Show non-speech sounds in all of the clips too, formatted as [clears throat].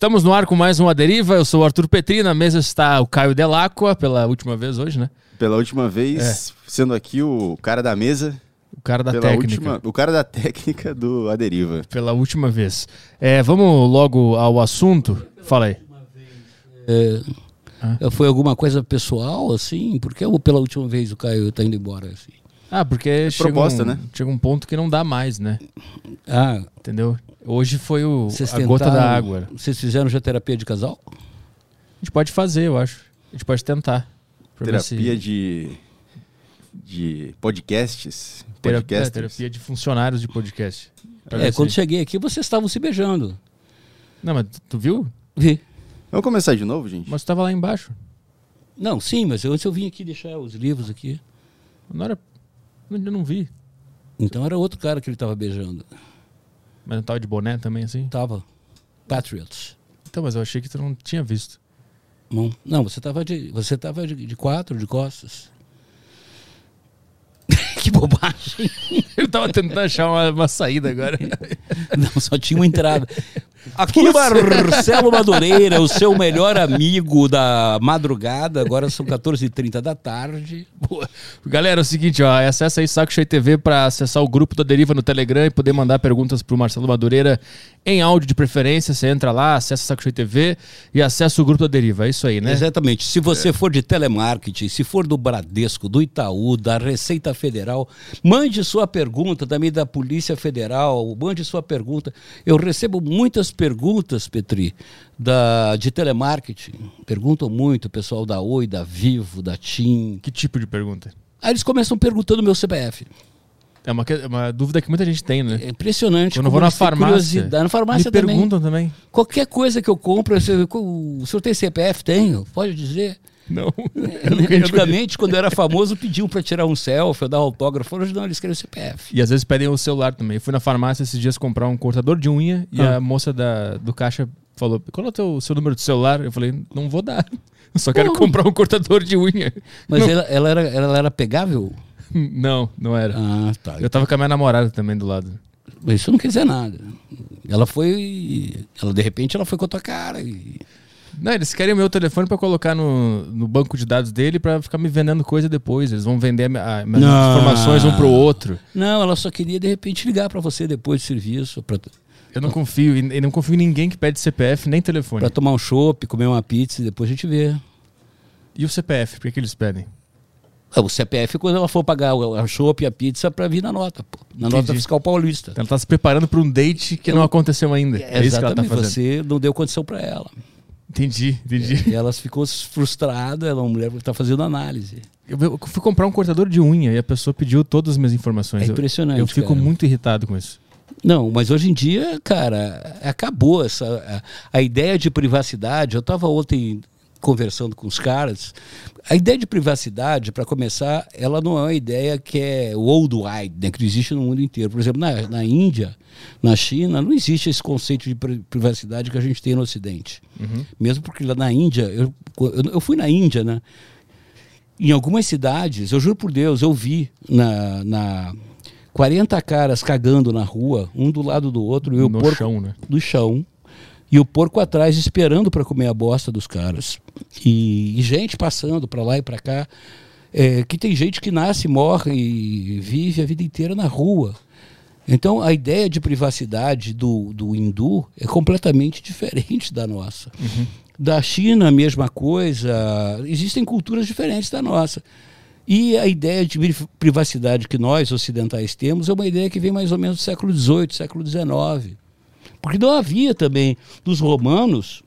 Estamos no ar com mais uma deriva. Eu sou o Arthur Petri, na mesa está o Caio Delacqua, pela última vez hoje, né? Pela última vez, sendo aqui o cara da mesa, O cara da pela técnica. última, o cara da técnica do A Deriva. Pela última vez. É, vamos logo ao assunto. Fala aí. É, Foi alguma coisa pessoal, assim? Porque eu, pela última vez o Caio tá indo embora, assim. Ah, porque chega, proposta, um, né? chega um ponto que não dá mais, né? Ah, Entendeu? Hoje foi o, vocês a gota tentaram- da água. Vocês fizeram já terapia de casal? A gente pode fazer, eu acho. A gente pode tentar. Ver se- Terapia de, de podcasts. Terapia, é, Podcasters. terapia de funcionários de podcast. É, se- quando cheguei aqui, vocês estavam se beijando. Não, mas tu viu? Vi. Vamos começar de novo, gente? Mas tu tava lá embaixo. Não, sim, mas eu- antes eu vim aqui deixar os livros aqui. Não era. Eu não vi. Então era outro cara que ele tava beijando. Mas não tava de boné também, assim? Tava. Patriots. Então, mas eu achei que tu não tinha visto. Não, não você tava de. Você tava de, de quatro, de costas. [laughs] que bobagem. [laughs] Eu tava tentando achar uma, uma saída agora. Não, só tinha uma entrada. Aqui Marcelo Madureira, o seu melhor amigo da madrugada, agora são 14h30 da tarde. Boa. Galera, é o seguinte, ó, acessa aí Saco Cheio TV pra acessar o grupo da Deriva no Telegram e poder mandar perguntas pro Marcelo Madureira em áudio de preferência. Você entra lá, acessa Saco Cheio TV e acessa o grupo da Deriva. É isso aí, né? Exatamente. Se você for de telemarketing, se for do Bradesco, do Itaú, da Receita Federal, mande sua pergunta, também da Polícia Federal, mande sua pergunta. Eu recebo muitas perguntas, Petri, da, de telemarketing. Perguntam muito, o pessoal da Oi, da Vivo, da TIM. Que tipo de pergunta? Aí eles começam perguntando meu CPF. É uma, é uma dúvida que muita gente tem, né? É impressionante. Quando eu vou na farmácia, curiosidade. Na farmácia me também. perguntam também. Qualquer coisa que eu compro, eu o senhor tem CPF? Tenho, pode dizer. Não. Antigamente, quando eu era famoso, pediam para tirar um selfie, eu dar autógrafo. Hoje não, eles querem o CPF. E às vezes pedem o celular também. Eu fui na farmácia esses dias comprar um cortador de unha e Ah. a moça da, do caixa falou: qual é o teu, seu número de celular? Eu falei: não vou dar. Eu só quero comprar um cortador de unha. Mas ela, ela era, ela era pegável? [laughs] Não, não era. Ah, tá. Eu tava com a minha namorada também do lado. Isso não quer dizer nada. Ela foi. Ela, de repente, ela foi com a tua cara. E... Não, eles querem o meu telefone pra colocar no, no banco de dados dele pra ficar me vendendo coisa depois. Eles vão vender a minha- a- minhas Não. informações um pro outro. Não, ela só queria, de repente, ligar para você depois do serviço, para Eu não confio, e não confio em ninguém que pede CPF nem telefone. tomar um chopp, comer uma pizza e depois a gente vê. E o CPF, por que, que eles pedem? Ah, O CPF quando ela for pagar o a chopp e a pizza para vir na nota, pô. Na Entendi. nota fiscal paulista. Ela tá se preparando pra um date que não aconteceu ainda. É isso que ela tá Exatamente, fazendo. você não deu condição para ela. Entendi, entendi. E ela ficou frustrada, ela é uma mulher que está fazendo análise. Eu, eu fui comprar um cortador de unha e a pessoa pediu todas as minhas informações. É Eu- impressionante, Eu, fico cara. muito irritado com isso. Não, mas hoje em dia, cara, acabou essa a, a ideia de privacidade. Eu estava ontem conversando com os caras. A ideia de privacidade, para começar, ela não é uma ideia que é worldwide, né, que existe no mundo inteiro. Por exemplo, na, na Índia, na China, não existe esse conceito de pri- privacidade que a gente tem no Ocidente. Mesmo porque lá na Índia, eu, eu, eu fui na Índia, né? Em algumas cidades, eu juro por Deus, eu vi na, na 40 caras cagando na rua, um do lado do outro, e o no porco chão, né? do chão, e o porco atrás esperando para comer a bosta dos caras. E, e gente passando para lá e para cá. É, que tem gente que nasce, morre e vive a vida inteira na rua. Então a ideia de privacidade do, do hindu é completamente [laughs] diferente da nossa. Da China, a mesma coisa. Existem culturas diferentes da nossa. E a ideia de pri- privacidade que nós ocidentais temos é uma ideia que vem mais ou menos do século XVIII, século XIX. Porque não havia também dos romanos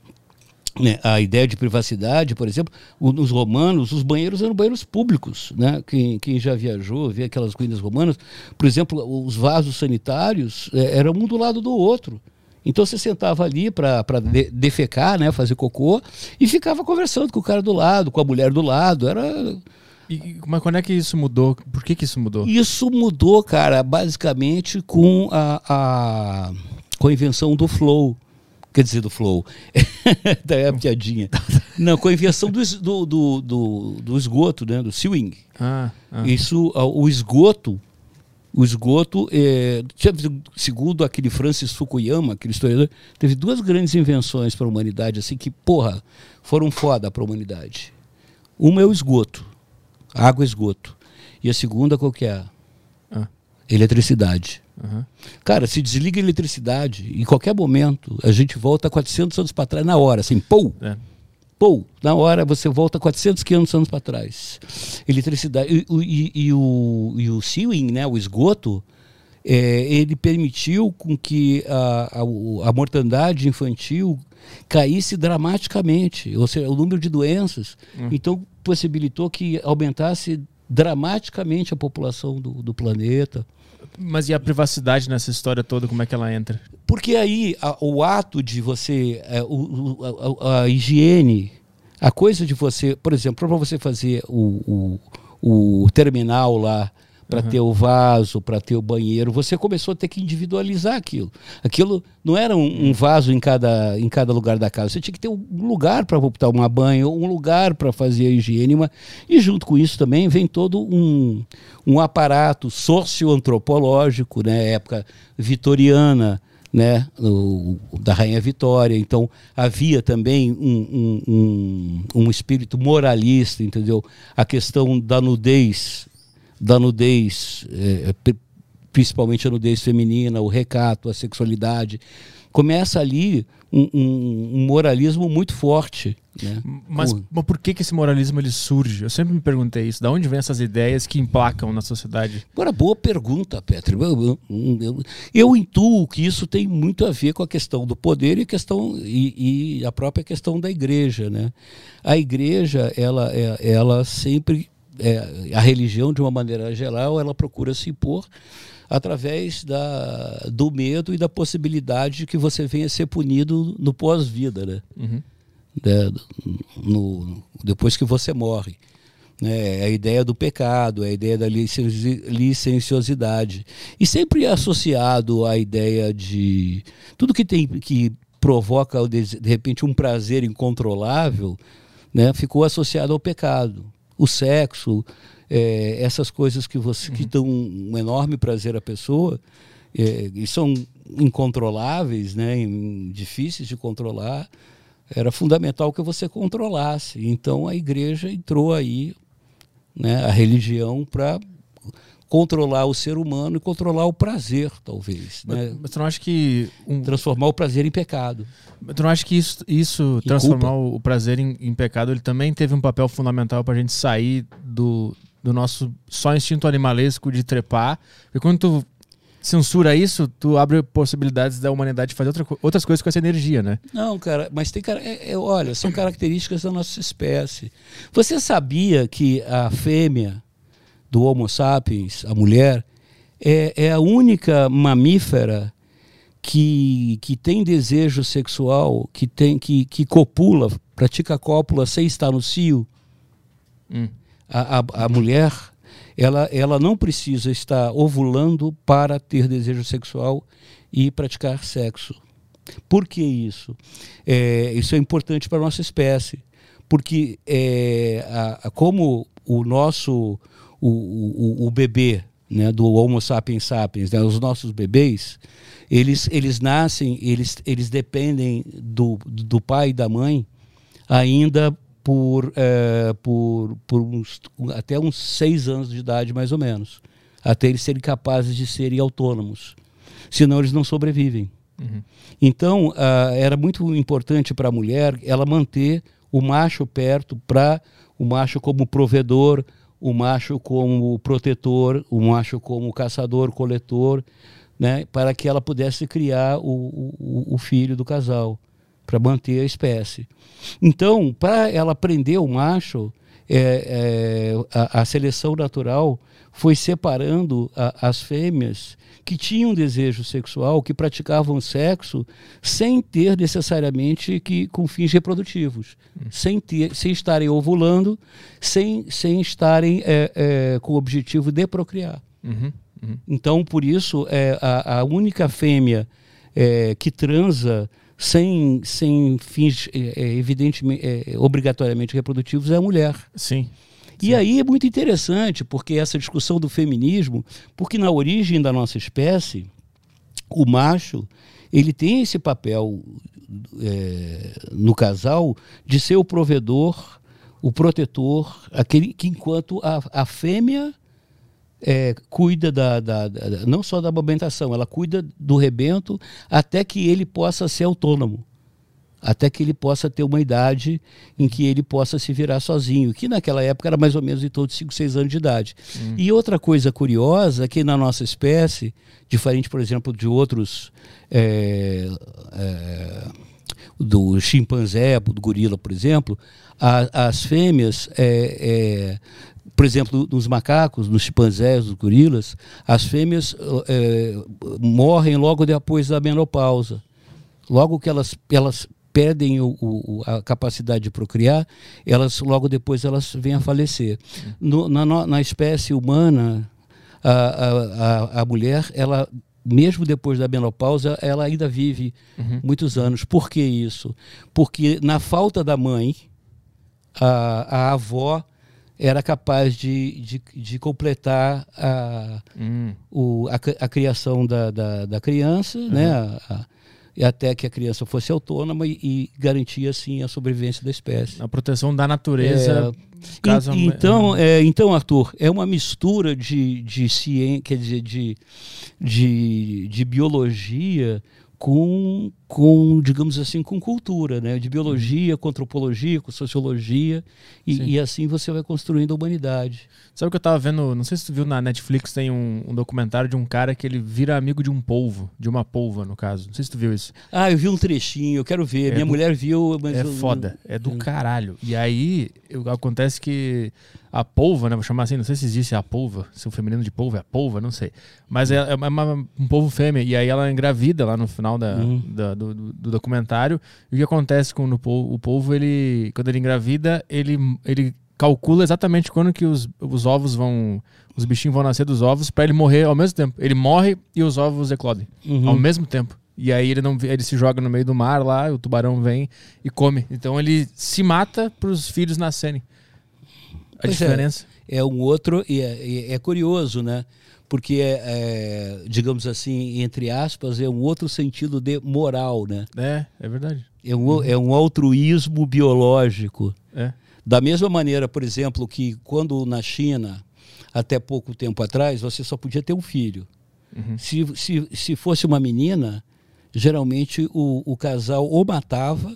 né, a ideia de privacidade, por exemplo, nos romanos, os banheiros eram banheiros públicos. Né? Quem, quem já viajou, vê aquelas ruínas romanas, por exemplo, os vasos sanitários eh, eram um do lado do outro. Então você sentava ali para defecar, né, fazer cocô, e ficava conversando com o cara do lado, com a mulher do lado. Era e- mas quando é que isso mudou? Por que, que isso mudou? isso mudou, cara, basicamente com a, a, com a invenção do flow. Quer dizer, do flow. Daí [laughs] é a piadinha. Não, com a invenção do, do, do, do, esgoto, né? Do sewing. Ah, ah. Isso, o esgoto O esgoto, é, segundo aquele Francis Fukuyama, aquele historiador, teve duas grandes invenções para a humanidade, assim, que, porra, foram foda para a humanidade. Uma é o esgoto, água e esgoto. E a segunda qual que é? Eletricidade. Uhum. Cara, se desliga a eletricidade, em qualquer momento, a gente volta 400 anos para trás, na hora, assim, pou! É. Pou! Na hora você volta 400, 500 anos para trás. Eletricidade. E, e, e, o, e o sewing, né, o esgoto, é, ele permitiu com que a, a, a, mortandade infantil caísse dramaticamente, ou seja, o número de doenças. Hum. Então, possibilitou que aumentasse dramaticamente a população do, do planeta. Mas e a privacidade nessa história toda, como é que ela entra? Porque aí a, o ato de você, é, o, a, a, higiene, a coisa de você, por exemplo, para você fazer o, o, o terminal lá para uhum. ter o vaso, para ter o banheiro, você começou a ter que individualizar aquilo. Aquilo não era um, um, vaso em cada, em cada lugar da casa. Você tinha que ter um lugar para tomar banho, um lugar para fazer a higiene. Uma... E junto com isso também vem todo um, um aparato socioantropológico, né? época vitoriana, né, o, da Rainha Vitória. Então havia também um, um, um, um, espírito moralista, entendeu? A questão da nudez da nudez, é, é principalmente a nudez feminina, o recato, a sexualidade. Começa ali um, um, um moralismo muito forte. Né? Mas, mas, por que, que esse moralismo ele surge? Eu sempre me perguntei isso. Da onde vem essas ideias que emplacam na sociedade? Agora, boa pergunta, Petro. Eu, eu, eu, intuo que isso tem muito a ver com a questão do poder e, questão, e, e a própria questão da igreja. Né? A igreja, ela, é, ela sempre é, a religião, de uma maneira geral, ela procura se impor através da, do medo e da possibilidade de que você venha ser punido no pós-vida, né? Uhum. É, no, depois que você morre. Né? É a ideia do pecado, é a ideia da licenciosidade. E sempre associado à ideia de tudo que tem que provoca, de repente, um prazer incontrolável, né? ficou associado ao pecado o sexo, é, essas coisas que você uhum. que dão um enorme prazer à pessoa é, e são incontroláveis, né, difíceis de controlar, era fundamental que você controlasse. Então a igreja entrou aí, né, a religião para controlar o ser humano e controlar o prazer, talvez. Mas, né? mas tu não acha que. Um... Transformar o prazer em pecado. Mas tu não acha que isso, isso transformar culpa. o prazer em, em, pecado, ele também teve um papel fundamental para a gente sair do, do nosso só instinto animalesco de trepar? Porque quando tu censura isso, tu abre possibilidades da humanidade fazer outra, outras coisas com essa energia, né? Não, cara, mas tem cara, é, é, olha, são características da nossa espécie. Você sabia que a fêmea do Homo sapiens, a mulher, é, é a única mamífera que, que tem desejo sexual, que, tem, que, que copula, pratica cópula sem estar no cio. Hum. A, a, a mulher, ela, ela não precisa estar ovulando para ter desejo sexual e praticar sexo. Por que isso? É, isso é importante para a nossa espécie, porque é, a, a, como o nosso o, o, o bebê né, do Homo sapiens sapiens, né, os nossos bebês, eles, eles nascem, eles, eles dependem do, do pai e da mãe ainda por, é, por, por uns, até uns seis anos de idade, mais ou menos, até eles serem capazes de serem autônomos. Senão eles não sobrevivem. Uhum. Então, uh, era muito importante para a mulher ela manter o macho perto, para o macho como provedor, o macho como protetor, o macho como caçador, coletor, né, para que ela pudesse criar o, o, o filho do casal, para manter a espécie. Então, para ela prender o macho, é, é, a, a, seleção natural foi separando a, as fêmeas que tinham desejo sexual, que praticavam sexo sem ter necessariamente que com fins reprodutivos, hum. sem, ter, sem estarem ovulando, sem, sem estarem é, é, com o objetivo de procriar. Uhum, uhum. Então, por isso, é, a, a única fêmea é, que transa sem, sem fins é, é, evidentemente, é, obrigatoriamente reprodutivos é a mulher. Sim. E aí é muito interessante, porque essa discussão do feminismo, porque na origem da nossa espécie, o macho, ele tem esse papel é, no casal de ser o provedor, o protetor, aquele que enquanto a, a fêmea é, cuida da, da, da, não só da amamentação, ela cuida do rebento até que ele possa ser autônomo até que ele possa ter uma idade em que ele possa se virar sozinho, que naquela época era mais ou menos de todos 5, 6 anos de idade. Hum. E outra coisa curiosa é que na nossa espécie, diferente, por exemplo, de outros. É, é, do chimpanzé, do gorila, por exemplo, a, as fêmeas, é, é por exemplo, nos macacos, nos chimpanzés, nos gorilas, as fêmeas é, morrem logo depois da menopausa. Logo que elas, elas perdem o, o, a capacidade de procriar, elas logo depois elas vêm a falecer. No, na, na espécie humana, a, a, a, mulher, ela mesmo depois da menopausa, ela ainda vive uhum. muitos anos. Por que isso? Porque na falta da mãe, a, a avó era capaz de, de, de completar a, hum. o, a, a, criação da, da, da criança, uhum. né? A, e até que a criança fosse autônoma e, e garantia assim a sobrevivência da espécie. A proteção da natureza. É, caso... então, é, então, Arthur, é uma mistura de, de ciência, quer dizer, de, de, de biologia com, com, digamos assim, com cultura, né? de biologia, com antropologia, com sociologia, e, e, assim você vai construindo a humanidade. Sabe o que eu estava vendo? Não sei se tu viu na Netflix, tem um, um, documentário de um cara que ele vira amigo de um polvo, de uma polva, no caso. Não sei se tu viu isso. Ah, eu vi um trechinho, eu quero ver. É Minha do, mulher viu, mas. É eu, foda, é do caralho. E aí eu, acontece que a polva, né? Vou chamar assim, não sei se existe a polva, se o feminino de polva é a polva, não sei. Mas é, é uma, um polvo fêmea. E aí ela engravida lá no final da, uhum. da do, do, documentário. E o que acontece com o polvo, o polvo, ele, quando ele engravida, ele, ele calcula exatamente quando que os, os ovos vão. Os bichinhos vão nascer dos ovos para ele morrer ao mesmo tempo. Ele morre e os ovos eclodem uhum. ao mesmo tempo. E aí ele não ele se joga no meio do mar lá, o tubarão vem e come. Então ele se mata para os filhos nascerem a pois é, diferença. É, é um outro, e é, é, curioso, né? Porque, é, é, digamos assim, entre aspas, é um outro sentido de moral, né? É, é verdade. É um, é um altruísmo biológico. É. Da mesma maneira, por exemplo, que quando na China, até pouco tempo atrás, você só podia ter um filho. Uhum. Se, se, se fosse uma menina, geralmente o, o casal ou matava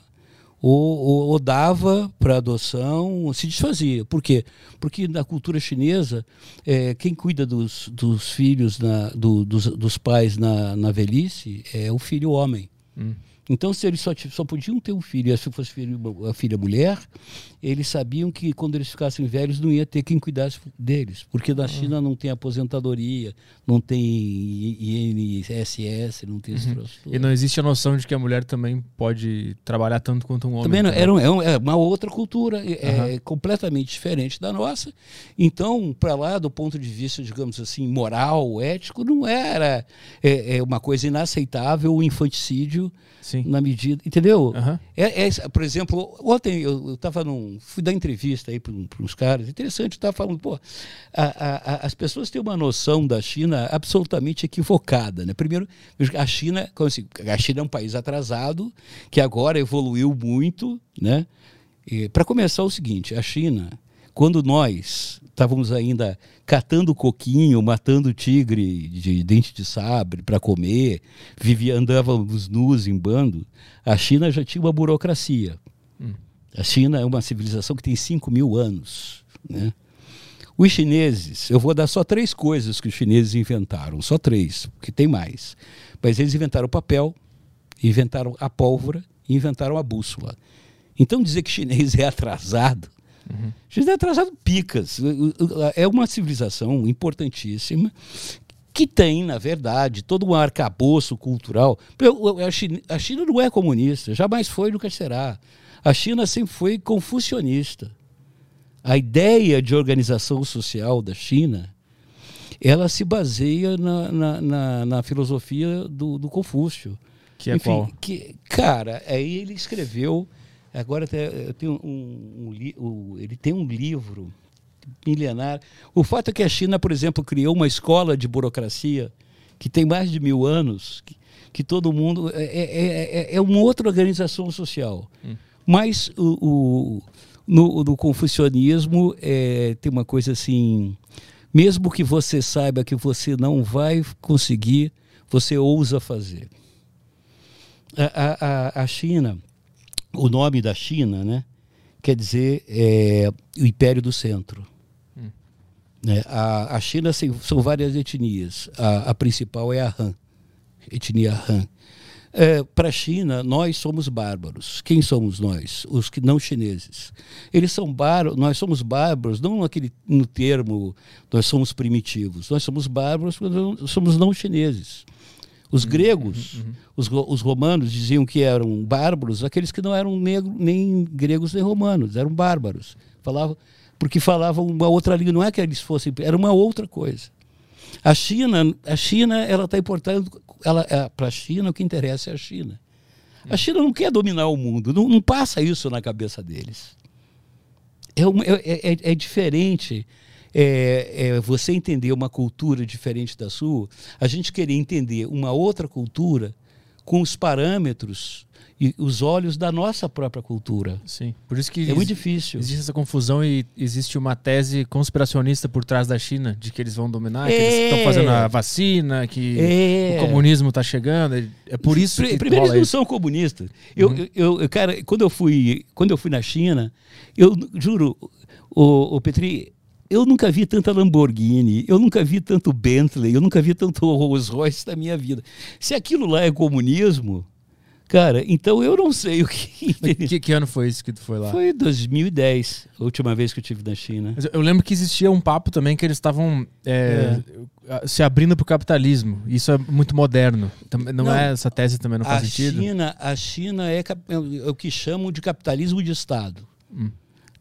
ou, ou, ou dava para adoção, se desfazia. Por quê? Porque na cultura chinesa, é, quem cuida dos, dos filhos, na, do, dos, dos pais na, na velhice é o filho homem. Hum. Então, se eles só, só podiam ter um filho, e se fosse filho, a filha mulher, eles sabiam que quando eles ficassem velhos não ia ter quem cuidasse deles, porque na China não tem aposentadoria, não tem INSS, não tem uhum. E não existe a noção de que a mulher também pode trabalhar tanto quanto um homem. Também não, era, é, é uma outra cultura, é, é completamente diferente da nossa. Então, para lá, do ponto de vista, digamos assim, moral, ético, não era é, é uma coisa inaceitável o infanticídio Sim. na medida. Entendeu? Uhum. É, é, por exemplo, ontem eu estava num. Fui dar entrevista aí para uns caras, interessante, estava falando, pô, a, a, as pessoas têm uma noção da China absolutamente equivocada. Né? Primeiro, a China, assim, a China é um país atrasado, que agora evoluiu muito, né? Para começar, o seguinte, a China, quando nós estávamos ainda catando coquinho, matando tigre de dente de sabre para comer, vivia, andávamos nus em bando, a China já tinha uma burocracia. A China é uma civilização que tem 5 mil anos. Né? Os chineses, eu vou dar só três coisas que os chineses inventaram, só três, porque tem mais. Mas eles inventaram o papel, inventaram a pólvora e inventaram a bússola. Então dizer que chinês é atrasado Uhum. Jesus é atrasado picas. É uma civilização importantíssima que tem, na verdade, todo um arcabouço cultural. A China, a China não é comunista, jamais foi, nunca será. A China sempre foi confucionista. A ideia de organização social da China, ela se baseia na, na, na, na filosofia do, do, Confúcio. Que é Enfim, qual? Que, cara, aí ele escreveu Agora eu tenho um, um, um, ele tem um livro milenar. O fato é que a China, por exemplo, criou uma escola de burocracia que tem mais de mil anos, que, que todo mundo. É, é, é, é uma outra organização social. Hum. Mas o, o no, no, confucionismo é, tem uma coisa assim: mesmo que você saiba que você não vai conseguir, você ousa fazer. A, a, a China, o nome da China, né, quer dizer é, o Império do Centro. Hum. É, a, a China assim, são várias etnias. A, a principal é a Han, etnia Han. É, Para a China, nós somos bárbaros. Quem somos nós? Os que não chineses. Eles são bárbaros, nós somos bárbaros, não aquele, no termo nós somos primitivos. Nós somos bárbaros porque somos não chineses. Os uhum, gregos, uhum, uhum. Os, os, romanos diziam que eram bárbaros, aqueles que não eram negro, nem gregos nem romanos, eram bárbaros. Falavam, porque falavam uma outra língua, não é que eles fossem, era uma outra coisa. A China, a China, ela está importando, ela é, para a China o que interessa é a China. A hum. China não quer dominar o mundo, não, não passa isso na cabeça deles. É, uma, é, é, é diferente é, é, você entender uma cultura diferente da sua, a gente querer entender uma outra cultura com os parâmetros e os olhos da nossa própria cultura. Sim, por isso que é muito difícil. Existe essa confusão e existe uma tese conspiracionista por trás da China de que eles vão dominar, é. que eles estão é. fazendo a vacina, que é. o comunismo está chegando. É por isso que primeiro eles não isso. são comunistas. Eu, uhum. eu, eu, cara, quando eu fui, quando eu fui na China, eu juro, o, o Petri, eu nunca vi tanta Lamborghini, eu nunca vi tanto Bentley, eu nunca vi tanto [laughs] Rolls Royce na minha vida. Se aquilo lá é comunismo, cara, então eu não sei [laughs] o que. que, que ano foi isso que tu foi lá? Foi 2010, a última vez que eu tive na China. Eu lembro que existia um papo também que eles estavam é, é. se abrindo para o capitalismo. Isso é muito moderno. Não, não, é essa tese também não faz a sentido? China, a China é, é o que chamam de capitalismo de Estado. Hum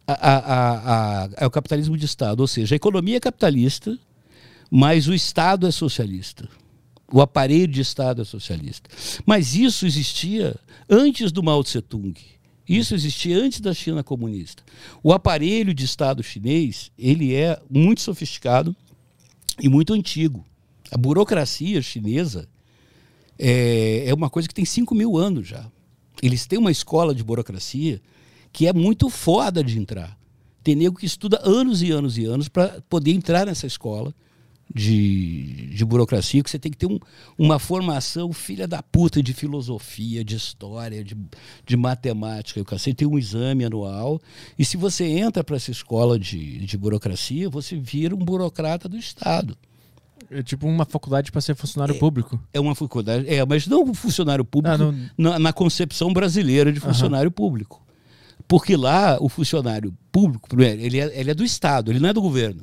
a, a, a, é o capitalismo de Estado, ou seja, a economia é capitalista, mas o Estado é socialista. O aparelho de Estado é socialista. Mas isso existia antes do Mao Tse Tung. Isso existia antes da China comunista. O aparelho de Estado chinês ele é muito sofisticado e muito antigo. A burocracia chinesa é, é uma coisa que tem 5 mil anos já. Eles têm uma escola de burocracia que é muito foda de entrar. Tem nego que estuda anos e anos e anos para poder entrar nessa escola de, de burocracia, que você tem que ter um, uma formação filha da puta de filosofia, de história, de, de matemática. Você tem um exame anual, e se você entra para essa escola de, de burocracia, você vira um burocrata do Estado. É tipo uma faculdade para ser funcionário é, público. É uma faculdade, é, mas não funcionário público ah, não... na, na, concepção brasileira de funcionário uhum. público. Porque lá o funcionário público, ele é, ele é do Estado, ele não é do governo.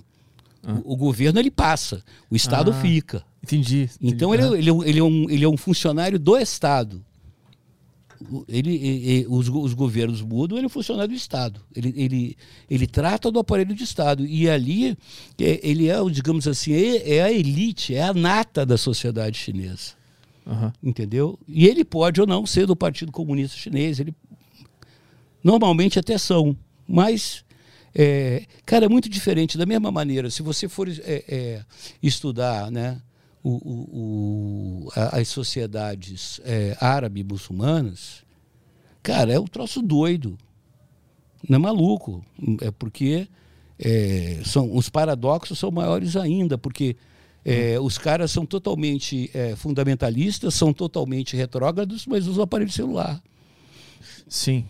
Ah. O, o, governo ele passa, o Estado ah, fica. Entendi. entendi. Então ele, é, ele, é, ele, é um, ele é um funcionário do Estado. Ele, ele os, os, governos mudam, ele é um funcionário do Estado. Ele, ele, ele trata do aparelho de Estado. E ali é, ele é, digamos assim, é, é, a elite, é a nata da sociedade chinesa. Uhum. Entendeu? E ele pode ou não ser do Partido Comunista Chinês, ele Normalmente até são, mas, é, cara, é muito diferente. Da mesma maneira, se você for é, é, estudar né, o, o, o, as sociedades é, árabe-muçulmanas, cara, é um troço doido. Não é maluco. É porque é, são, os paradoxos são maiores ainda, porque é, os caras são totalmente é, fundamentalistas, são totalmente retrógrados, mas usam aparelho celular. Sim.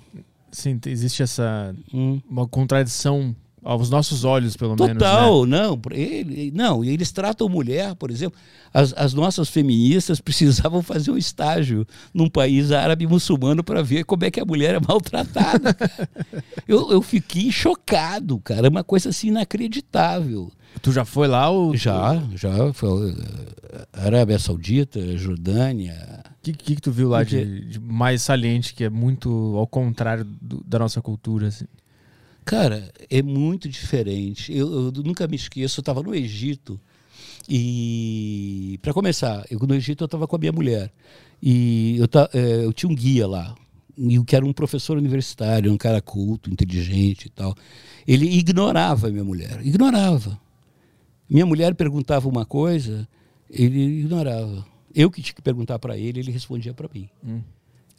Sim, existe essa hum. uma contradição aos nossos olhos, pelo Total, menos. Total, né? não. Ele, não, eles tratam mulher, por exemplo. As, as nossas feministas [laughs] precisavam fazer um estágio num país árabe muçulmano para ver como é que a mulher é maltratada. [laughs] eu, eu fiquei chocado, cara. É uma coisa assim inacreditável. Tu já foi lá? Ou... Já, já. Foi eh, Arábia Saudita, Jordânia, que, que, que tu viu lá de, de, mais saliente, que é muito ao contrário do, da nossa cultura? Assim? Cara, é muito diferente. Eu, eu nunca me esqueço, eu estava no Egito e, para começar, eu, no Egito eu estava com a minha mulher e eu, é, eu tinha um guia lá, e o que era um professor universitário, um cara culto, inteligente e tal. Ele ignorava a minha mulher, ignorava. Minha mulher perguntava uma coisa, ele ignorava. Eu que tinha que perguntar para ele, ele respondia para mim. Hum.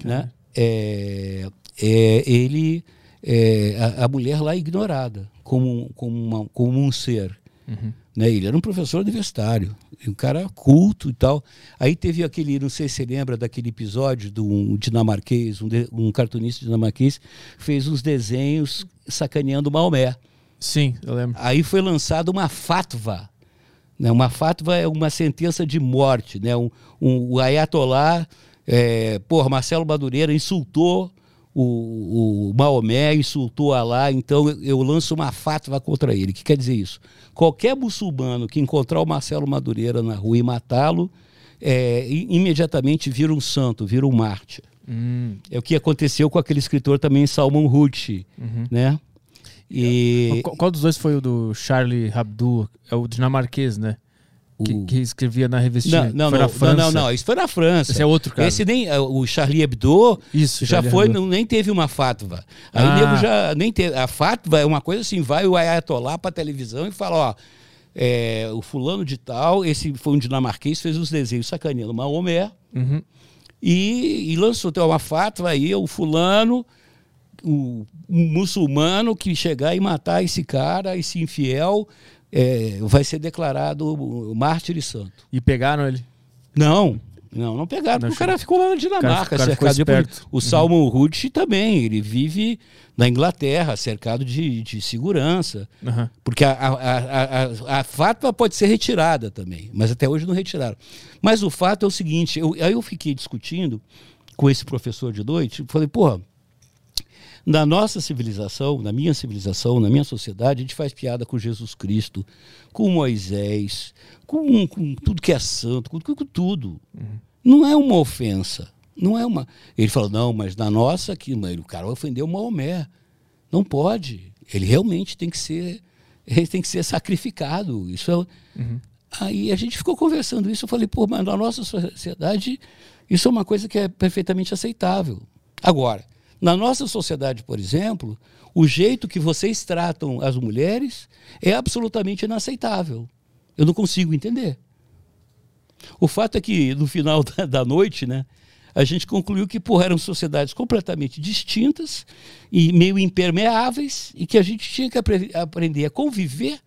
Né? É, é, ele, é, a, a, mulher lá ignorada como, como, uma, como um ser. Uhum. Né? Ele era um professor universitário, um cara culto e tal. Aí teve aquele, não sei se você lembra daquele episódio de um dinamarquês, um, de, um cartunista dinamarquês, fez uns desenhos sacaneando Maomé. Sim, eu lembro. Aí foi lançada uma fatwa. Né? Uma fatwa é uma sentença de morte. Né? Um, um, o Ayatollah, é, porra, Marcelo Madureira insultou o, o Maomé, insultou Alá, então eu, eu lanço uma fatwa contra ele. O que quer dizer isso? Qualquer muçulmano que encontrar o Marcelo Madureira na rua e matá-lo, é, imediatamente vira um santo, vira um mártir. Hum. É o que aconteceu com aquele escritor também, Salman Rushdie, uhum. né? E... Qual, qual, dos dois foi o do Charlie Hebdo? É o dinamarquês, né? Que, o... que, escrevia na revistinha. Não, não, não, não, não, isso foi na França. Esse é outro cara. Esse nem, é, o Charlie Hebdo isso, já Charlie foi, Hebdo. não, nem teve uma fatwa. Aí Ah. o nego já nem teve. A fatwa é uma coisa assim, vai o Ayatollah pra televisão e fala, ó, é, o fulano de tal, esse foi um dinamarquês, fez os desenhos sacaneando Maomé Uhum. e, e lançou tem uma fatwa aí, o fulano, um muçulmano que chegar e matar esse cara, esse infiel, é, vai ser declarado mártir e santo. E pegaram ele. Não, não, não pegaram, Não, porque o cara ficou lá na Dinamarca, cara cercado de polícia. O Salman Rushdie também, ele vive na Inglaterra, cercado de, de segurança. Aham. Porque a, a, a, a, pode ser retirada também, mas até hoje não retiraram. Mas o fato é o seguinte, eu, aí eu fiquei discutindo com esse professor de noite, falei, porra, na nossa civilização, na minha civilização, na minha sociedade, a gente faz piada com Jesus Cristo, com Moisés, com, com tudo que é santo, com, com tudo. Não é uma ofensa. Não é uma. Ele falou, não, mas na nossa aqui, o cara ofendeu Maomé. Não pode. Ele realmente tem que ser. Ele tem que ser sacrificado. Isso é. Aí a gente ficou conversando isso. Eu falei, pô, mas na nossa sociedade, isso é uma coisa que é perfeitamente aceitável. Agora, na nossa sociedade, por exemplo, o jeito que vocês tratam as mulheres é absolutamente inaceitável. Eu não consigo entender. O fato é que no final [laughs] da, da noite, né, a gente concluiu que porra, eram sociedades completamente distintas e meio impermeáveis e que a gente tinha que apre aprender a conviver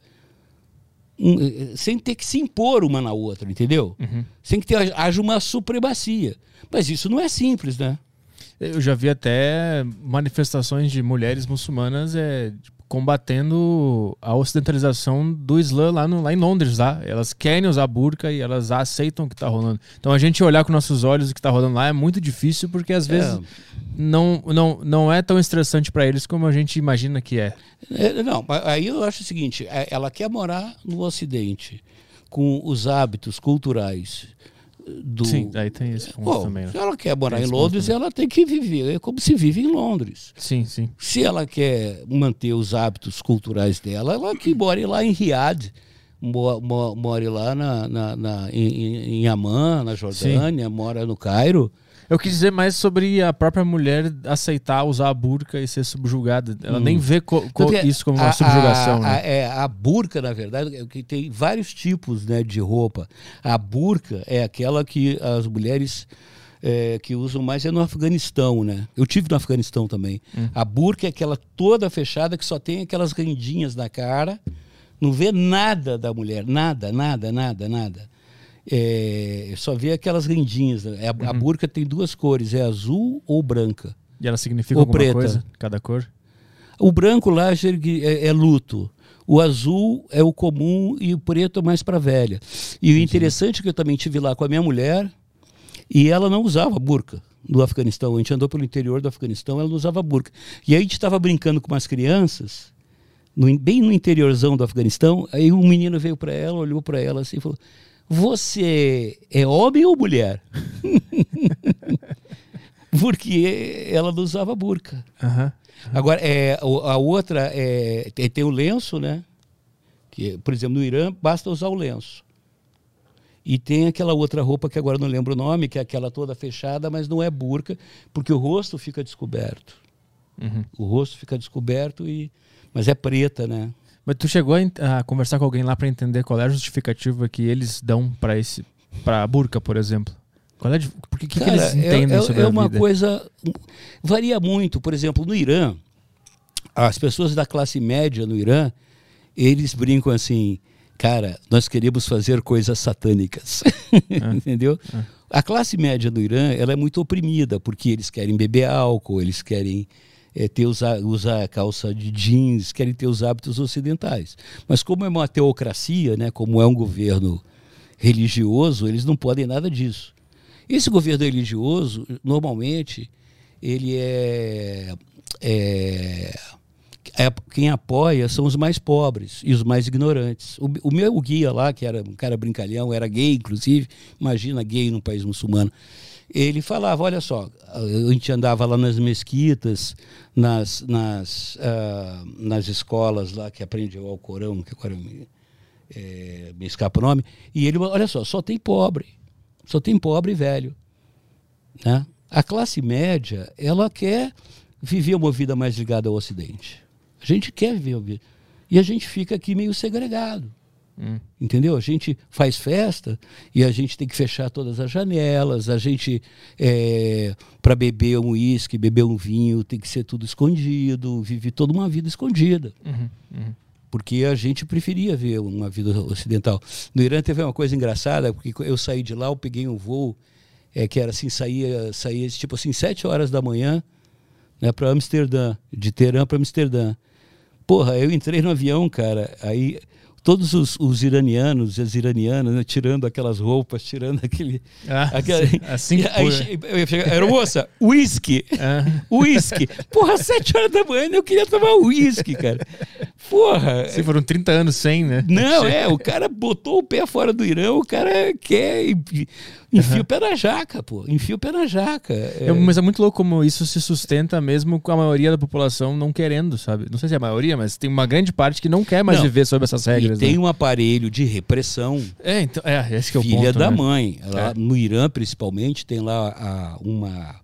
um, eh, sem ter que se impor uma na outra, entendeu? Uhum. Sem que ter, haja uma supremacia. Mas isso não é simples, né? Eu já vi até manifestações de mulheres muçulmanas é, tipo, combatendo a ocidentalização do Islã lá, no, lá em Londres. Lá. Elas querem usar burca e elas aceitam o que está rolando. Então a gente olhar com nossos olhos o que está rolando lá é muito difícil porque às vezes não, não, não é tão estressante para eles como a gente imagina que é. É, Não, aí eu acho o seguinte: é, ela quer morar no Ocidente com os hábitos culturais do. Sim, aí tem esse ponto Bom, também. Né? se ela quer morar Tem em Londres, ela tem que viver é como se vive em Londres. Sim, sim. Se ela quer manter os hábitos culturais dela, ela que more lá em Riad, mo- mo- more lá na, na, na- em, em- Amman, na Jordânia, mora no Cairo. Eu quis dizer mais sobre a própria mulher aceitar usar a burca e ser subjugada. Ela nem vê co- co- isso como uma a- subjugação. A, né? a, é, a burca, na verdade, é que tem vários tipos né, de roupa. A burca é aquela que as mulheres é, que usam mais é no Afeganistão, né? Eu tive no Afeganistão também. Hum. A burca é aquela toda fechada que só tem aquelas rendinhas na cara, não vê nada da mulher, nada, nada, nada, nada. É, só vê aquelas rendinhas. né? A, a Uhum. burca tem duas cores, é azul ou branca. E ela significa Ou alguma preta. coisa? Cada cor? O branco lá é, é luto. O azul é o comum e o preto é mais para velha. E o interessante é que eu também tive lá com a minha mulher e ela não usava burca no Afeganistão. A gente andou pelo interior do Afeganistão, ela não usava burca. E aí a gente estava brincando com umas crianças, no bem no interiorzão do Afeganistão. Aí um menino veio para ela, olhou para ela assim e falou: Você é homem ou mulher? [laughs] Porque ela não usava burca. Aham. Agora, é, a outra é, tem, tem o lenço, né? Que, por exemplo, no Irã, basta usar o lenço. E tem aquela outra roupa que agora não lembro o nome, que é aquela toda fechada, mas não é burca, porque o rosto fica descoberto. Uhum. O rosto fica descoberto e mas é preta, né? Mas tu chegou a, a conversar com alguém lá pra entender qual é a justificativa que eles dão pra esse para burca, por exemplo? Qual é a, por que, que, eles entendem é, é, sobre é a uma vida? coisa varia muito. Por exemplo, no Irã, as pessoas da classe média no Irã, eles brincam assim, cara, nós queremos fazer coisas satânicas, [laughs] entendeu? A classe média do Irã, ela é muito oprimida porque eles querem beber álcool, eles querem é, ter usar, usar calça de jeans, querem ter os hábitos ocidentais. Mas como é uma teocracia, né, como é um governo religioso, eles não podem nada disso. Esse governo religioso, normalmente, ele é, é, é- quem apoia são os mais pobres e os mais ignorantes. O, o meu guia lá, que era um cara brincalhão, era gay, inclusive, imagina gay num país muçulmano. Ele falava, olha só, a gente andava lá nas mesquitas, nas, nas, ah, nas escolas lá que aprende o Alcorão, que agora me, é, me escapa o nome, e ele, olha só, só tem pobre, só tem pobre e velho. Né? A classe média, ela quer viver uma vida mais ligada ao Ocidente. A gente quer viver uma vida. E a gente fica aqui meio segregado. Hum. Entendeu? A gente faz festa e a gente tem que fechar todas as janelas, a gente, para beber um uísque, beber um vinho, tem que ser tudo escondido, vive toda uma vida escondida. Uhum, uhum. Porque a gente preferia ver uma vida ocidental. No Irã teve uma coisa engraçada, porque eu saí de lá, eu peguei um voo é, que era assim, saía, saía tipo assim, sete horas da manhã né, para Amsterdã, de Teherã para Amsterdã. Porra, eu entrei no avião, cara, aí todos os, os iranianos e as iranianas, né, tirando aquelas roupas, tirando aquele... Ah, assim [laughs] E aí, eu ia chegar, Aeromoça, uísque! Ah. Uísque! Porra, sete horas da manhã eu queria tomar uísque, cara. Porra! Sim, foram 30 anos sem, né? Não, é, o cara botou o pé fora do Irã, o cara quer enfia o pé na jaca, pô. Enfia o pé na jaca. É, É, mas é muito louco como isso se sustenta mesmo com a maioria da população não querendo, sabe? Não sei se é a maioria, mas tem uma grande parte que não quer mais Não. viver sob essas e regras. tem né? um aparelho de repressão, É, então, é, esse que é o filha ponto, da né? mãe. Lá É. No Irã, principalmente, tem lá a- uma,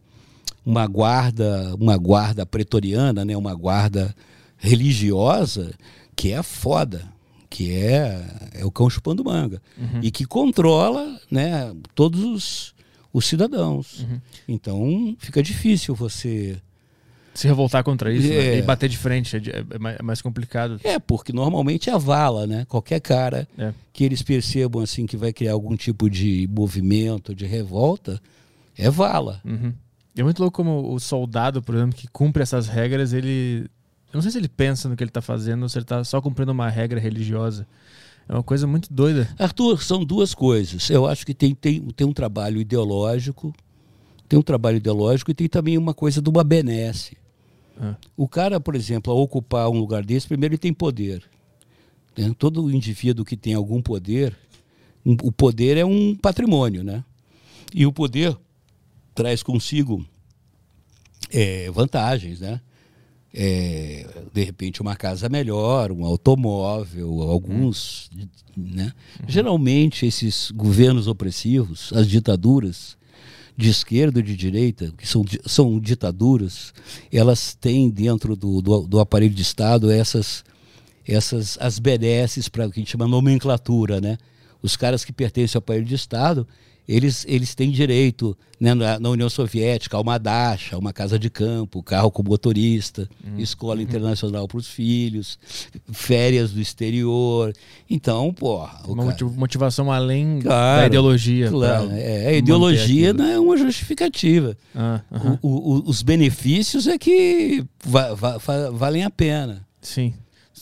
uma guarda, uma guarda pretoriana, né? uma guarda religiosa, que é foda. Que é, é o cão chupando manga. Uhum. E que controla né, todos os, os cidadãos. Uhum. Então fica difícil você. Se revoltar contra isso né? É. e bater de frente é, é mais, é mais complicado. É, porque normalmente é a vala, né? Qualquer cara É. que eles percebam assim que vai criar algum tipo de movimento, de revolta, é vala. Uhum. É muito louco como o soldado, por exemplo, que cumpre essas regras, ele. Eu não sei se ele pensa no que ele tá fazendo ou se ele tá só cumprindo uma regra religiosa. É uma coisa muito doida. Arthur, são duas coisas. Eu acho que tem, tem, tem um trabalho ideológico, tem um trabalho ideológico e tem também uma coisa de uma benesse. Ah. O cara, por exemplo, ao ocupar um lugar desse, primeiro ele tem poder. né? Todo indivíduo que tem algum poder, um- o poder é um patrimônio, né? E o poder traz consigo é, vantagens, né? É, de repente uma casa melhor, um automóvel, alguns, né? Geralmente esses governos opressivos, as ditaduras de esquerda e de direita, que são, são ditaduras, elas têm dentro do, do, do aparelho de Estado essas essas as benesses para o que a gente chama nomenclatura, né? Os caras que pertencem ao aparelho de Estado, eles, eles têm direito, né, na, na União Soviética, a uma dacha, uma casa de campo, carro com motorista, escola internacional para os filhos, férias do exterior. Então, porra, Uma cara- motiv- motivação além da Claro, ideologia. Claro, pra é, a ideologia não é uma justificativa. Ah, o- o- os benefícios é que va- va- va- valem a pena. Sim.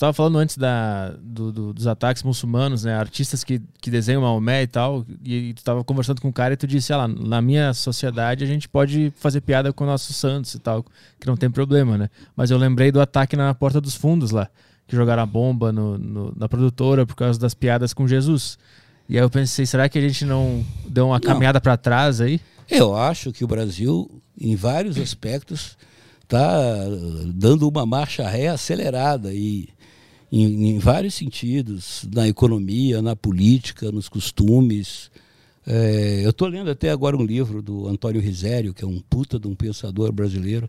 Você estava falando antes da, do- do- dos ataques muçulmanos, né? Artistas que, que desenham Maomé e tal. E, tu estava conversando com um cara e tu disse, ah, lá, na minha sociedade a gente pode fazer piada com nossos santos e tal, que não tem problema, né? Mas eu lembrei do ataque na Porta dos Fundos lá, que jogaram a bomba no, no- na produtora por causa das piadas com Jesus. E aí eu pensei, será que a gente não deu uma caminhada para trás aí? Eu acho que o Brasil, em vários aspectos, está dando uma marcha ré acelerada e em, em vários sentidos, na economia, na política, nos costumes, É, eu estou lendo até agora um livro do Antônio Risério, que é um puta de um pensador brasileiro,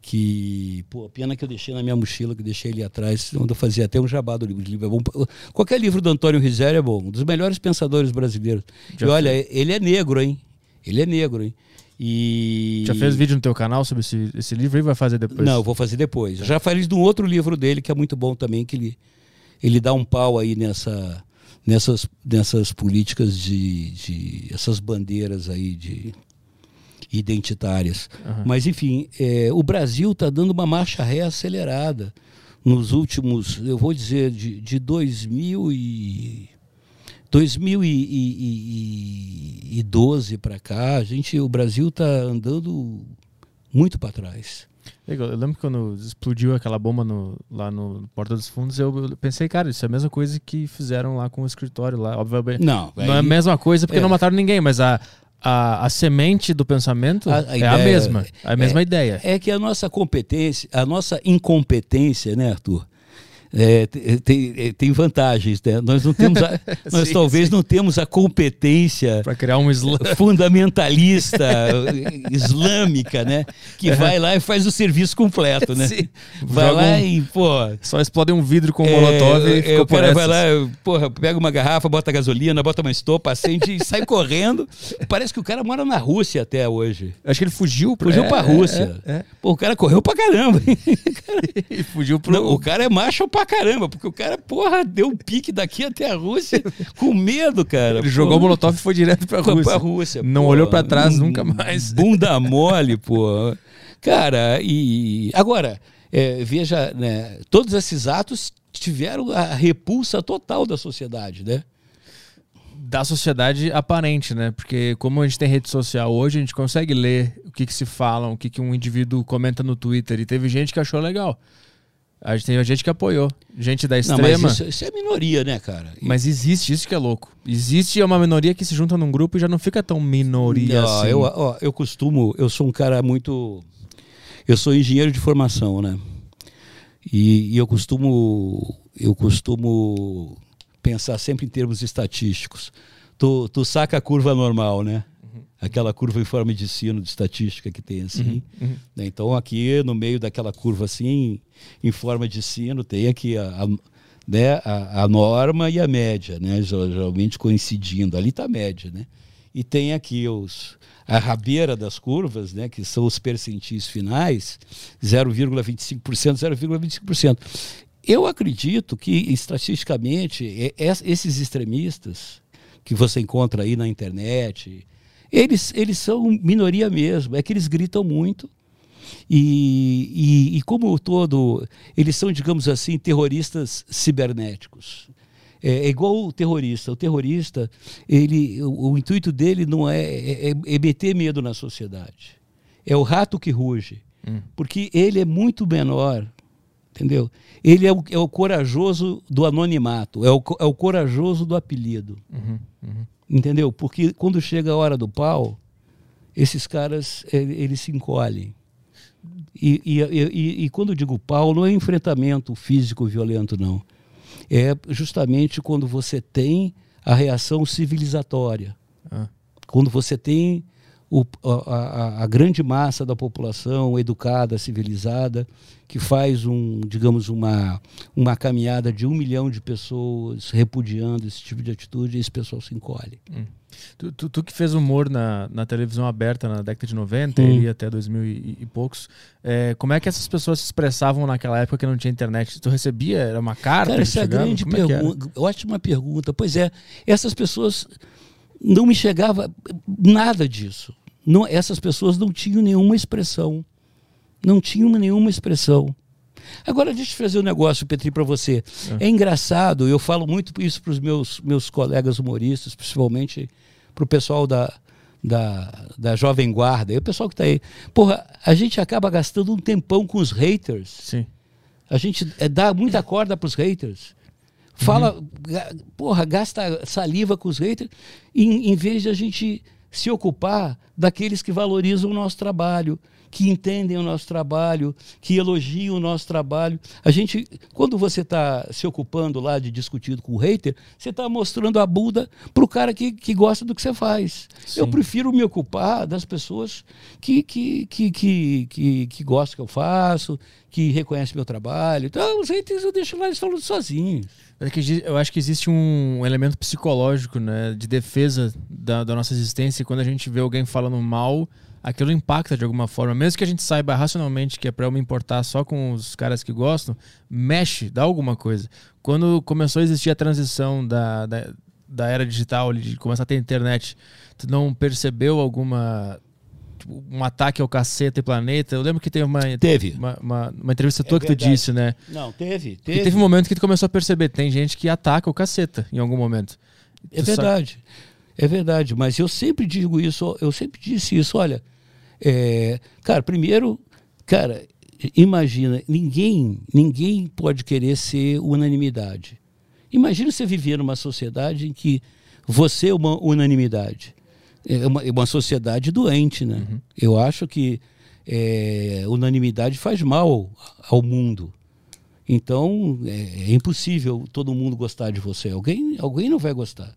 que, pô, pena que eu deixei na minha mochila, que deixei ali atrás, onde eu fazia até um jabá do livro. livro é bom. Qualquer livro do Antônio Risério é bom, um dos melhores pensadores brasileiros. Já e olha, ele é negro, hein? Ele é negro, hein? E... Já fez vídeo no teu canal sobre esse, esse livro e vai fazer depois? Não, vou fazer depois. Já falei de um outro livro dele que é muito bom também, que ele, ele dá um pau aí nessa, nessas, nessas políticas de, de essas bandeiras aí de identitárias. Uhum. Mas enfim, é, o Brasil está dando uma marcha ré acelerada nos últimos, eu vou dizer, de, de 2000 e 2012 para cá, a gente, o Brasil está andando muito para trás. Eu lembro que quando explodiu aquela bomba no, lá no Porta dos Fundos, eu pensei, cara, isso é a mesma coisa que fizeram lá com o escritório lá. Obviamente. Não, não é a mesma coisa porque é. não mataram ninguém, mas a, a, a semente do pensamento a, a é ideia, a mesma. A mesma é, ideia. É que a nossa competência, a nossa incompetência, né, Arthur? É, tem, é, tem vantagens, né? Nós não temos, a, [laughs] nós sim, talvez sim. não temos a competência para criar um islam... [laughs] fundamentalista [laughs] islâmica, né? Que vai lá e faz o serviço completo, né? Sim. Vai Joga lá um... e, pô, só explode um vidro com um é, molotov e é, o cara vai lá, porra, pega uma garrafa, bota gasolina, bota uma estopa, acende e sai correndo. Parece que o cara mora na Rússia até hoje. Acho que ele fugiu, fugiu é, para a Rússia. É, é, Pô, o cara correu para caramba. e fugiu pro... Não, o cara é macho pra caramba, porque o cara, porra, deu um pique daqui até a Rússia com medo, cara. Ele jogou o Molotov e foi direto pra Rússia. Pra Rússia Não olhou para trás um, nunca mais. Bunda mole, pô. Cara, e. Agora, é, veja, né, todos esses atos tiveram a repulsa total da sociedade, né? da sociedade aparente, né? Porque como a gente tem rede social hoje, a gente consegue ler o que, que se fala, o que, que um indivíduo comenta no Twitter. E teve gente que achou legal. A gente tem gente que apoiou. Gente da extrema. Não, isso, isso, é minoria, né, cara? Mas existe, isso que é louco. Existe uma minoria que se junta num grupo e já não fica tão minoria não, assim. Eu, ó, eu costumo, eu sou um cara muito. Eu sou engenheiro de formação, né? E, e eu costumo. Eu costumo pensar sempre em termos estatísticos. Tu, tu saca a curva normal, né? Aquela curva em forma de sino de estatística que tem assim. Uhum, uhum. Né? Então aqui no meio daquela curva assim, em forma de sino, tem aqui a, a né, a, a, norma e a média, né, geralmente coincidindo. Ali está a média, né? E tem aqui os, a rabeira das curvas, né, que são os percentis finais, 0,25%, 0,25%. Eu acredito que, estatisticamente, esses extremistas que você encontra aí na internet, eles, eles são minoria mesmo, é que eles gritam muito. E, e, e como todo, eles são, digamos assim, terroristas cibernéticos. É, é, igual o terrorista. O terrorista, ele, o, o intuito dele não é, é, é, meter medo na sociedade. É o rato que ruge. Hum. Porque ele é muito menor, entendeu? Ele é o, é o corajoso do anonimato, é o, é o corajoso do apelido. Uhum, uhum. Entendeu? Porque quando chega a hora do pau, esses caras eles se encolhem. E, e, e, e quando eu digo pau, não é enfrentamento físico violento, não. É justamente quando você tem a reação civilizatória. Ah. Quando você tem o, a, a, grande massa da população educada, civilizada, que faz um, digamos, uma, uma caminhada de um milhão de pessoas repudiando esse tipo de atitude, e esse pessoal se encolhe. Hum. Tu, tu, tu, que fez humor na, na televisão aberta na década de 90 hum. e até 2000 e, e poucos, é, como é que essas pessoas se expressavam naquela época que não tinha internet? Tu recebia? Era uma carta? Cara, essa é a grande é pergunta. É ótima pergunta. Pois é, essas pessoas não me chegava nada disso. Não, essas pessoas não tinham nenhuma expressão. Não tinham nenhuma expressão. Agora, deixa eu fazer um negócio, Petri, para você. É. é. engraçado, eu falo muito isso para os meus, meus colegas humoristas, principalmente para o pessoal da, da, da Jovem Guarda, e o pessoal que está aí. Porra, a gente acaba gastando um tempão com os haters. Sim. A gente é, dá muita corda para os haters. Fala, uhum. porra, gasta saliva com os haters, em, em vez de a gente se ocupar daqueles que valorizam o nosso trabalho, que entendem o nosso trabalho, que elogiam o nosso trabalho. A gente, quando você está se ocupando lá de discutir com o hater, você está mostrando a Buda para o cara que, que gosta do que você faz. Sim. Eu prefiro me ocupar das pessoas que, que, que, que, que, que gostam que eu faço, que reconhecem meu trabalho. Então, os haters eu deixo lá eles falando sozinhos. É eu acho que existe um elemento psicológico, né, de defesa da, da nossa existência. Quando a gente vê alguém falando mal, aquilo impacta de alguma forma. Mesmo que a gente saiba racionalmente que é pra eu me importar só com os caras que gostam, mexe, dá alguma coisa. Quando começou a existir a transição da, da, da era digital, de começar a ter internet, tu não percebeu alguma. tipo, um ataque ao caceta e planeta? Eu lembro que teve uma, Teve. uma, uma, uma entrevista tua que tu verdade. disse, né? Não, teve. E teve um momento que tu começou a perceber, tem gente que ataca o caceta em algum momento. É Tu verdade. É verdade, mas eu sempre digo isso, eu sempre disse isso, olha, é, cara, primeiro, cara, imagina, ninguém, ninguém pode querer ser unanimidade. Imagina você viver numa sociedade em que você é uma unanimidade. É uma, é uma sociedade doente, né? Eu acho que é, unanimidade faz mal ao mundo. Então, é, é impossível todo mundo gostar de você. Alguém, alguém não vai gostar.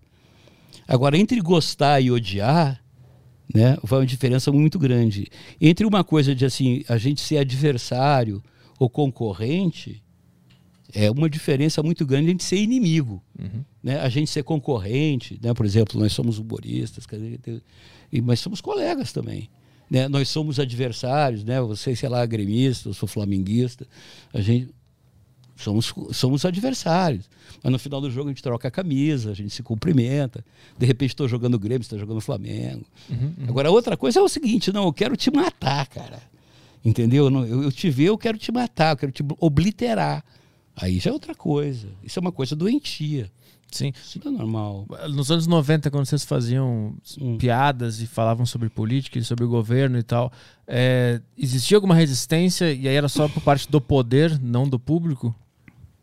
Agora, entre gostar e odiar, né, vai uma diferença muito grande. Entre uma coisa de assim, a gente ser adversário ou concorrente, é uma diferença muito grande entre ser inimigo. Né? A gente ser concorrente, né? por exemplo, nós somos humoristas, mas somos colegas também. Né? Nós somos adversários, né? você, sei lá, gremista, eu sou flamenguista, a gente somos, somos adversários. Mas no final do jogo a gente troca a camisa, a gente se cumprimenta. De repente estou jogando Grêmio, está jogando Flamengo. Agora, outra coisa é o seguinte: não, eu quero te matar, cara. Entendeu? Não, Eu, eu te ver, eu quero te matar, eu quero te obliterar. Aí já é outra coisa. Isso é uma coisa doentia. Sim. Isso não é normal. Nos anos 90, quando vocês faziam Hum. piadas e falavam sobre política e sobre o governo e tal, é, existia alguma resistência e aí era só por parte do poder, não do público?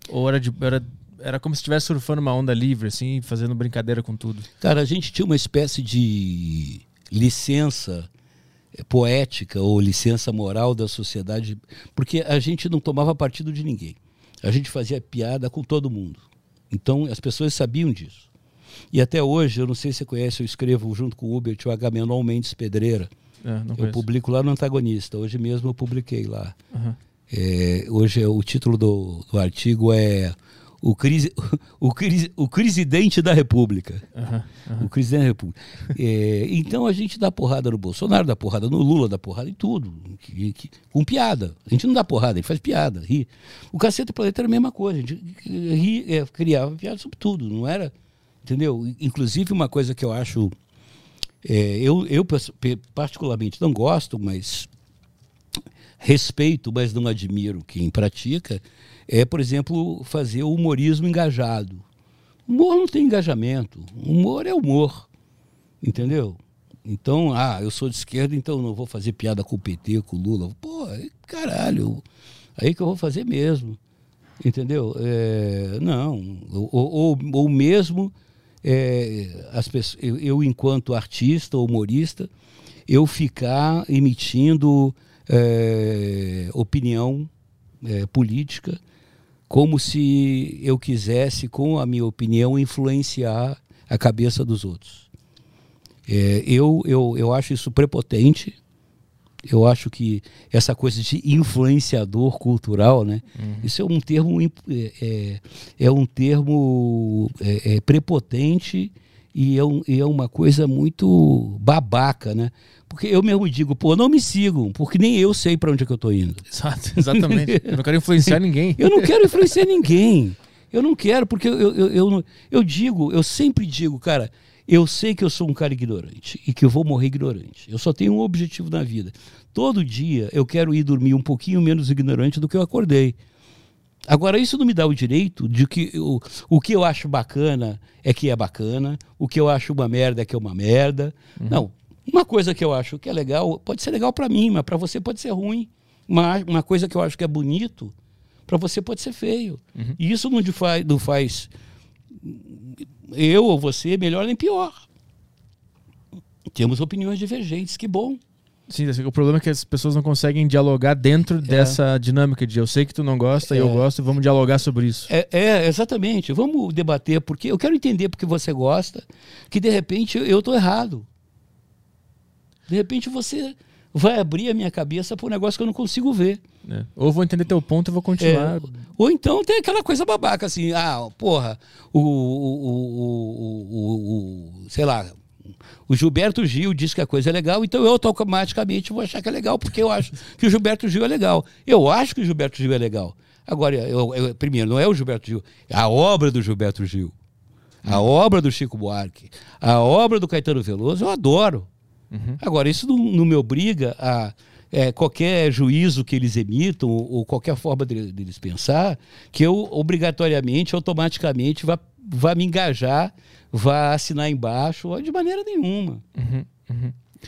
Ou era, de- era, era como se estivesse surfando uma onda livre, assim, fazendo brincadeira com tudo? Cara, a gente tinha uma espécie de licença eh, poética ou licença moral da sociedade, porque a gente não tomava partido de ninguém. A gente fazia piada com todo mundo. Então as pessoas sabiam disso. E até hoje, eu não sei se você conhece, eu escrevo junto com o Uber, o Agamenon Mendes Pedreira. É, Eu conheço. publico lá no Antagonista. Hoje mesmo eu publiquei lá. Aham. É, hoje é, o título do, do artigo é o, crise, [laughs] o, crise, o Presidente da República. Aham, O presidente da República. É, então a gente dá porrada no Bolsonaro, dá porrada no Lula, dá porrada em tudo. que- que- com piada. A gente não dá porrada, a gente faz piada, ri. O Cacete Planeta era a mesma coisa. A gente ri, é, criava piada sobre tudo, não era? Entendeu? Inclusive, uma coisa que eu acho. é, eu, eu particularmente não gosto, mas respeito, mas não admiro quem pratica, é, por exemplo, fazer o humorismo engajado. Humor não tem engajamento. Humor é humor. Entendeu? Então, ah, eu sou de esquerda, então não vou fazer piada com o PT, com o Lula. Pô, caralho, aí que eu vou fazer mesmo. Entendeu? É, não. Ou, ou, ou mesmo, é, as pessoas, eu, eu, enquanto artista, humorista, eu ficar emitindo é, opinião é, política como se eu quisesse, com a minha opinião, influenciar a cabeça dos outros. É, eu, eu, eu acho isso prepotente. Eu acho que essa coisa de influenciador cultural, né? Uhum. Isso é um termo é, é um termo é, é, prepotente e é, um, é uma coisa muito babaca, né? Porque eu mesmo digo, pô, não me sigam, porque nem eu sei para onde é que eu estou indo. Exato, exatamente. eu não quero influenciar [laughs] ninguém. eu não quero influenciar ninguém. Eu não quero, porque eu, eu, eu, eu, eu digo, eu sempre digo, cara, eu sei que eu sou um cara ignorante e que eu vou morrer ignorante. Eu só tenho um objetivo na vida. Todo dia eu quero ir dormir um pouquinho menos ignorante do que eu acordei. Agora, isso não me dá o direito de que eu, o que eu acho bacana é que é bacana, o que eu acho uma merda é que é uma merda. Uhum. Não. Uma coisa que eu acho que é legal pode ser legal para mim, mas para você pode ser ruim. Uma, uma coisa que eu acho que é bonito, para você pode ser feio. Uhum. E isso não faz, não faz eu ou você melhor nem pior. Temos opiniões divergentes, que bom. Sim, assim, o problema é que as pessoas não conseguem dialogar dentro dessa dinâmica de eu sei que tu não gosta e eu É. gosto e vamos dialogar sobre isso. É, é, exatamente. Vamos debater, porque eu quero entender porque você gosta, que de repente eu estou errado. De repente você vai abrir a minha cabeça para um negócio que eu não consigo ver. né? Ou vou entender teu ponto e vou continuar. É, ou então tem aquela coisa babaca assim, ah, porra, o, o, o, o, o- sei lá, o Gilberto Gil diz que a coisa é legal, então eu automaticamente vou achar que é legal, porque eu acho que o Gilberto Gil é legal. Eu acho que o Gilberto Gil é legal. Agora, eu, eu- primeiro, não é o Gilberto Gil, é a obra do Gilberto Gil. A obra do Chico Buarque, a obra do Caetano Veloso, eu adoro. Agora, isso não, não me obriga a é, qualquer juízo que eles emitam ou, ou qualquer forma de- deles pensar, que eu obrigatoriamente, automaticamente, vá, vá me engajar, vá assinar embaixo, ou de maneira nenhuma.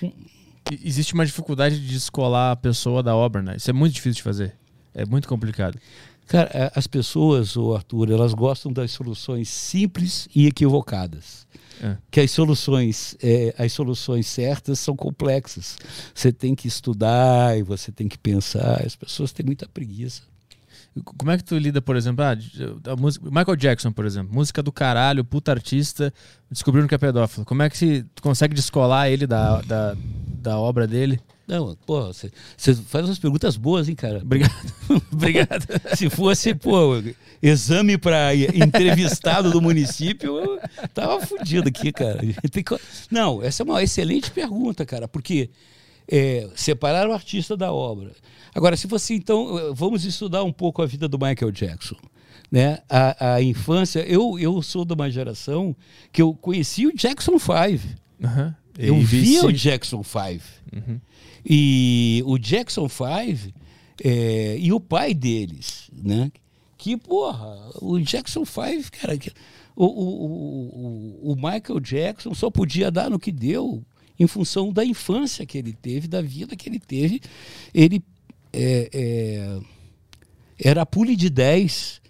E- Existe uma dificuldade de descolar a pessoa da obra, né? Isso é muito difícil de fazer. É muito complicado. Cara, a- as pessoas, o Arthur, elas gostam das soluções simples e equivocadas. É. Que as soluções, é, as soluções certas são complexas. Você tem que estudar e você tem que pensar. As pessoas têm muita preguiça. Como é que tu lida, por exemplo, ah, a música, Michael Jackson, por exemplo, música do caralho, puta artista, descobriram que é pedófilo. Como é que se, tu consegue descolar ele da, da, da obra dele? Não, pô, você faz umas perguntas boas, hein, cara? Obrigado. [laughs] Obrigado. Se fosse, pô, exame para entrevistado do município, eu tava fudido aqui, cara. Não, essa é uma excelente pergunta, cara, porque é, separar o artista da obra. Agora, se você, então, eh, vamos estudar um pouco a vida do Michael Jackson. Né? A, a infância, eu, eu sou de uma geração que eu conheci o Jackson 5. Aham. Eu ABC. vi o Jackson 5. E o Jackson 5 é, e o pai deles, né? Que, porra, o Jackson 5, cara, que- o, o, o, o Michael Jackson só podia dar no que deu em função da infância que ele teve, da vida que ele teve. Ele é, é, era a pule de 10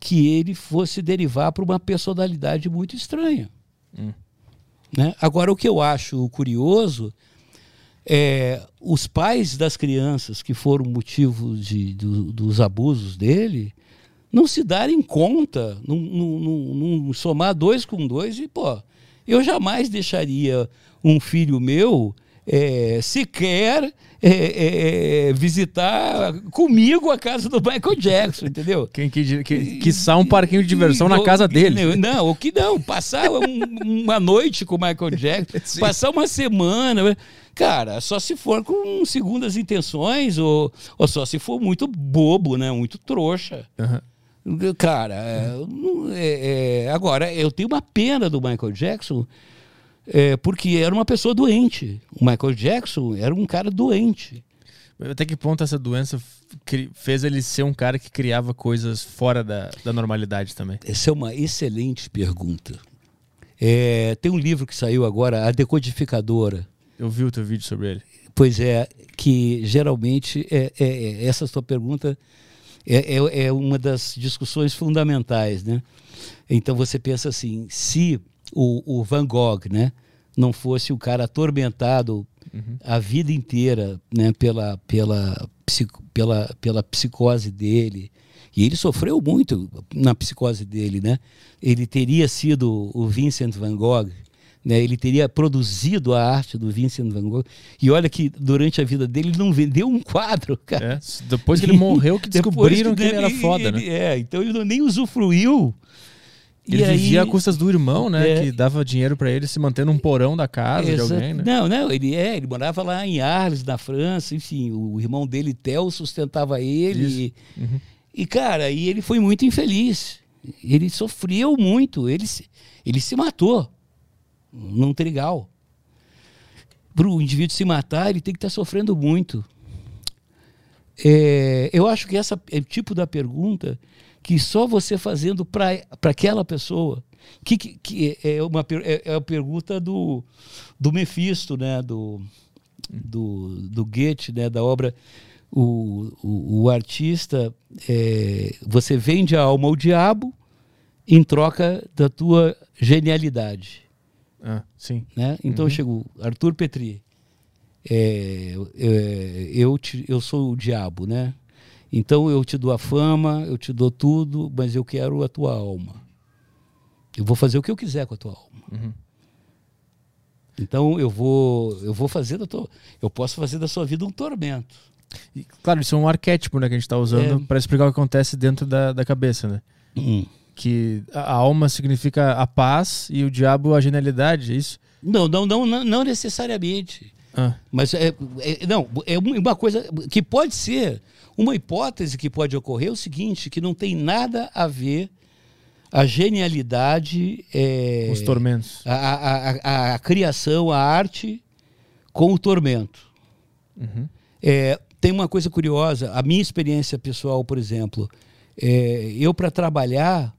que ele fosse derivar para uma personalidade muito estranha. Né? Agora, o que eu acho curioso é os pais das crianças que foram motivo de, do- dos abusos dele não se darem conta, não, não- não- não somar dois com dois e, pô, eu jamais deixaria um filho meu é, sequer é, é, é, visitar comigo a casa do Michael Jackson, entendeu? Quem que, que, quiçá um parquinho de diversão na Ou- casa dele. Não, o que não, passar um- uma noite com o Michael Jackson, [laughs] passar uma semana. Cara, só se for com segundas intenções ou, ou só se for muito bobo, né? Muito trouxa. Aham. Cara, é, é- é, agora, eu tenho uma pena do Michael Jackson é, porque era uma pessoa doente. O Michael Jackson era um cara doente. Até que ponto essa doença fez ele ser um cara que criava coisas fora da, da normalidade também? Essa é uma excelente pergunta. É, tem um livro que saiu agora, A Decodificadora. Eu vi o teu vídeo sobre ele. Pois é, que geralmente é, é- é- essa sua pergunta é, é- é uma das discussões fundamentais, né? Então você pensa assim, se o, o Van Gogh, né, não fosse o cara atormentado a vida inteira, né, pela, pela, psico- pela, pela psicose dele, e ele sofreu muito na psicose dele, né? Ele teria sido o Vincent Van Gogh, né? Ele teria produzido a arte do Vincent Van Gogh. E olha que durante a vida dele ele não vendeu um quadro, [laughs] cara. É, depois que ele morreu, que descobriram que ele era ele- foda, né? ele- É, então ele nem usufruiu. Ele E aí- vivia a custas do irmão, né? É. Que dava dinheiro pra ele se manter num porão da casa de alguém, né? Não, não, ele é, ele morava lá em Arles, na França, enfim, o irmão dele, Theo, sustentava ele. E, Uhum. e, cara, e ele foi muito infeliz. Ele sofreu muito, ele se, ele se matou num trigal. Para o indivíduo se matar, ele tem que estar sofrendo muito. É, eu acho que essa é o tipo da pergunta que só você fazendo para aquela pessoa. Que, que, que é, uma, per- é, é a pergunta do, do Mephisto, né? do, do, do Goethe, né? da obra. O, o, o artista, é, você vende a alma ao diabo em troca da tua genialidade. Ah, sim. Né? Então eu chego, Arthur Petri, é, é, eu, te- eu sou o diabo, né? Então eu te dou a fama, eu te dou tudo, mas eu quero a tua alma. Eu vou fazer o que eu quiser com a tua alma. Uhum. Então eu vou, eu vou fazer da tua, eu posso fazer da sua vida um tormento. E, claro, isso é um arquétipo né, que a gente está usando É. para explicar o que acontece dentro da, da cabeça, né? Que a alma significa a paz e o diabo a genialidade, é isso? Não, não, não, não necessariamente. Ah, Mas é, é- não, é uma coisa que pode ser, uma hipótese que pode ocorrer é o seguinte, que não tem nada a ver a genialidade, é, os tormentos. a, a, a, a criação, a arte com o tormento. Uhum. É, tem uma coisa curiosa, a minha experiência pessoal, por exemplo, é, eu para trabalhar,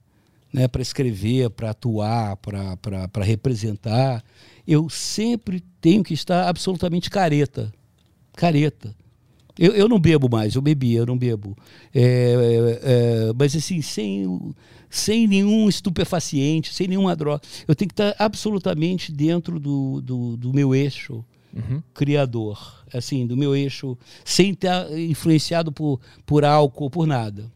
né, para escrever, para atuar, para representar, eu sempre tenho que estar absolutamente careta. Careta. Eu, eu não bebo mais, eu bebia, eu não bebo. É, é, é, mas assim, sem, sem nenhum estupefaciente, sem nenhuma droga. Eu tenho que estar absolutamente dentro do, do, do meu eixo Uhum. criador, assim, do meu eixo, sem estar influenciado por, por álcool, por nada.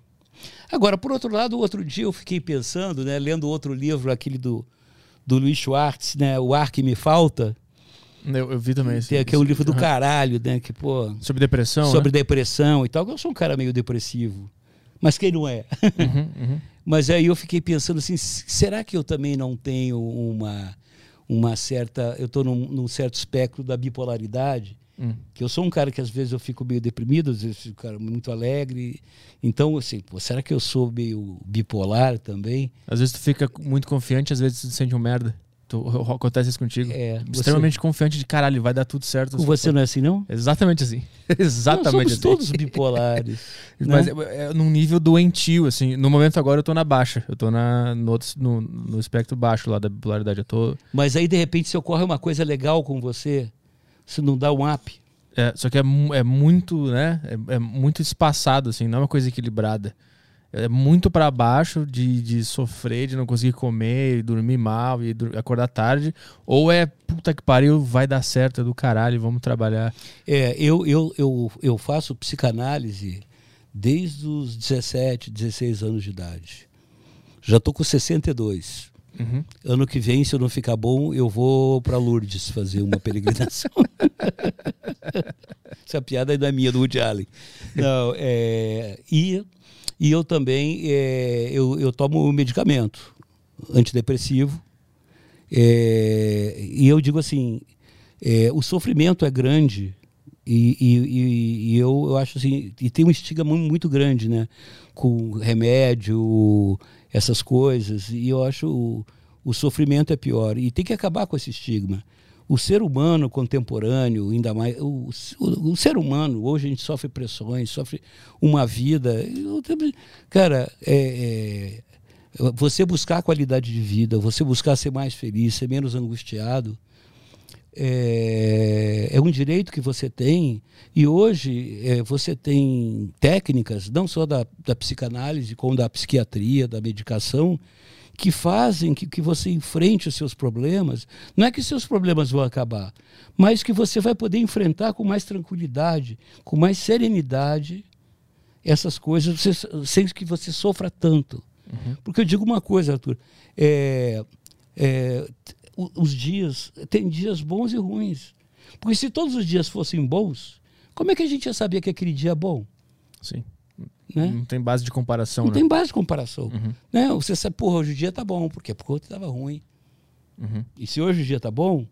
Agora, por outro lado, outro dia eu fiquei pensando, né, lendo outro livro, aquele do, do Luiz Schwartz, né, O Ar Que Me Falta, Eu, eu vi também esse. tem aqui é um livro do caralho, né, que, pô, Sobre depressão. sobre né? depressão e tal. Eu sou um cara meio depressivo, mas quem não é? Uhum, [laughs] uhum. Mas aí eu fiquei pensando assim, será que eu também não tenho uma uma certa, eu estou num, num certo espectro da bipolaridade? Hum. que eu sou um cara que às vezes eu fico meio deprimido, às vezes fico um cara muito alegre. Então, assim, pô, será que eu sou meio bipolar também? Às vezes tu fica muito confiante, às vezes tu se sente um merda. Tu, [laughs] acontece isso contigo. É, você- Extremamente confiante de caralho, vai dar tudo certo. Com você não é assim, não? Exatamente assim. [laughs] Exatamente Nós somos assim. todos bipolares. [laughs] Mas né? é, é num nível doentio, assim. No momento agora eu tô na baixa. Eu tô na, no, outro- no, no espectro baixo lá da bipolaridade. Eu tô. Mas aí, de repente, se ocorre uma coisa legal com você, se não dá um up. É, só que é, é muito, né? É, é muito espaçado, assim, não é uma coisa equilibrada. É muito pra baixo de, de sofrer, de não conseguir comer, e dormir mal e acordar tarde. Ou é puta que pariu, vai dar certo, é do caralho, vamos trabalhar. É, eu, eu, eu, eu faço psicanálise desde os 17, 16 anos de idade. Já estou com 62. Uhum. Ano que vem, se eu não ficar bom, eu vou para Lourdes fazer uma peregrinação. [laughs] Essa piada é da minha, do Woody Allen. Não, é, e, e eu também é, eu, eu tomo medicamento antidepressivo. É, e eu digo assim, é, o sofrimento é grande e, e, e- eu, eu acho assim, e tem um estigma mu- muito grande, né? Com remédio, essas coisas, e eu acho o, o sofrimento é pior. E tem que acabar com esse estigma. O ser humano contemporâneo, ainda mais. O, o, o ser humano, hoje a gente sofre pressões, sofre uma vida. Cara, é, é, você buscar qualidade de vida, você buscar ser mais feliz, ser menos angustiado, é, é um direito que você tem. E hoje é, você tem técnicas, não só da, da psicanálise, como da psiquiatria, da medicação, que fazem que, que você enfrente os seus problemas. Não é que seus problemas vão acabar, mas que você vai poder enfrentar com mais tranquilidade, com mais serenidade essas coisas, você- sem que você sofra tanto. Porque eu digo uma coisa, Arthur, é, é, os dias, tem dias bons e ruins. Porque se todos os dias fossem bons, como é que a gente ia saber que aquele dia é bom? Sim. Né? Não tem base de comparação, Não né? tem base de comparação. Uhum. Né? Você sabe, porra, hoje o dia tá bom, porque porque ontem estava ruim. Uhum. E se hoje o dia tá bom,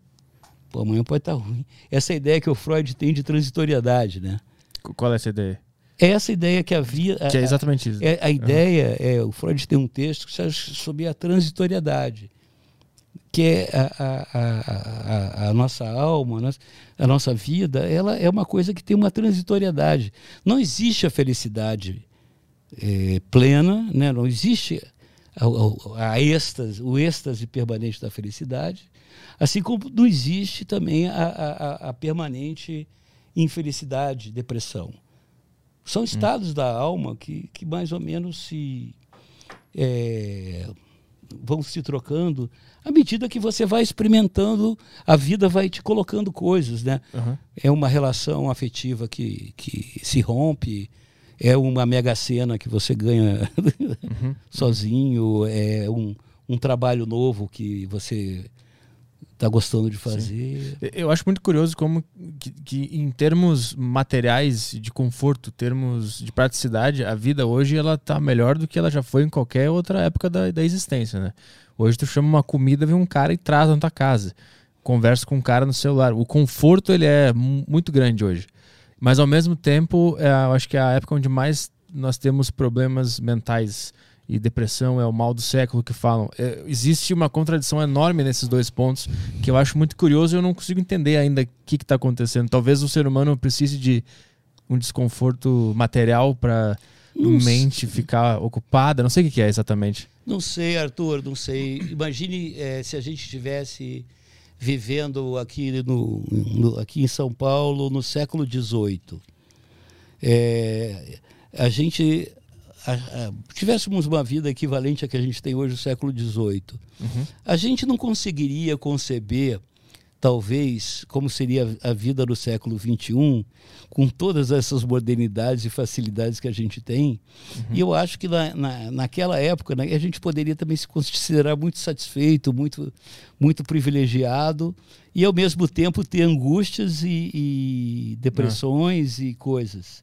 pô, amanhã pode estar ruim. Essa é a ideia que o Freud tem de transitoriedade, né? Qu- Qual é essa ideia? É essa ideia que havia. Que é exatamente isso. É, a ideia é, o Freud tem um texto que sobre a transitoriedade, que é a, a, a, a, nossa alma, a nossa, vida, ela é uma coisa que tem uma transitoriedade. Não existe a felicidade eh, plena, né? não existe a, a, êxtase, o êxtase permanente da felicidade, assim como não existe também a, permanente infelicidade, depressão. São estados da alma que, que mais ou menos se. é, vão se trocando à medida que você vai experimentando, a vida vai te colocando coisas, né? Aham. É uma relação afetiva que, que se rompe, é uma mega cena que você ganha [laughs] sozinho, é um, um trabalho novo que você está gostando de fazer. Eu acho muito curioso como que, que em termos materiais de conforto, termos de praticidade, a vida hoje ela tá melhor do que ela já foi em qualquer outra época da, da existência, né? Hoje tu chama uma comida, vem um cara e traz na tua casa. Conversa com um cara no celular. O conforto ele é mu- muito grande hoje. Mas ao mesmo tempo, é, eu acho que é a época onde mais nós temos problemas mentais e depressão é o mal do século que falam. É, existe uma contradição enorme nesses dois pontos que eu acho muito curioso e eu não consigo entender ainda o que está acontecendo. Talvez o ser humano precise de um desconforto material para sei. mente ficar ocupada. Não sei o que que é exatamente. Não sei, Arthur, não sei. Imagine eh, se a gente estivesse vivendo aqui, no, no- aqui em São Paulo no século XVIII. Eh, a gente a- a- tivéssemos uma vida equivalente à que a gente tem hoje no século XVIII. A gente não conseguiria conceber, talvez, como seria a vida no século XXI, com todas essas modernidades e facilidades que a gente tem. E eu acho que na, na, naquela época né, a gente poderia também se considerar muito satisfeito, muito, muito privilegiado, e ao mesmo tempo ter angústias e, e depressões e coisas.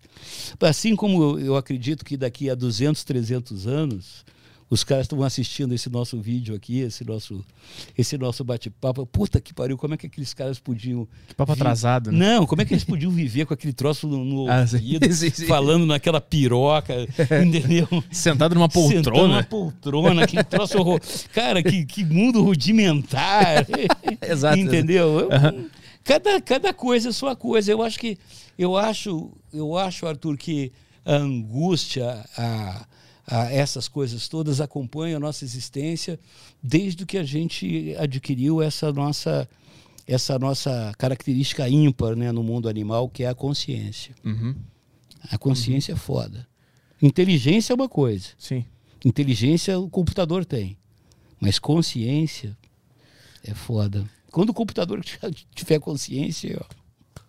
Assim como eu acredito que daqui a 200, 300 anos, os caras estão assistindo esse nosso vídeo aqui, esse nosso, esse nosso bate-papo. Puta que pariu, como é que aqueles caras podiam. Que papo atrasado, né? Não, como é que eles podiam viver com aquele troço no, no Ah, ouvido, [laughs] Sim, sim. falando naquela piroca, [laughs] entendeu? Sentado numa Sentando numa poltrona. poltrona, aquele troço horror. Cara, que, que mundo rudimentar. [laughs] Exato. Entendeu? Eu- cada, cada coisa é sua coisa. Eu acho que eu acho, eu acho, Arthur, que a angústia, a, essas coisas todas acompanham a nossa existência desde que a gente adquiriu essa nossa essa nossa característica ímpar né, no mundo animal, que é a consciência. Uhum. A consciência é foda. Inteligência é uma coisa. Sim. Inteligência o computador tem. Mas consciência é foda. Quando o computador [laughs] tiver consciência, ó.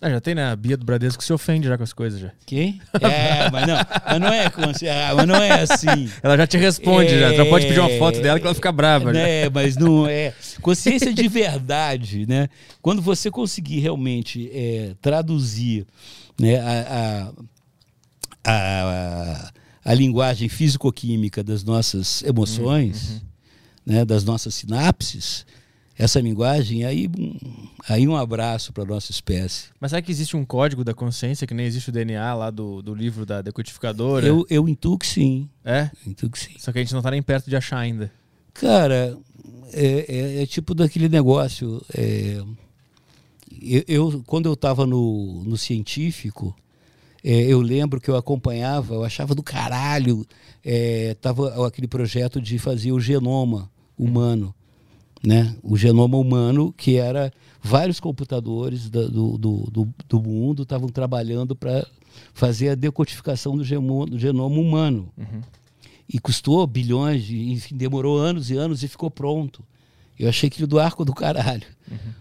Ah, já tem, né? A Bia do Bradesco que se ofende já com as coisas já. Quem? É, mas não, mas não é ah, mas não é assim. Ela já te responde, já. Tu pode pedir uma foto dela que ela fica brava. já. né, mas não é. Consciência de verdade, né? Quando você conseguir realmente é, traduzir né, a, a, a, a linguagem físico-química das nossas emoções, né, das nossas sinapses, essa linguagem, aí, um- aí um abraço para nossa espécie. Mas será que existe um código da consciência que nem existe o DNA lá do, do livro da decodificadora? Eu, eu intuo que sim. É? Intuo que sim. Só que a gente não tá nem perto de achar ainda. Cara, é, é- é tipo daquele negócio. é, eu, eu- quando eu estava no, no científico, é, eu lembro que eu acompanhava, eu achava do caralho. É, tava aquele projeto de fazer o genoma humano, né? O genoma humano, que era vários computadores da- do, do, do, do mundo estavam trabalhando para fazer a decodificação do, gemo- do genoma humano e custou bilhões, de- enfim, demorou anos e anos e ficou pronto. Eu achei aquilo do arco do caralho.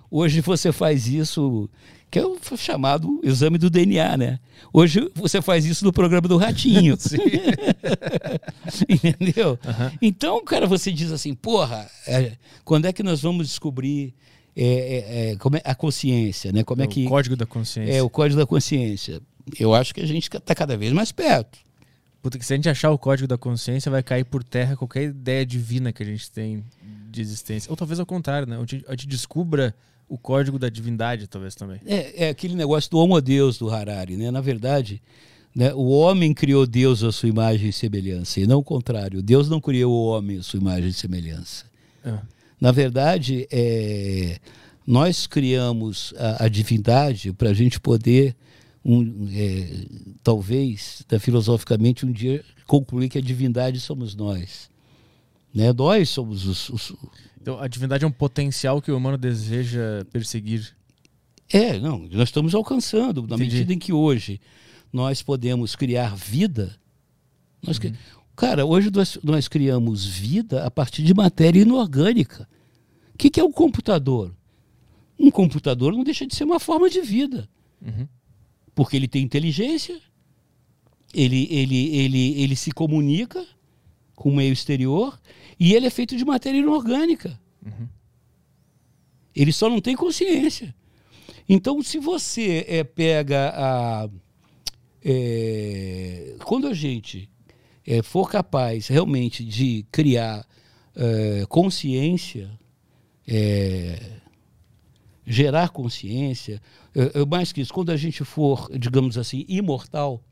Hoje você faz isso, que é o chamado exame do DNA, né? Hoje você faz isso no programa do Ratinho. [laughs] [laughs] Entendeu? Então, cara, você diz assim, porra, é, quando é que nós vamos descobrir é, é, é, como é, a consciência, né? Como é que O código da consciência. é o código da consciência? Eu acho que a gente está cada vez mais perto. Puta, que se a gente achar o código da consciência, vai cair por terra qualquer ideia divina que a gente tem de existência. Ou talvez ao contrário, né? A gente, a gente descubra o código da divindade, talvez também. É, é aquele negócio do homo deus do Harari, né? Na verdade, né, o homem criou Deus à sua imagem e semelhança, e não o contrário. Deus não criou o homem à sua imagem e semelhança. É. Na verdade, é, nós criamos a, a divindade para a gente poder, um, é, talvez, né, filosoficamente, um dia concluir que a divindade somos nós. Né? Nós somos os, os, Então, a divindade é um potencial que o humano deseja perseguir. É, não, nós estamos alcançando, na Entendi. medida em que hoje nós podemos criar vida. Nós cri- Cara, hoje nós, nós criamos vida a partir de matéria inorgânica. O que, que é um computador? Um computador não deixa de ser uma forma de vida. Uhum. Porque ele tem inteligência, ele, ele, ele, ele se comunica com o meio exterior e ele é feito de matéria inorgânica. Ele só não tem consciência. Então, se você é, pega a. é, quando a gente é, for capaz realmente de criar é, consciência, é, gerar consciência, é, é, mais que isso, quando a gente for, digamos assim, imortal,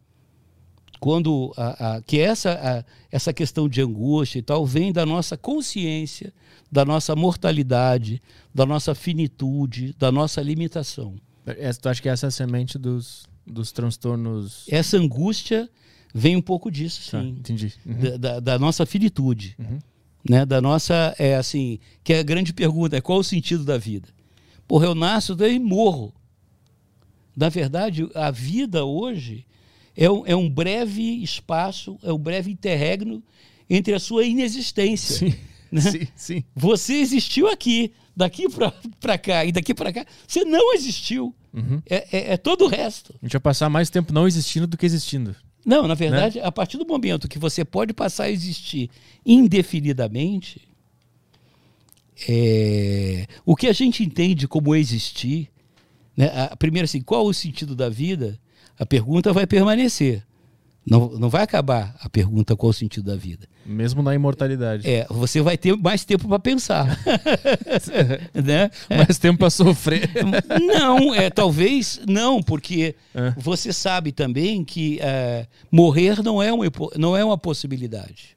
quando a, a- que essa, a- essa questão de angústia e tal vem da nossa consciência, da nossa mortalidade, da nossa finitude, da nossa limitação. Essa, tu acha que essa é a semente dos, dos transtornos. Essa angústia vem um pouco disso, Tá, sim, entendi. Uhum. da, da- da nossa finitude, Uhum. né? Da nossa, é assim, que é a grande pergunta é qual o sentido da vida? Porra, eu nasço daí morro. Na verdade, a vida hoje é um, é um breve espaço, é um breve interregno entre a sua inexistência. Sim, [laughs] né? sim, sim. Você existiu aqui, daqui para cá e daqui para cá. Você não existiu. Uhum. É, é- é todo o resto. A gente vai passar mais tempo não existindo do que existindo. Não, na verdade, a partir do momento que você pode passar a existir indefinidamente, é, o que a gente entende como existir, né, primeiro assim, qual o sentido da vida? A pergunta vai permanecer. Não, não vai acabar a pergunta qual o sentido da vida. Mesmo na imortalidade. É, você vai ter mais tempo para pensar. [laughs] né? Mais tempo pra sofrer. Não, é talvez não, porque É. você sabe também que é, morrer não é, uma, não é uma possibilidade.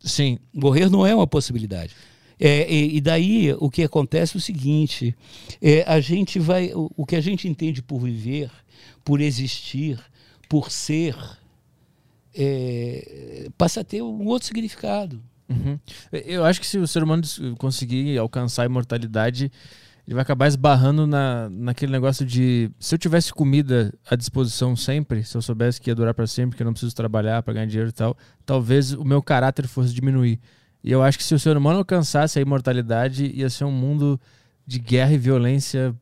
Sim. Morrer não é uma possibilidade. É, e, e daí o que acontece é o seguinte: é, a gente vai, o, o que a gente entende por viver, por existir, por ser, é, passa a ter um outro significado. Uhum. Eu acho que se o ser humano conseguir alcançar a imortalidade, ele vai acabar esbarrando na, naquele negócio de se eu tivesse comida à disposição sempre, se eu soubesse que ia durar para sempre, que eu não preciso trabalhar para ganhar dinheiro e tal, talvez o meu caráter fosse diminuir. E eu acho que se o ser humano alcançasse a imortalidade, ia ser um mundo de guerra e violência.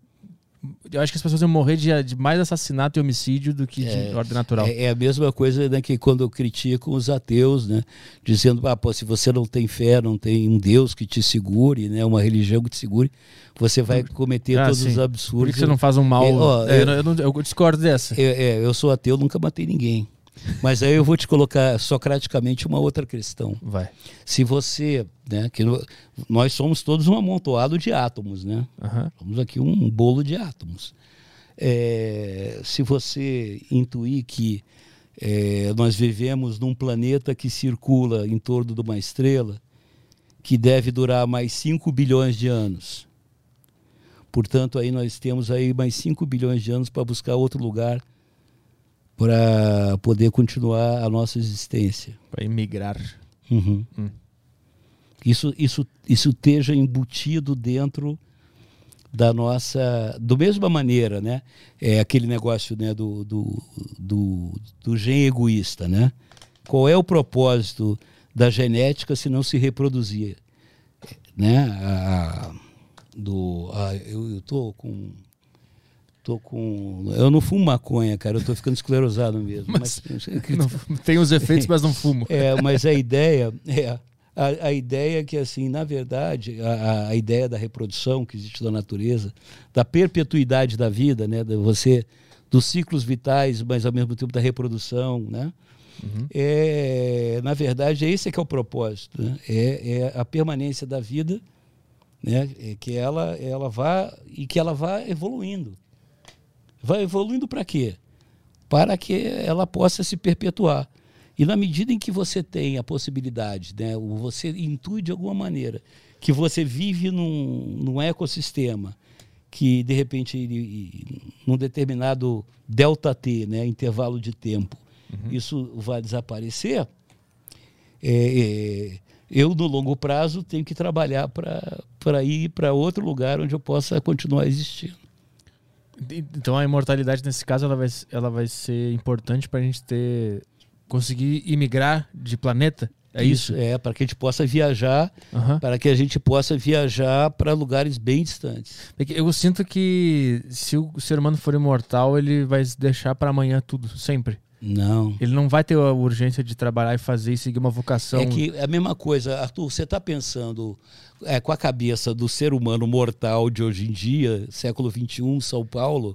Eu acho que as pessoas iam morrer de, de mais assassinato e homicídio do que de ordem natural. É, é a mesma coisa né, que quando eu critico os ateus, né, dizendo, ah, pô, se você não tem fé, não tem um Deus que te segure, né, uma religião que te segure, você vai cometer Ah, todos sim. os Por absurdos. que você não faz um mal? É, ó, É, eu- eu, não- eu discordo dessa. É, é, eu sou ateu, nunca matei ninguém. Mas aí eu vou te colocar socraticamente uma outra questão. Vai. Se você, né, que nós somos todos um amontoado de átomos, né? Aham. Somos aqui um bolo de átomos. É, se você intuir que é, nós vivemos num planeta que circula em torno de uma estrela que deve durar mais 5 bilhões de anos. Portanto, aí nós temos aí mais 5 bilhões de anos para buscar outro lugar para poder continuar a nossa existência. Para emigrar. Uhum. Hum. Isso, isso, isso esteja embutido dentro da nossa. Do mesma maneira, né? É aquele negócio né, do, do, do, do gene egoísta, né? Qual é o propósito da genética se não se reproduzir? Né? A, do, a, eu, tô com. Tô com. Eu não fumo maconha, cara. Eu tô ficando esclerosado mesmo. Mas- mas Não- [laughs] tem os efeitos, mas não fumo. é, mas a ideia é a, a ideia é que assim, na verdade, a, a- ideia da reprodução que existe na natureza, da perpetuidade da vida, né, da você dos ciclos vitais, mas ao mesmo tempo da reprodução, né? É, na verdade, esse é que é o propósito, né? é, é a permanência da vida, né? É que ela ela vá e que ela vá evoluindo. Vai evoluindo para quê? para que ela possa se perpetuar. E na medida em que você tem a possibilidade, né, ou você intui de alguma maneira que você vive num, num ecossistema que de repente ele- num determinado delta t, né, intervalo de tempo, isso vai desaparecer, é, é, eu no longo prazo tenho que trabalhar para ir para outro lugar onde eu possa continuar existindo. Então a imortalidade, nesse caso, ela vai, ela vai ser importante pra gente ter conseguir imigrar de planeta? É isso? É, para que a gente possa viajar, Aham. para que a gente possa viajar para lugares bem distantes. É Eu sinto que se o ser humano for imortal, ele vai deixar pra amanhã tudo, sempre. Não. Ele não vai ter a urgência de trabalhar e fazer e seguir uma vocação. É que é a mesma coisa, Arthur, você está pensando é, com a cabeça do ser humano mortal de hoje em dia, século XXI, São Paulo,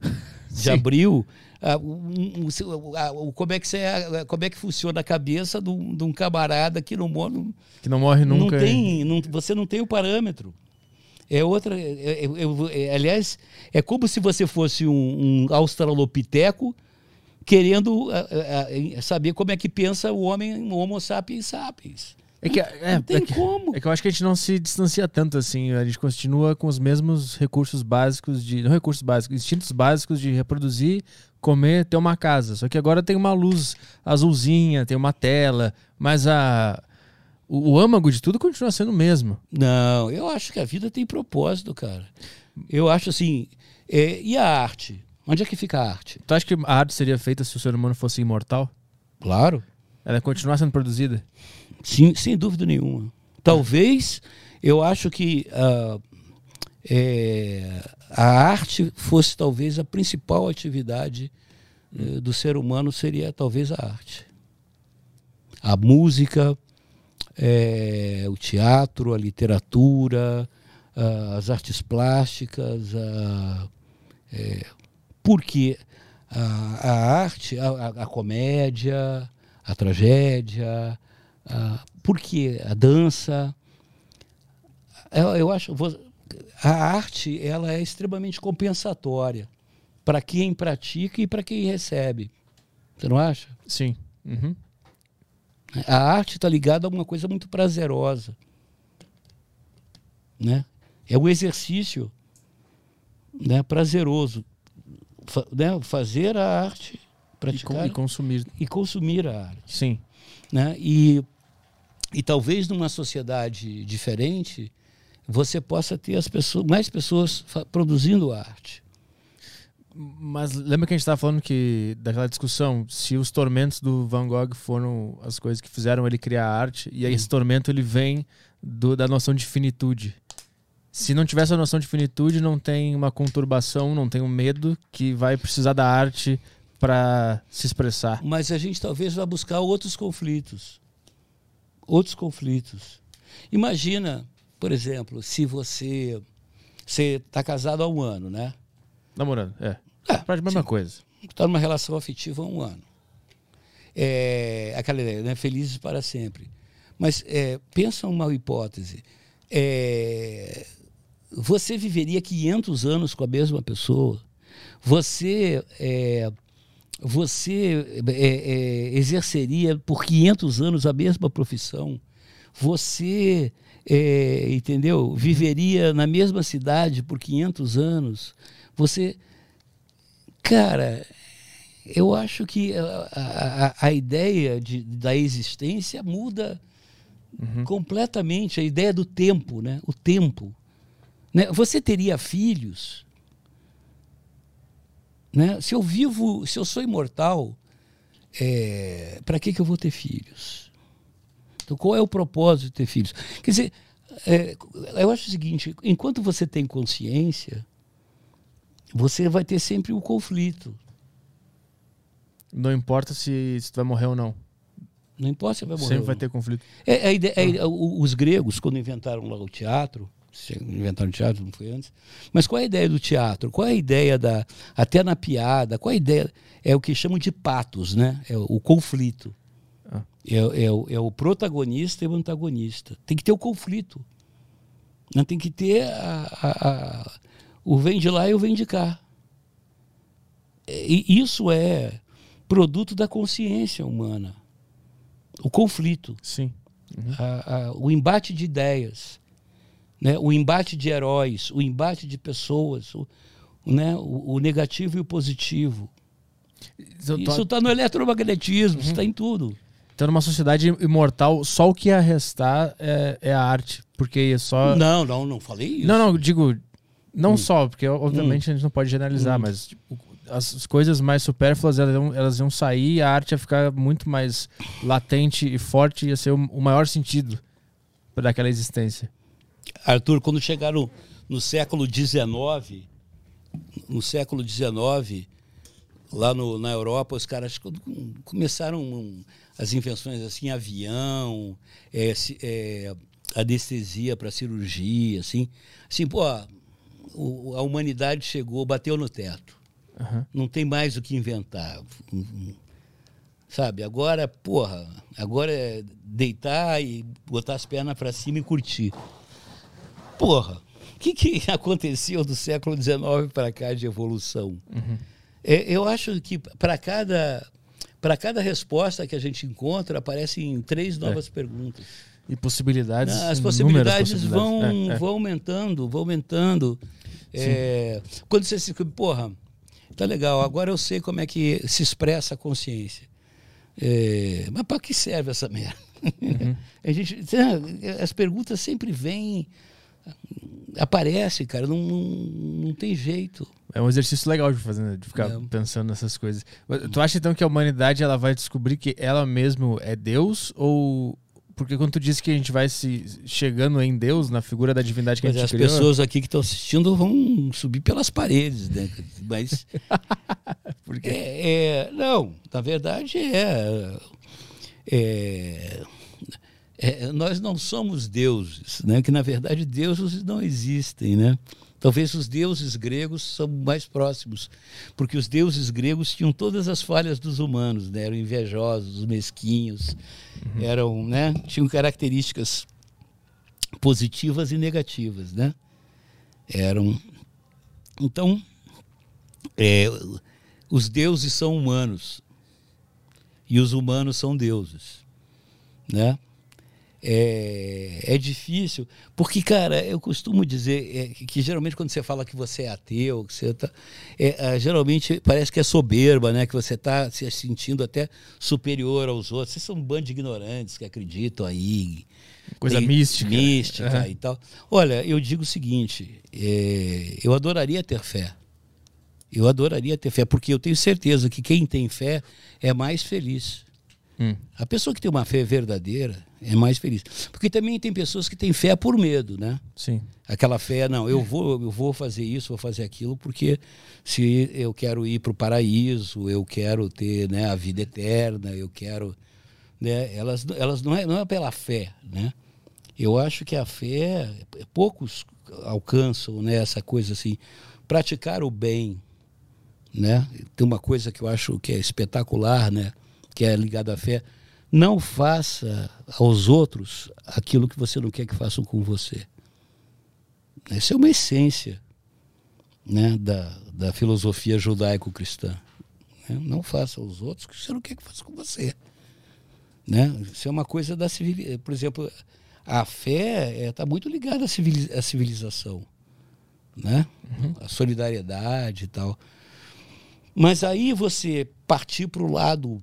de Sim. abril, ah, um- um- ah, como, é que você, como é que funciona a cabeça de um, de camarada que não, mo- não, Que não morre nunca. não tem, não- você não tem o parâmetro. É outra. é- é- é- aliás, é como se você fosse um, australopiteco querendo ah, ah, saber como é que pensa o homem, o Homo sapiens sapiens. É que, é, Não tem é que, como. é que eu acho que a gente não se distancia tanto assim. A gente continua com os mesmos recursos básicos de. Não recursos básicos, instintos básicos de reproduzir, comer, ter uma casa. Só que agora tem uma luz azulzinha, tem uma tela, mas a. O, o âmago de tudo continua sendo o mesmo. Não, eu acho que a vida tem propósito, cara. Eu acho assim. é, e a arte? Onde é que fica a arte? Tu acha que a arte seria feita se o ser humano fosse imortal? Claro. Ela continuar sendo produzida? Sim, sem dúvida nenhuma. Talvez eu acho que ah, é, a arte fosse talvez a principal atividade eh, do ser humano seria talvez a arte. A música, eh, o teatro, a literatura, ah, as artes plásticas, eh, porque a, a arte, a- a comédia, a tragédia, a, porque a dança, eu, eu acho, a arte ela é extremamente compensatória para quem pratica e para quem recebe. Você não acha? Sim. Uhum. A arte está ligada a uma coisa muito prazerosa. Né? É um exercício né, prazeroso. Fa- né, Fazer a arte, E, com- praticar e consumir. e consumir a arte. Sim. Né? E, e talvez numa sociedade diferente você possa ter as pessoas, mais pessoas produzindo arte. Mas lembra que a gente estava falando que daquela discussão se os tormentos do Van Gogh foram as coisas que fizeram ele criar arte e aí esse tormento ele vem do- da noção de finitude. Se não tivesse a noção de finitude, não tem uma conturbação, não tem um medo que vai precisar da arte para se expressar. Mas a gente talvez vá buscar outros conflitos. Outros conflitos. Imagina, por exemplo, se você você está casado há um ano, né? Namorando, é. É, Praticamente a mesma coisa. Está numa relação afetiva há um ano. É, aquela ideia, né? Felizes para sempre. Mas é, pensa uma hipótese. É, você viveria 500 anos com a mesma pessoa? Você é, você é, é, exerceria por 500 anos a mesma profissão? Você, é, entendeu? Viveria na mesma cidade por 500 anos? Você, cara, eu acho que a, a, a ideia de, da existência muda completamente a ideia do tempo, né? O tempo. Né? Você teria filhos? Né? Se eu vivo, se eu sou imortal, é, para que, que eu vou ter filhos? Então, qual é o propósito de ter filhos? Quer dizer, é, eu acho o seguinte: enquanto você tem consciência, você vai ter sempre o conflito. Não importa se, se tu vai morrer ou não. Não importa se vai morrer. Sempre vai ter conflito. É, a ideia- é, os gregos, quando inventaram lá o teatro, inventaram o teatro, não foi antes, mas qual é a ideia do teatro? Qual é a ideia da. Até na piada, qual é a ideia? É o que chamam de patos, né? É o, o conflito. Ah. É, é o, é o protagonista e o antagonista. Tem que ter o conflito. Não tem que ter a- a- a- o vem de lá e o vem de cá. E isso é produto da consciência humana. O conflito Sim. a- o embate de ideias, né? o embate de heróis, o embate de pessoas, o, né? o, o negativo e o positivo. Então, tu- Isso está no eletromagnetismo, isso está em tudo. Então, numa sociedade imortal, só o que ia restar é, é a arte. Porque só. Não, não, não falei isso. Não, não, digo. Hum. Não só, porque obviamente a gente não pode generalizar, mas tipo, as coisas mais supérfluas elas iam, elas iam sair e a arte ia ficar muito mais latente e forte, ia ser o, o maior sentido daquela existência. Arthur, quando chegaram no século XIX, no século XIX, lá no, na Europa, os caras começaram as invenções assim, avião, é, é, anestesia para cirurgia, assim. Assim, pô, a, a humanidade chegou, bateu no teto. Uhum. Não tem mais o que inventar. Sabe, agora, porra, agora é deitar e botar as pernas para cima e curtir. Porra, o que, que [laughs] aconteceu do século XIX para cá de evolução? Uhum. É, eu acho que para cada, para cada resposta que a gente encontra, aparecem três é. novas é. perguntas. E possibilidades. Não, as possibilidades, possibilidades. Vão, é, é. vão aumentando, vão aumentando. É, quando você se. Porra, tá legal, agora eu sei como é que se expressa a consciência. Mas para que serve essa merda? Uhum. [laughs] a gente, [laughs] as perguntas sempre vêm, aparecem, cara, não, não, não tem jeito. É um exercício legal de fazer, né? de ficar é. pensando nessas coisas. Tu acha então que a humanidade ela vai descobrir que ela mesmo é Deus ou porque quando tu disse que a gente vai se chegando em Deus, na figura da divindade que Mas a gente as criou... As pessoas aqui que estão assistindo vão subir pelas paredes, né? Mas... [laughs] Porque... É, é, não, na verdade é, é, é, Nós não somos deuses, né? Que na verdade deuses não existem, né? Talvez os deuses gregos são mais próximos, porque os deuses gregos tinham todas as falhas dos humanos, né? eram invejosos, mesquinhos, uhum. eram, né? tinham características positivas e negativas, né? Eram, então, é, os deuses são humanos e os humanos são deuses, né? É, é difícil, porque, cara, eu costumo dizer é, que geralmente quando você fala que você é ateu, que você tá, é, é, geralmente parece que é soberba, né? Que você está se sentindo até superior aos outros. Vocês são um bando de ignorantes que acreditam aí. Coisa mística. Mística uhum. e tal. Olha, eu digo o seguinte: é, eu adoraria ter fé. Eu adoraria ter fé, porque eu tenho certeza que quem tem fé é mais feliz. Hum. A pessoa que tem uma fé verdadeira é mais feliz. Porque também tem pessoas que têm fé por medo, né? Sim. Aquela fé, não, eu vou, eu vou fazer isso, vou fazer aquilo, porque se eu quero ir para o paraíso, eu quero ter né, a vida eterna, eu quero. Né, elas elas não, é, não é pela fé, né? Eu acho que a fé, poucos alcançam né, essa coisa assim, praticar o bem, né? Tem uma coisa que eu acho que é espetacular, né? Que é ligado à fé, não faça aos outros aquilo que você não quer que façam com você. Essa é uma essência né, da, da filosofia judaico-cristã. Né? Não faça aos outros o que você não quer que façam com você. Né? Isso é uma coisa da civilização. Por exemplo, a fé está é, tá muito ligada à, civilização. Né? Uhum. A solidariedade e tal. Mas aí você partir para o lado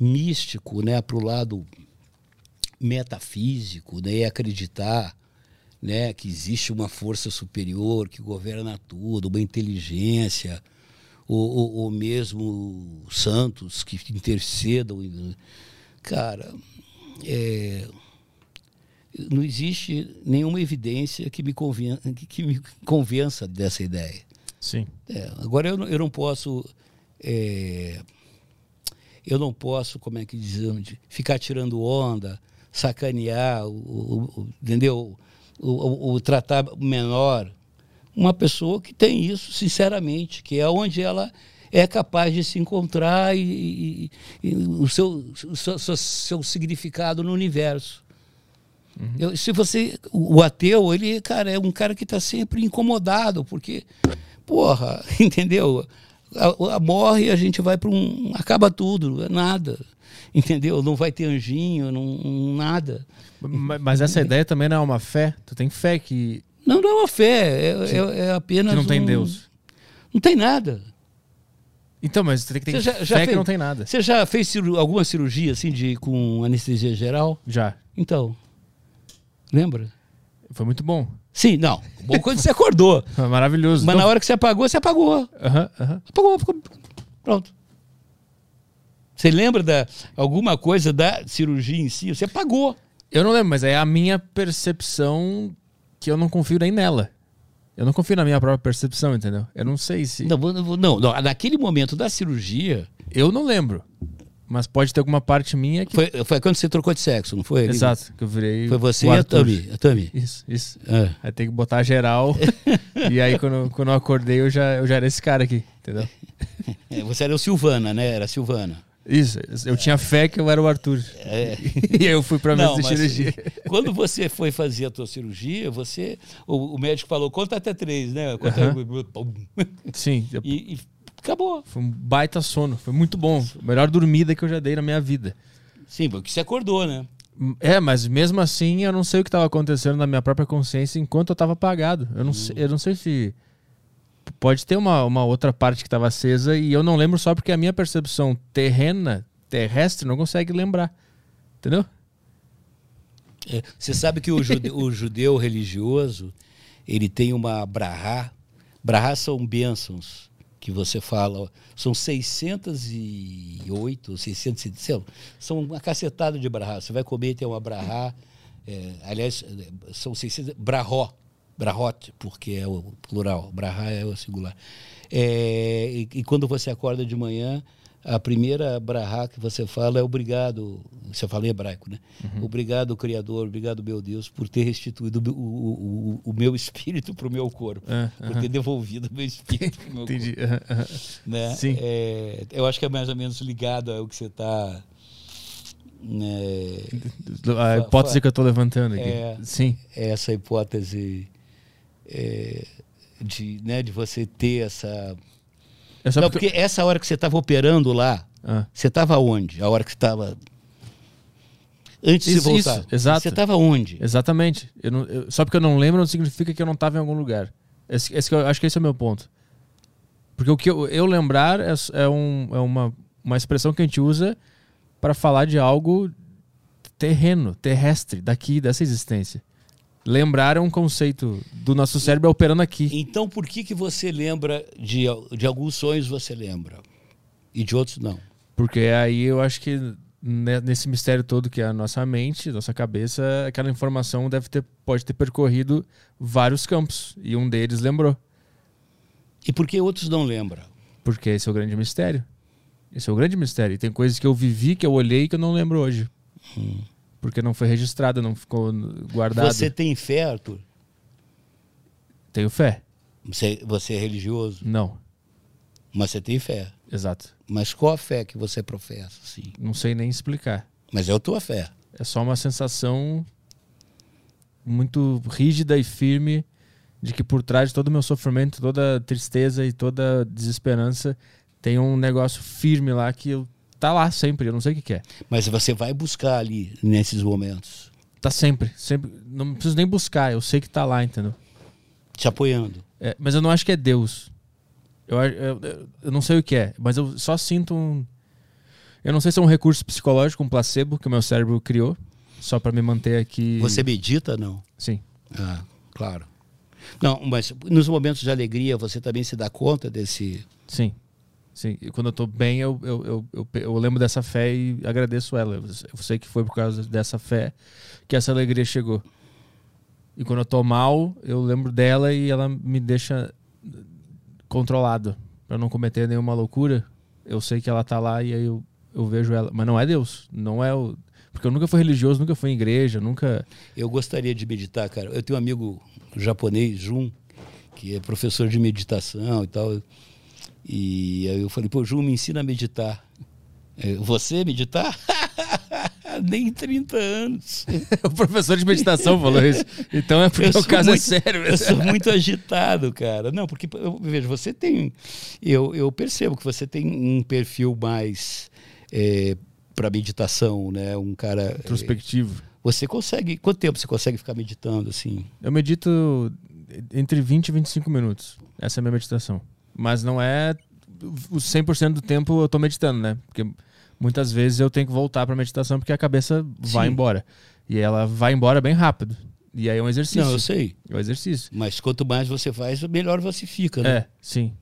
místico, né, para o lado metafísico, né, e acreditar né, que existe uma força superior que governa tudo, uma inteligência, ou, ou, ou mesmo santos que intercedam. Cara, é, não existe nenhuma evidência que me, convença, que me convença dessa ideia. Sim. É, agora eu não, eu não posso é, eu não posso, como é que dizemos, ficar tirando onda, sacanear, o, o, o entendeu? O, o, tratar menor. Uma pessoa que tem isso, sinceramente, que é onde ela é capaz de se encontrar e, e, e o, seu, o seu, seu, seu, significado no universo. Uhum. Eu, se você, o ateu, ele, cara, é um cara que está sempre incomodado, porque, porra, [laughs] entendeu? A, a morre, a gente vai para um. acaba tudo, é nada. Entendeu? Não vai ter anjinho, não, nada. Mas essa ideia também não é uma fé? Tu tem fé que. Não, não é uma fé, é, é, é apenas. Que não um... tem Deus. Não tem nada. Então, mas você tem que ter já, já fé fez, que não tem nada. Você já fez ciru alguma cirurgia assim de com anestesia geral? Já. Então. Lembra? Foi muito bom. Sim, não. Bom quando você acordou. Foi [laughs] maravilhoso. Mas Não- na hora que você apagou, você apagou. Aham. Apagou, ficou... Pronto. Você lembra da alguma coisa da cirurgia em si? Você apagou. Eu não lembro, mas é a minha percepção que eu não confio nem nela. Eu não confio na minha própria percepção, entendeu? Eu não sei se. Não, não, não, não. Naquele momento da cirurgia, Eu não lembro. Mas pode ter alguma parte minha que. foi, foi quando você trocou de sexo, não foi? Exato, que eu virei. Foi você e a. Tami. A Tami. Isso, isso. É. Aí tem que botar geral. [laughs] e aí, quando, quando eu acordei, eu já, eu já era esse cara aqui, entendeu? [laughs] É, Você era o Silvana, né? Era a Silvana. Isso, eu tinha fé que eu era o Arthur. É. [laughs] e aí eu fui mesa Não, de mas cirurgia. Quando você foi fazer a tua cirurgia, você. O, o médico falou, conta até três, né? Conta, Pum. Sim, e, e acabou. foi um baita sono. Foi muito bom. A melhor dormida que eu já dei na minha vida. Sim, porque você acordou, né? É, mas mesmo assim eu não sei o que estava acontecendo na minha própria consciência enquanto eu estava apagado. Eu não, sei, eu não sei se. Pode ter uma, uma outra parte que estava acesa e eu não lembro só porque a minha percepção terrena, terrestre, não consegue lembrar. Entendeu? É, Você sabe que o judeu, [laughs] o judeu religioso, ele tem uma brahá. Brahá são bênçãos que você fala. São 608, 600, e- sei lá, são uma cacetada de brahá. Você vai comer tem uma brahá. é, aliás, é, são 600... Brahó. Brahot, porque é o plural. Brahá é o singular. É, e, e quando você acorda de manhã, a primeira brahá que você fala é obrigado, você fala em hebraico, né? Obrigado, Criador, obrigado, meu Deus, por ter restituído o, o, o, o meu espírito para o meu corpo, Ah, por ter devolvido o meu espírito para o meu Entendi. corpo. Aham. Né? Sim. É, eu acho que é mais ou menos ligado ao que você está... Né, A hipótese que eu tô levantando aqui. É. Sim. essa hipótese é, de, né, de você ter essa... É só Não, porque... porque essa hora que você estava operando lá, Ah. você estava onde? A hora que você estava. Antes de Isso, você voltar. isso, exato. Você estava onde? Exatamente. Eu não- eu- só porque eu não lembro não significa que eu não estava em algum lugar. Esse, esse eu- acho que esse é o meu ponto. Porque o que eu, eu lembrar é, é um- é uma, uma expressão que a gente usa para falar de algo terreno, terrestre, daqui, dessa existência. Lembrar é um conceito do nosso cérebro operando aqui. Então por que, que você lembra de, de alguns sonhos você lembra? E de outros não. Porque aí eu acho que né, nesse mistério todo que é a nossa mente, nossa cabeça, aquela informação deve ter, pode ter percorrido vários campos. E um deles lembrou. E por que outros não lembram? Porque esse é o grande mistério. Esse é o grande mistério. E tem coisas que eu vivi, que eu olhei que eu não lembro hoje. Porque não foi registrado, não ficou guardado. Você tem fé, Arthur? Tenho fé? Você, você é religioso, Não. mas você tem fé. Exato. Mas qual a fé que você professa? Sim. Não sei nem explicar. Mas é a tua fé. É só uma sensação muito rígida e firme de que por trás de todo o meu sofrimento, toda tristeza e toda desesperança, tem um negócio firme lá que eu, tá lá sempre. Eu não sei o que, que é. Mas você vai buscar ali, nesses momentos, Tá sempre, sempre. Não preciso nem buscar, eu sei que tá lá, entendeu? te apoiando. É, mas eu não acho que é Deus. Eu, eu, eu- não sei o que é, mas eu só sinto um. Eu não sei se é um recurso psicológico, um placebo que o meu cérebro criou, só pra me manter aqui. Você medita, não? Sim. Ah, claro. Não, mas nos momentos de alegria você também se dá conta desse. Sim. E quando eu tô bem, eu, eu, eu, eu, lembro dessa fé e agradeço ela. Eu, sei que foi por causa dessa fé que essa alegria chegou. E quando eu tô mal, eu lembro dela e ela me deixa controlado. Pra não cometer nenhuma loucura. Eu sei que ela tá lá e aí eu, eu vejo ela. Mas não é Deus. Não é o. Porque eu nunca fui religioso, nunca fui em igreja, nunca. Eu gostaria de meditar, cara. Eu tenho um amigo japonês, Jun, que é professor de meditação e tal. E aí eu falei, pô, Jun, me ensina a meditar. É, Você meditar? [laughs] Nem 30 anos. [laughs] o professor de meditação falou isso. Então é porque o caso muito- é sério. Eu sou muito agitado, cara. Não, porque eu vejo, você tem. Eu, eu percebo que você tem um perfil mais para meditação, né? Um cara. Introspectivo. Você consegue. Quanto tempo você consegue ficar meditando assim? Eu medito entre 20 e 25 minutos. Essa é a minha meditação. Mas não é o 100% do tempo eu tô meditando, né? Porque muitas vezes eu tenho que voltar pra meditação porque a cabeça vai Sim. embora. E ela vai embora bem rápido. E aí é um exercício. Não, eu sei. É um exercício. Mas quanto mais você faz, melhor você fica, né? É, sim.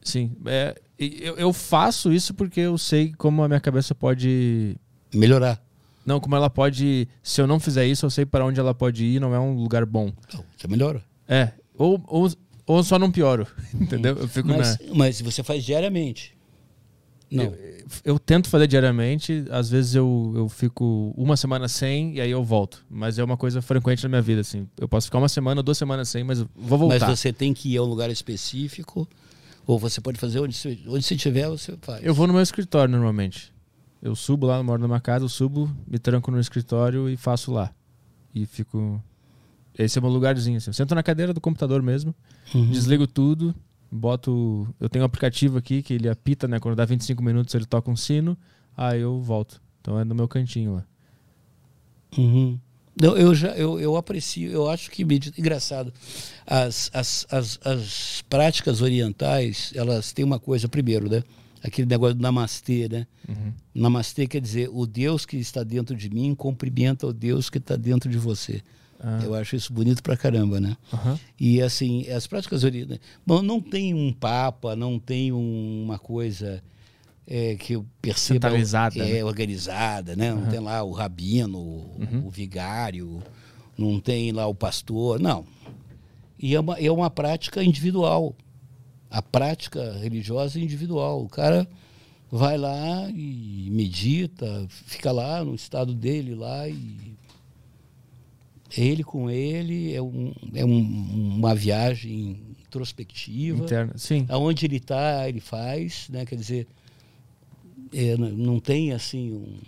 Sim. É, eu, eu faço isso porque eu sei como a minha cabeça pode. Melhorar. Não, como ela pode. Se eu não fizer isso, eu sei para onde ela pode ir, não é um lugar bom. Não, você melhora. É. Ou, ou, ou só não pioro. [laughs] Entendeu? Eu fico Mas, na. mas você faz diariamente. Não. Eu, eu tento fazer diariamente, às vezes eu, eu fico uma semana sem e aí eu volto. Mas é uma coisa frequente na minha vida, assim. Eu posso ficar uma semana, duas semanas sem, mas vou voltar. Mas você tem que ir a um lugar específico, ou você pode fazer onde você, onde você tiver, você faz. Eu vou no meu escritório normalmente. Eu subo lá, moro numa casa, eu subo, me tranco no escritório e faço lá. E fico. Esse é o meu lugarzinho. Assim. Eu sento na cadeira do computador mesmo, Uhum. desligo tudo, boto. Eu tenho um aplicativo aqui que ele apita, né? Quando dá 25 minutos ele toca um sino, aí eu volto. Então é no meu cantinho lá. Uhum. Não, eu já eu, eu aprecio, eu acho que engraçado. As, as, as, as práticas orientais, elas têm uma coisa, primeiro, né? Aquele negócio do namastê, né? Uhum. Namastê quer dizer o Deus que está dentro de mim cumprimenta o Deus que está dentro de você. Ah. Eu acho isso bonito pra caramba, né? Aham. E assim, as práticas orientais. Bom, não tem um papa, não tem um- uma coisa é, que eu perceba. Centralizada, É, né? organizada, né? Não tem lá o rabino, o, o vigário, não tem lá o pastor, não. E é uma, é uma prática individual. A prática religiosa é individual. O cara vai lá e medita, fica lá no estado dele lá e ele com ele é, um, é um- uma viagem introspectiva. Interna. Sim. Aonde ele está, ele faz, né? Quer dizer, é, não tem assim um.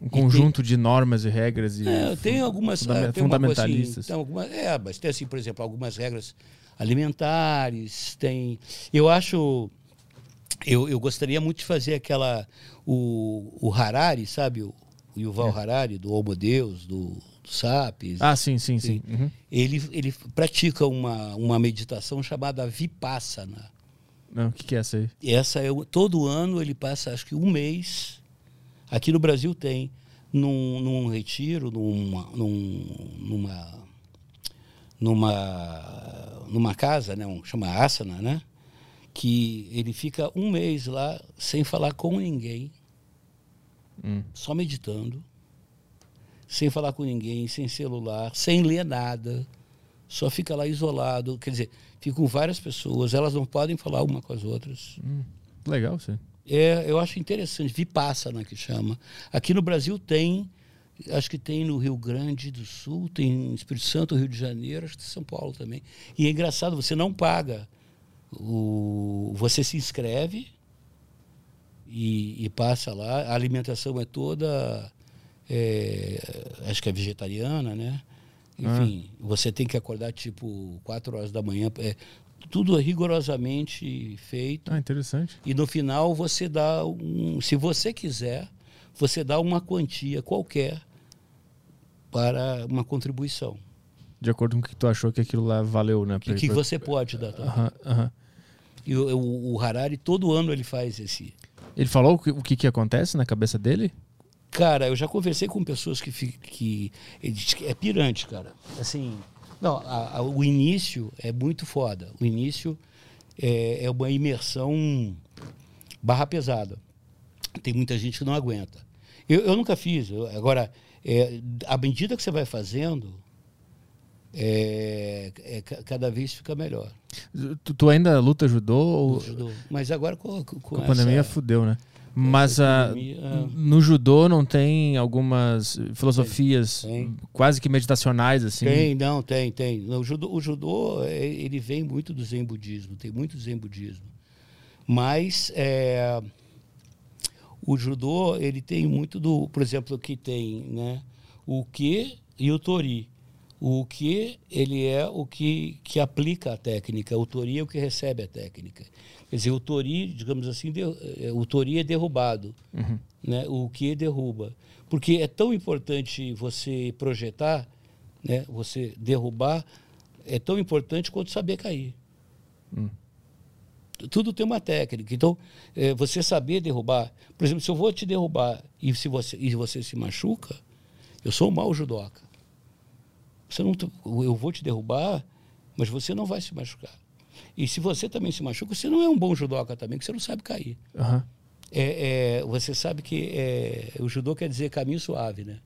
Um conjunto de normas e regras e É, tem algumas ah, tem coisa assim, fundamentalistas. tem algumas, é, mas tem assim, por exemplo, algumas regras alimentares. Tem, eu acho, eu, eu gostaria muito de fazer aquela o, o Harari, sabe, o, o Yuval Harari do Homo Deus, do, do Sapiens. Ah, sim, sim, sim. Uhum. Ele ele pratica uma uma meditação chamada Vipassana. Não, o que, que é essa aí? Essa é todo ano ele passa acho que um mês. Aqui no Brasil tem num, num retiro, numa, num- numa numa numa casa, né, um, chama asana, né, que ele fica um mês lá sem falar com ninguém, Hum. só meditando, sem falar com ninguém, sem celular, sem ler nada, só fica lá isolado, quer dizer, fica com várias pessoas, elas não podem falar uma com as outras. Legal, sim. É, eu acho interessante, Vipassana que chama. Aqui no Brasil tem, acho que tem no Rio Grande do Sul, tem em Espírito Santo, Rio de Janeiro, acho que tem São Paulo também. E é engraçado, você não paga. O, você se inscreve e, e passa lá. A alimentação é toda, é, acho que é vegetariana, né? Enfim, você tem que acordar tipo 4 horas da manhã. É, tudo rigorosamente feito. Ah, interessante. E no final você dá um, se você quiser, você dá uma quantia qualquer para uma contribuição. De acordo com o que tu achou que aquilo lá valeu, né? O que, que você pode dar. Tá? Aham. E o, o- o Harari todo ano ele faz esse. Ele falou o que, o que, que acontece na cabeça dele? Cara, eu já conversei com pessoas que que que é pirante, cara. Assim, não, a- a- o início é muito foda. O início é, é uma imersão barra pesada. Tem muita gente que não aguenta. Eu, eu nunca fiz. eu- agora, é, à medida que você vai fazendo, é, é ca- cada vez fica melhor. Tu, tu ainda luta judô ou Judô. Mas agora com, com, com a pandemia essa- fudeu, né? Mas essa ah, pandemia, ah. no judô não tem algumas filosofias Tem. quase que meditacionais, assim? Tem, não, tem, tem. O judô, o judô é, ele vem muito do zen budismo, tem muito zen budismo. Mas é, o judô, ele tem muito do, por exemplo, que tem né, o que e o tori. O que ele é o que, que aplica a técnica, o tori é o que recebe a técnica. Quer dizer, o tori, digamos assim, de- o tori é derrubado, né? o que derruba. Porque é tão importante você projetar, né? você derrubar, é tão importante quanto saber cair. Tudo tem uma técnica. Então, é, você saber derrubar. Por exemplo, se eu vou te derrubar e, se você, e você se machuca, eu sou um mau judoca. Você não, eu vou te derrubar, mas você não vai se machucar. E se você também se machuca, você não é um bom judoca também, porque você não sabe cair. Aham. É, é, você sabe que é, o judô quer dizer caminho suave, né?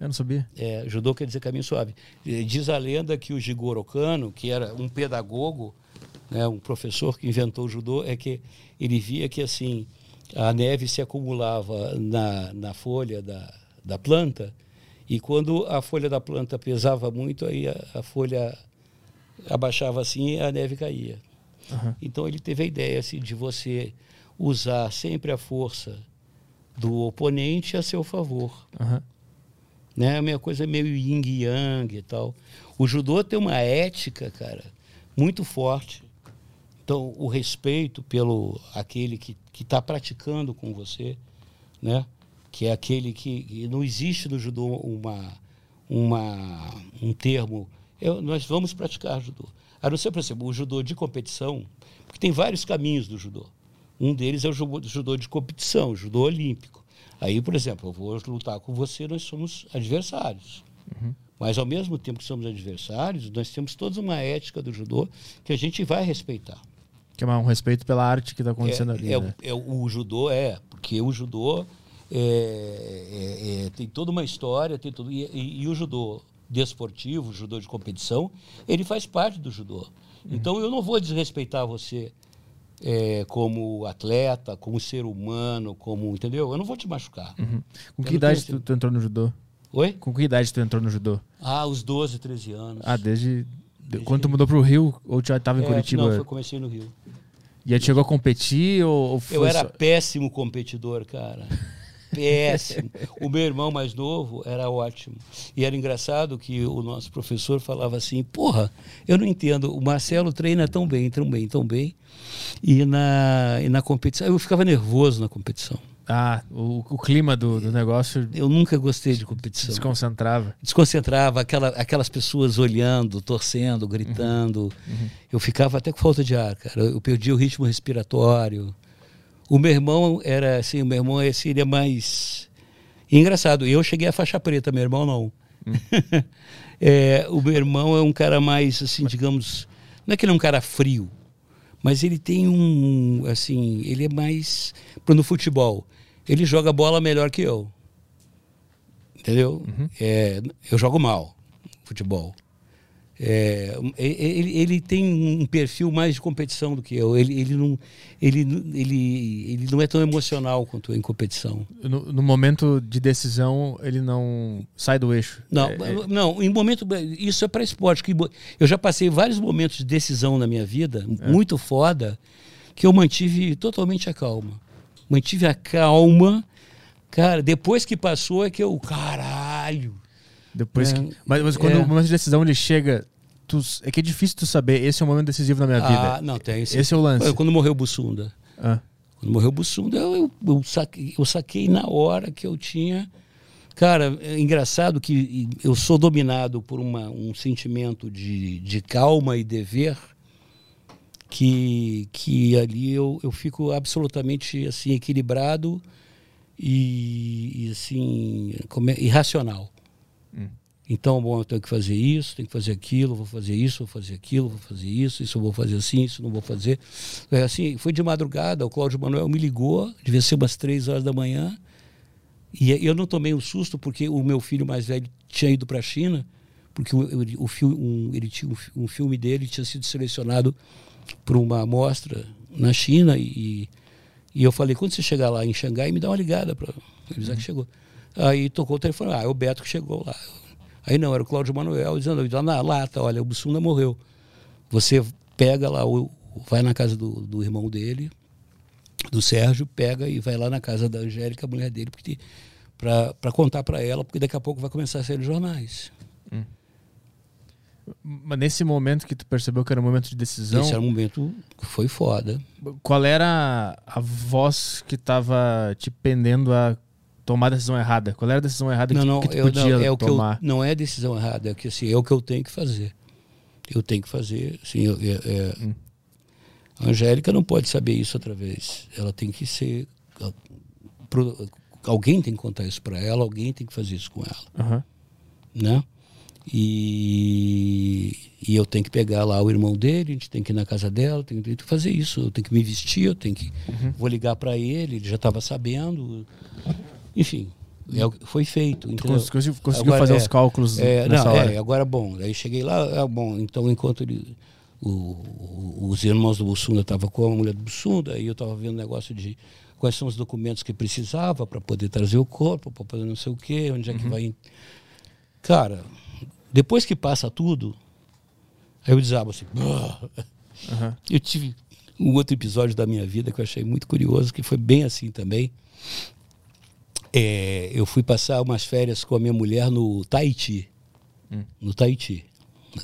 Eu não sabia. É, judô quer dizer caminho suave. Diz a lenda que o Jigoro Kano, que era um pedagogo, né, um professor que inventou o judô, é que ele via que assim a neve se acumulava na, na folha da, da planta e quando a folha da planta pesava muito, aí a, a folha abaixava assim e a neve caía. Aham. Então ele teve a ideia assim, de você usar sempre a força do oponente a seu favor Aham. né? A minha coisa é meio yin yang e tal. O judô tem uma ética, cara, muito forte. Então, o respeito pelo aquele que está praticando com você, né? Que é aquele que, que não existe no judô uma, uma um termo. Eu, nós vamos praticar judô. A não ser, por exemplo, o judô de competição, porque tem vários caminhos do judô. Um deles é o judô, de competição, o judô olímpico. Aí, por exemplo, eu vou lutar com você, nós somos adversários. Mas, ao mesmo tempo que somos adversários, nós temos toda uma ética do judô que a gente vai respeitar. Que é um respeito pela arte que está acontecendo é, ali. é, né? o- é o, o judô é, porque o judô é, é- é- tem toda uma história, tem tudo, e, e- e o judô desportivo, o judô de competição, ele faz parte do judô. Então eu não vou desrespeitar você é, como atleta, como ser humano, como entendeu? Eu não vou te machucar. Uhum. Com Eu que idade tenho tu, tu entrou no judô? Oi? Com que idade tu entrou no judô? Ah, os 12, 13 anos. Ah, desde. Desde Quando tu mudou pro Rio ou já estava em É, Curitiba? Não, foi, comecei no Rio. E aí chegou a competir ou, ou foi Eu era só- péssimo competidor, cara. [laughs] Péssimo. O meu irmão mais novo era ótimo. E era engraçado que o nosso professor falava assim: Porra, eu não entendo. O Marcelo treina tão bem, tão bem, tão bem. E na, e na competição. Eu ficava nervoso na competição. Ah, o, o clima do, do negócio Eu nunca gostei de competição. desconcentrava. Desconcentrava, aquela, aquelas pessoas olhando, torcendo, gritando. Eu ficava até com falta de ar, cara. Eu perdia o ritmo respiratório. O meu irmão era assim, o meu irmão é mais engraçado. Eu cheguei à faixa preta, meu irmão não. [laughs] É, o meu irmão é um cara mais assim, digamos, não é que ele é um cara frio, mas ele tem um assim, ele é mais pro no futebol. Ele joga bola melhor que eu. Entendeu? É, eu jogo mal futebol. É, ele, ele tem um perfil mais de competição do que eu. Ele, ele, não, ele, ele, ele não é tão emocional quanto eu em competição. No, no momento de decisão, ele não sai do eixo. Não, É, é- não em momento. Isso é para esporte. Que eu já passei vários momentos de decisão na minha vida, muito foda, que eu mantive totalmente a calma. Mantive a calma. Cara, depois que passou é que eu. Caralho! Depois É, que, mas, mas quando é. o momento de decisão ele chega, tu, é que é difícil tu saber. Esse é o momento decisivo na minha Ah, vida. não, tem esse. Esse é o lance. Quando morreu o Bussunda. Ah, Quando morreu o Bussunda, eu, eu, eu, saquei, eu saquei na hora que eu tinha. Cara, é engraçado que eu sou dominado por uma, um sentimento de, de calma e dever que, que ali eu, eu fico absolutamente assim equilibrado e, e, assim como é, irracional. Então, bom, eu tenho que fazer isso, tenho que fazer aquilo, vou fazer isso, vou fazer aquilo, vou fazer isso, isso eu vou fazer assim, isso não vou fazer. É, assim, foi de madrugada, o Cláudio Manuel me ligou, devia ser umas três horas da manhã, e eu não tomei um susto porque o meu filho mais velho tinha ido para a China, porque o, o, o filme, um, ele tinha um, fi- filme dele tinha sido selecionado para uma mostra na China e, e eu falei, quando você chegar lá em Xangai, me dá uma ligada para avisar que chegou. Aí tocou o telefone, ah, é o Beto que chegou lá. Aí não, era o Cláudio Manuel dizendo, tá na lata, olha, o Bussunda morreu. Você pega lá, o, vai na casa do, do irmão dele, do Sérgio, pega e vai lá na casa da Angélica, a mulher dele, porque para contar para ela, porque daqui a pouco vai começar a sair nos jornais. mas nesse momento que tu percebeu que era um momento de decisão, Esse era um momento que foi foda. qual era a voz que tava te pendendo a tomar a decisão errada? Qual era a decisão errada Não, que, não, que tu eu, podia não, é que eu, tomar? não é decisão errada, é que assim, é o que eu tenho que fazer. Eu tenho que fazer, assim, eu- é- Hum. a Angélica não pode saber isso outra vez. Ela tem que ser pro- alguém tem que contar isso para ela, alguém tem que fazer isso com ela, Aham. né? E, e eu tenho que pegar lá o irmão dele, a gente tem que ir na casa dela, tem, que fazer isso, eu tenho que me vestir, eu tenho que. Vou ligar para ele, ele já estava sabendo. Enfim, é foi feito. Cons- conseguiu, conseguiu Agora, fazer é, os cálculos É, nessa não, hora. é, agora bom. Aí cheguei lá, é, bom, então enquanto ele, o- o- os irmãos do Bussunda estavam com a mulher do Bussunda, aí eu estava vendo negócio de quais são os documentos que precisava para poder trazer o corpo, para poder não sei o quê, onde é que vai. Cara, depois que passa tudo, aí eu desabo assim. [laughs] Aham. Eu tive um outro episódio da minha vida que eu achei muito curioso, que foi bem assim também. É, eu fui passar umas férias com a minha mulher no Tahiti. No Tahiti.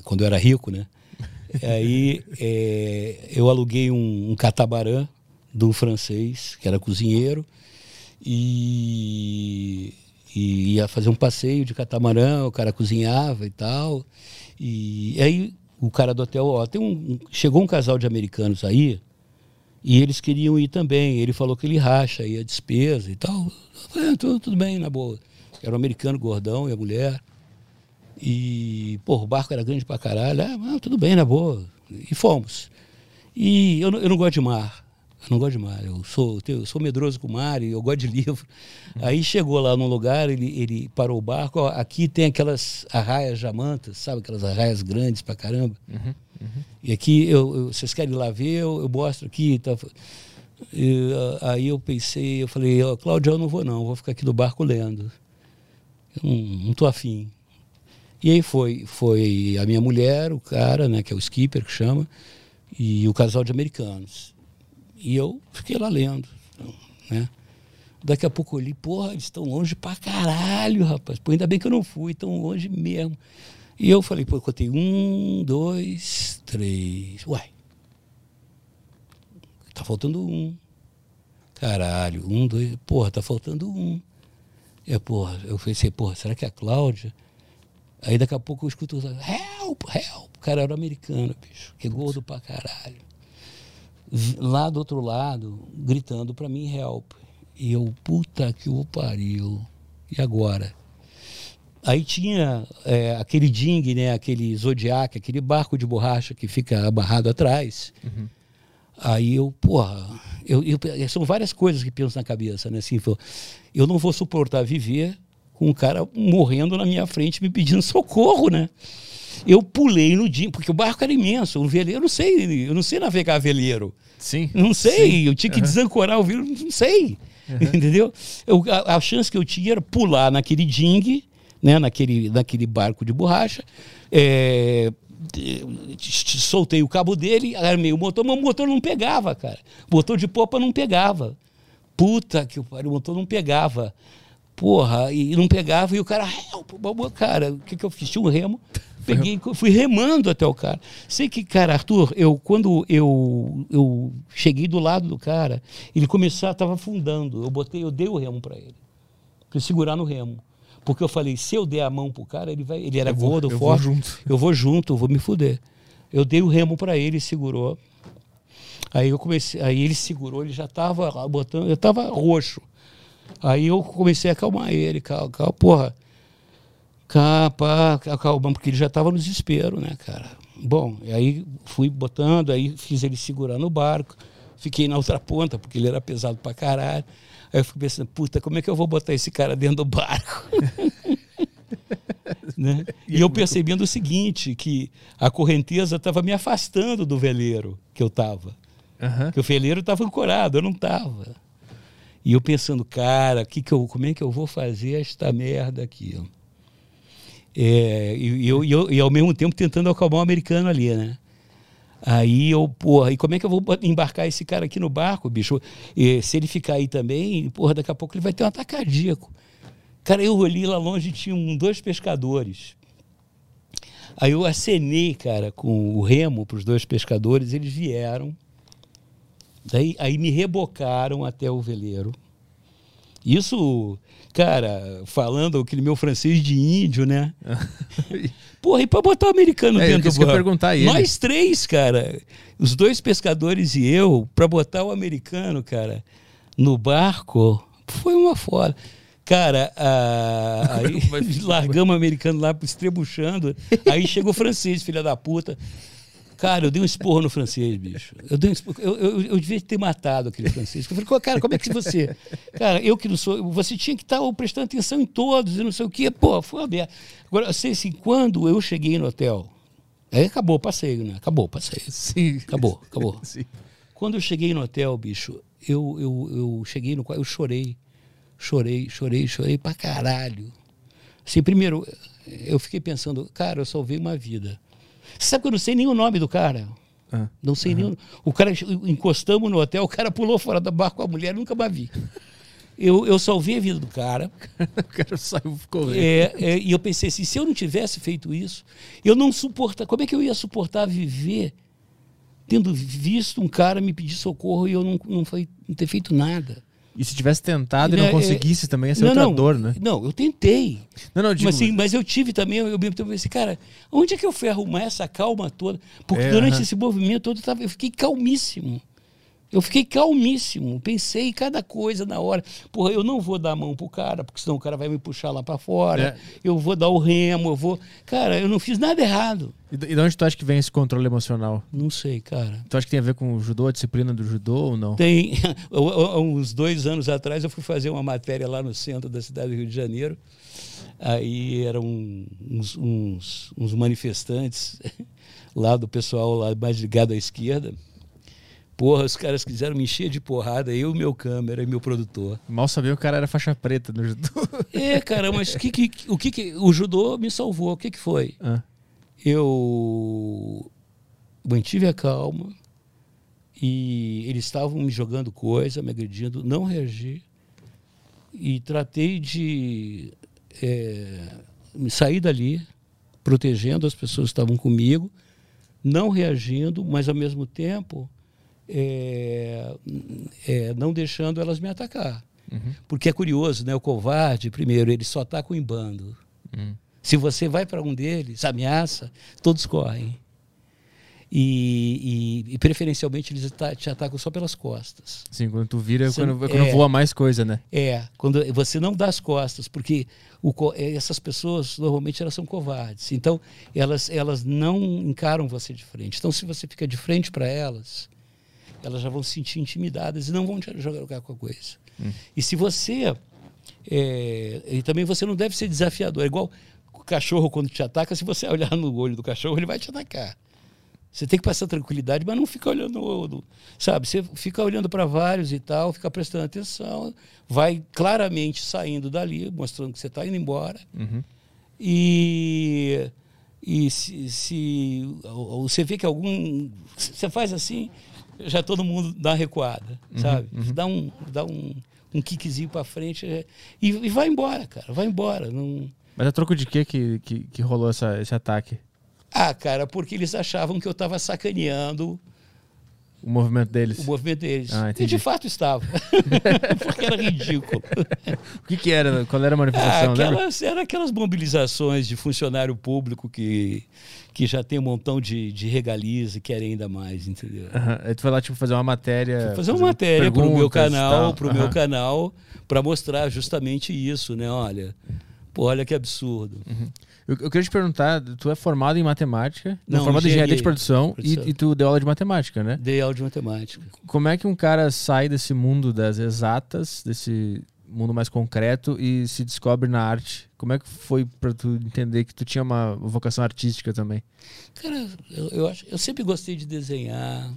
Quando eu era rico, né? [laughs] Aí é, eu aluguei um, um catamarã de um francês, que era cozinheiro, e, e ia fazer um passeio de catamarã, o cara cozinhava e tal. E aí o cara do hotel, ó, tem um- chegou um casal de americanos aí, e eles queriam ir também. Ele falou que ele racha aí a despesa e tal. Falei, "Ah, tudo, tudo bem, na boa. Era um americano gordão e a mulher. E, pô, o barco era grande pra caralho. Ah, tudo bem, na boa. E fomos. E eu não, eu não gosto de mar. Eu não gosto de mar. Eu sou, eu sou medroso com o mar e eu gosto de [laughs] livro. Aí chegou lá num lugar, ele, ele parou o barco. Ó, aqui tem aquelas arraias jamantas, sabe? Aquelas arraias grandes pra caramba. E aqui, eu, eu- vocês querem ir lá ver? Eu, eu mostro aqui. Tá. E, ah, aí eu pensei, eu falei, ó, Cláudio, eu não vou não, vou ficar aqui no barco lendo. Eu não, não tô afim. E aí foi, foi a minha mulher, o cara, né, que é o skipper que chama, e o casal de americanos. E eu fiquei lá lendo, né? Daqui a pouco eu olhei, porra, eles estão longe pra caralho, rapaz. Pô, ainda bem que eu não fui, tão longe mesmo. E eu falei, pô, eu contei um, dois, três. Uai, tá faltando um. Caralho, um, dois, porra, tá faltando um. É, porra, eu pensei, porra, será que é a Cláudia? Aí daqui a pouco eu escuto, help, help. O cara era americano, bicho, que gordo pra caralho. Lá do outro lado, gritando pra mim, help. E eu, puta que o pariu. E agora? Aí tinha é, aquele ding, né, aquele Zodiac, aquele barco de borracha que fica amarrado atrás. Aí eu, porra, eu, eu- são várias coisas que penso na cabeça, né? Assim, eu não vou suportar viver com um cara morrendo na minha frente me pedindo socorro, né? Eu pulei no dia, porque o barco era imenso, um veleiro, eu não sei, eu não sei navegar veleiro. Sim. Não sei, eu tinha que desancorar o vírus, não sei. Entendeu? Eu, a, a chance que eu tinha era pular naquele ding, né, naquele, naquele barco de borracha, é, soltei o cabo dele, armei o motor, mas o motor não pegava, cara. O motor de popa não pegava. Puta que o pariu, o motor não pegava. Porra, e não pegava, e o cara, cara, o que, que eu fiz? Tinha um remo, [laughs] peguei, fui remando até o cara. Sei que, cara, Arthur, eu quando eu, eu cheguei do lado do cara, ele começou, estava afundando. Eu botei, eu dei o remo para ele, para segurar no remo. Porque eu falei, se eu der a mão pro cara, ele vai, ele era Eu vou- gordo, eu vou forte. junto. Eu vou junto, eu vou me fuder. Eu dei o remo para ele, segurou. Aí eu comecei, aí ele segurou, ele já estava botando, eu estava roxo. Aí eu comecei a acalmar ele, calma, calma, porra. Capa, acalmando, porque ele já estava no desespero, né, cara? Bom, aí fui botando, aí fiz ele segurar no barco, fiquei na outra ponta, porque ele era pesado pra caralho. Aí eu fiquei pensando, puta, como é que eu vou botar esse cara dentro do barco? [laughs] né? E eu percebendo o seguinte, que a correnteza estava me afastando do veleiro que eu estava. Aham. Que o veleiro estava ancorado, eu não estava. E eu pensando, cara, que que eu, como é que eu vou fazer esta merda aqui? É, e eu, e, eu, e ao mesmo tempo tentando acalmar o americano ali, né? Aí eu, porra, e como é que eu vou embarcar esse cara aqui no barco, bicho? E se ele ficar aí também, porra, daqui a pouco ele vai ter um ataque cardíaco. Cara, eu olhei lá longe, tinham dois pescadores. Aí eu acenei, cara, com o remo para os dois pescadores, eles vieram. Daí, aí me rebocaram até o veleiro. Isso, cara, falando aquele meu francês de índio, né? [laughs] Porra, e pra botar o americano É, dentro do perguntar ele. Nós três, cara. Os dois pescadores e eu, pra botar o americano, cara, no barco, foi uma foda. Cara, a- [laughs] aí largamos o americano lá estrebuchando. Aí chegou o francês, filha da puta. Cara, eu dei um esporro no francês, bicho. Eu, dei um esporro, eu, eu, eu devia ter matado aquele francês. Eu falei, cara, como é que você. [laughs] Cara, eu que não sou. Você tinha que estar prestando atenção em todos e não sei o quê. Pô, foi merda. Agora, eu sei assim, quando eu cheguei no hotel. Aí acabou o passeio, né? Acabou o passeio. Sim. Acabou, acabou. [laughs] Sim. Quando eu cheguei no hotel, bicho, eu, eu, eu cheguei no quarto, eu chorei. Chorei, chorei, chorei pra caralho. Assim, primeiro, eu fiquei pensando, cara, eu salvei uma vida. Você sabe que eu não sei nem o nome do cara? Ah. Não sei nem o cara, encostamos no hotel, o cara pulou fora da barca com a mulher, nunca mais vi. Eu, eu salvei a vida do cara. [laughs] O cara saiu correndo. É, é, e eu pensei assim, se eu não tivesse feito isso, eu não suportar. Como é que eu ia suportar viver tendo visto um cara me pedir socorro e eu não, não, foi, não ter feito nada? E se tivesse tentado e Né, não é- conseguisse também, ia ser não, outra não, dor, né? Não, eu tentei. Não, não, digo, Mas, assim, mas eu tive também, eu mesmo tempo pensei, cara, onde é que eu fui arrumar essa calma toda? Porque É, durante aham. esse movimento todo eu, tava, eu fiquei calmíssimo. Eu fiquei calmíssimo, pensei cada coisa na hora. Porra, eu não vou dar a mão pro cara, porque senão o cara vai me puxar lá para fora. É. Eu vou dar o remo, eu vou. Cara, eu não fiz nada errado. E de de onde tu acha que vem esse controle emocional? Não sei, cara. Tu acha que tem a ver com o judô, a disciplina do judô ou não? Tem [laughs] uns dois anos atrás eu fui fazer uma matéria lá no centro da cidade do Rio de Janeiro. Aí eram uns, uns, uns manifestantes [laughs] lá do pessoal lá mais ligado à esquerda. Porra, os caras quiseram me encher de porrada, eu, meu câmera e meu produtor. Mal sabia que o cara era faixa preta no judô. É, cara, mas que, que, o que, que o judô me salvou? O que, que foi? Ah, eu mantive a calma e eles estavam me jogando coisa, me agredindo, não reagi e tratei de é, sair dali, protegendo as pessoas que estavam comigo, não reagindo, mas ao mesmo tempo é, é, não deixando elas me atacar. Porque é curioso, né? O covarde, primeiro, ele só ataca em bando. hum. Se você vai para um deles, ameaça, todos correm. E, e- e, preferencialmente eles te atacam só pelas costas. Sim, quando tu vira, é Você- quando, é quando é. voa mais coisa, né? É, quando você não dá as costas, porque o eh, essas pessoas normalmente elas são covardes. Então elas elas não encaram você de frente. Então se você fica de frente para elas, elas já vão se sentir intimidadas e não vão te jogar com a coisa. E se você é, e também você não deve ser desafiador. É igual o cachorro quando te ataca, se você [laughs] olhar no olho do cachorro, ele vai te atacar. Você tem que passar tranquilidade, mas não fica olhando, sabe? Você fica olhando para vários e tal, fica prestando atenção, vai claramente saindo dali, mostrando que você está indo embora. Uhum. E, e se, se você vê que algum. Você faz assim, já todo mundo dá uma recuada, sabe? Dá um, dá um, um kickzinho para frente é, e, e vai embora, cara, vai embora. Não... Mas a troco de quê que, que, que rolou essa, esse ataque? Ah, cara, porque eles achavam que eu estava sacaneando O movimento deles? o movimento deles. Ah, e de fato estava. [laughs] porque era ridículo. O que que era? Qual era a Ah, manifestação? lembra? aquelas, eram aquelas mobilizações de funcionário público que, que já tem um montão de, de regalias e querem ainda mais, entendeu? Aí tu foi lá, tipo, fazer uma matéria... Fazer uma matéria para o meu canal, para o meu canal, para mostrar justamente isso, né? Olha, pô, olha que absurdo. Eu, eu queria te perguntar, tu é formado em matemática, não, Não, formado em engenharia de produção, Produção. E, e tu deu aula de matemática, né? Dei aula de matemática. Como é que um cara sai desse mundo das exatas, desse mundo mais concreto e se descobre na arte? Como é que foi pra tu entender que tu tinha uma vocação artística também? Cara, eu, eu, acho, eu sempre gostei de desenhar,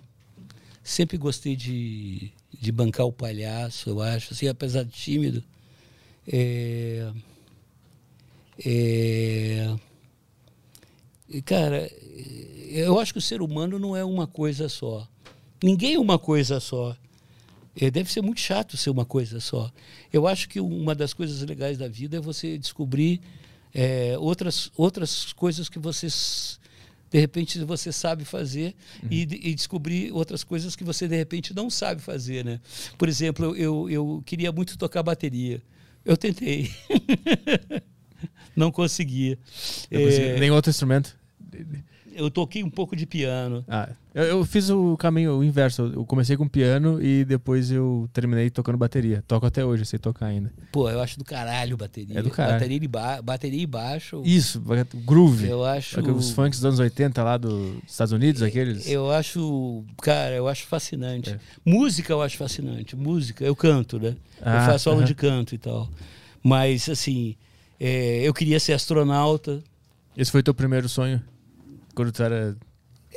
sempre gostei de, de bancar o palhaço, eu acho, assim, apesar de tímido. É, é, e, cara, eu acho que o ser humano não é uma coisa só. Ninguém é uma coisa só. É, deve ser muito chato ser uma coisa só. Eu acho que uma das coisas legais da vida é você descobrir é, outras, outras coisas que você, de repente, você sabe fazer e, de- e descobrir outras coisas que você, de repente, não sabe fazer. Né? Por exemplo, eu, eu queria muito tocar bateria. Eu tentei. [laughs] não conseguia. Não É, Nem outro instrumento? Eu toquei um pouco de piano. Ah, eu, eu fiz o caminho o inverso. Eu comecei com piano e depois eu terminei tocando bateria. Toco até hoje, sei tocar ainda. Pô, eu acho do caralho bateria. É do caralho. Bateria e, ba bateria e baixo. Isso, groove. Eu acho. Os funks dos anos 80 lá dos Estados Unidos, aqueles. Eu acho. Cara, eu acho fascinante. É. Música eu acho fascinante. Música, eu canto, né? Ah, eu faço aula uh -huh. de canto e tal. Mas, assim, é, eu queria ser astronauta. Esse foi teu primeiro sonho? Quando tu era.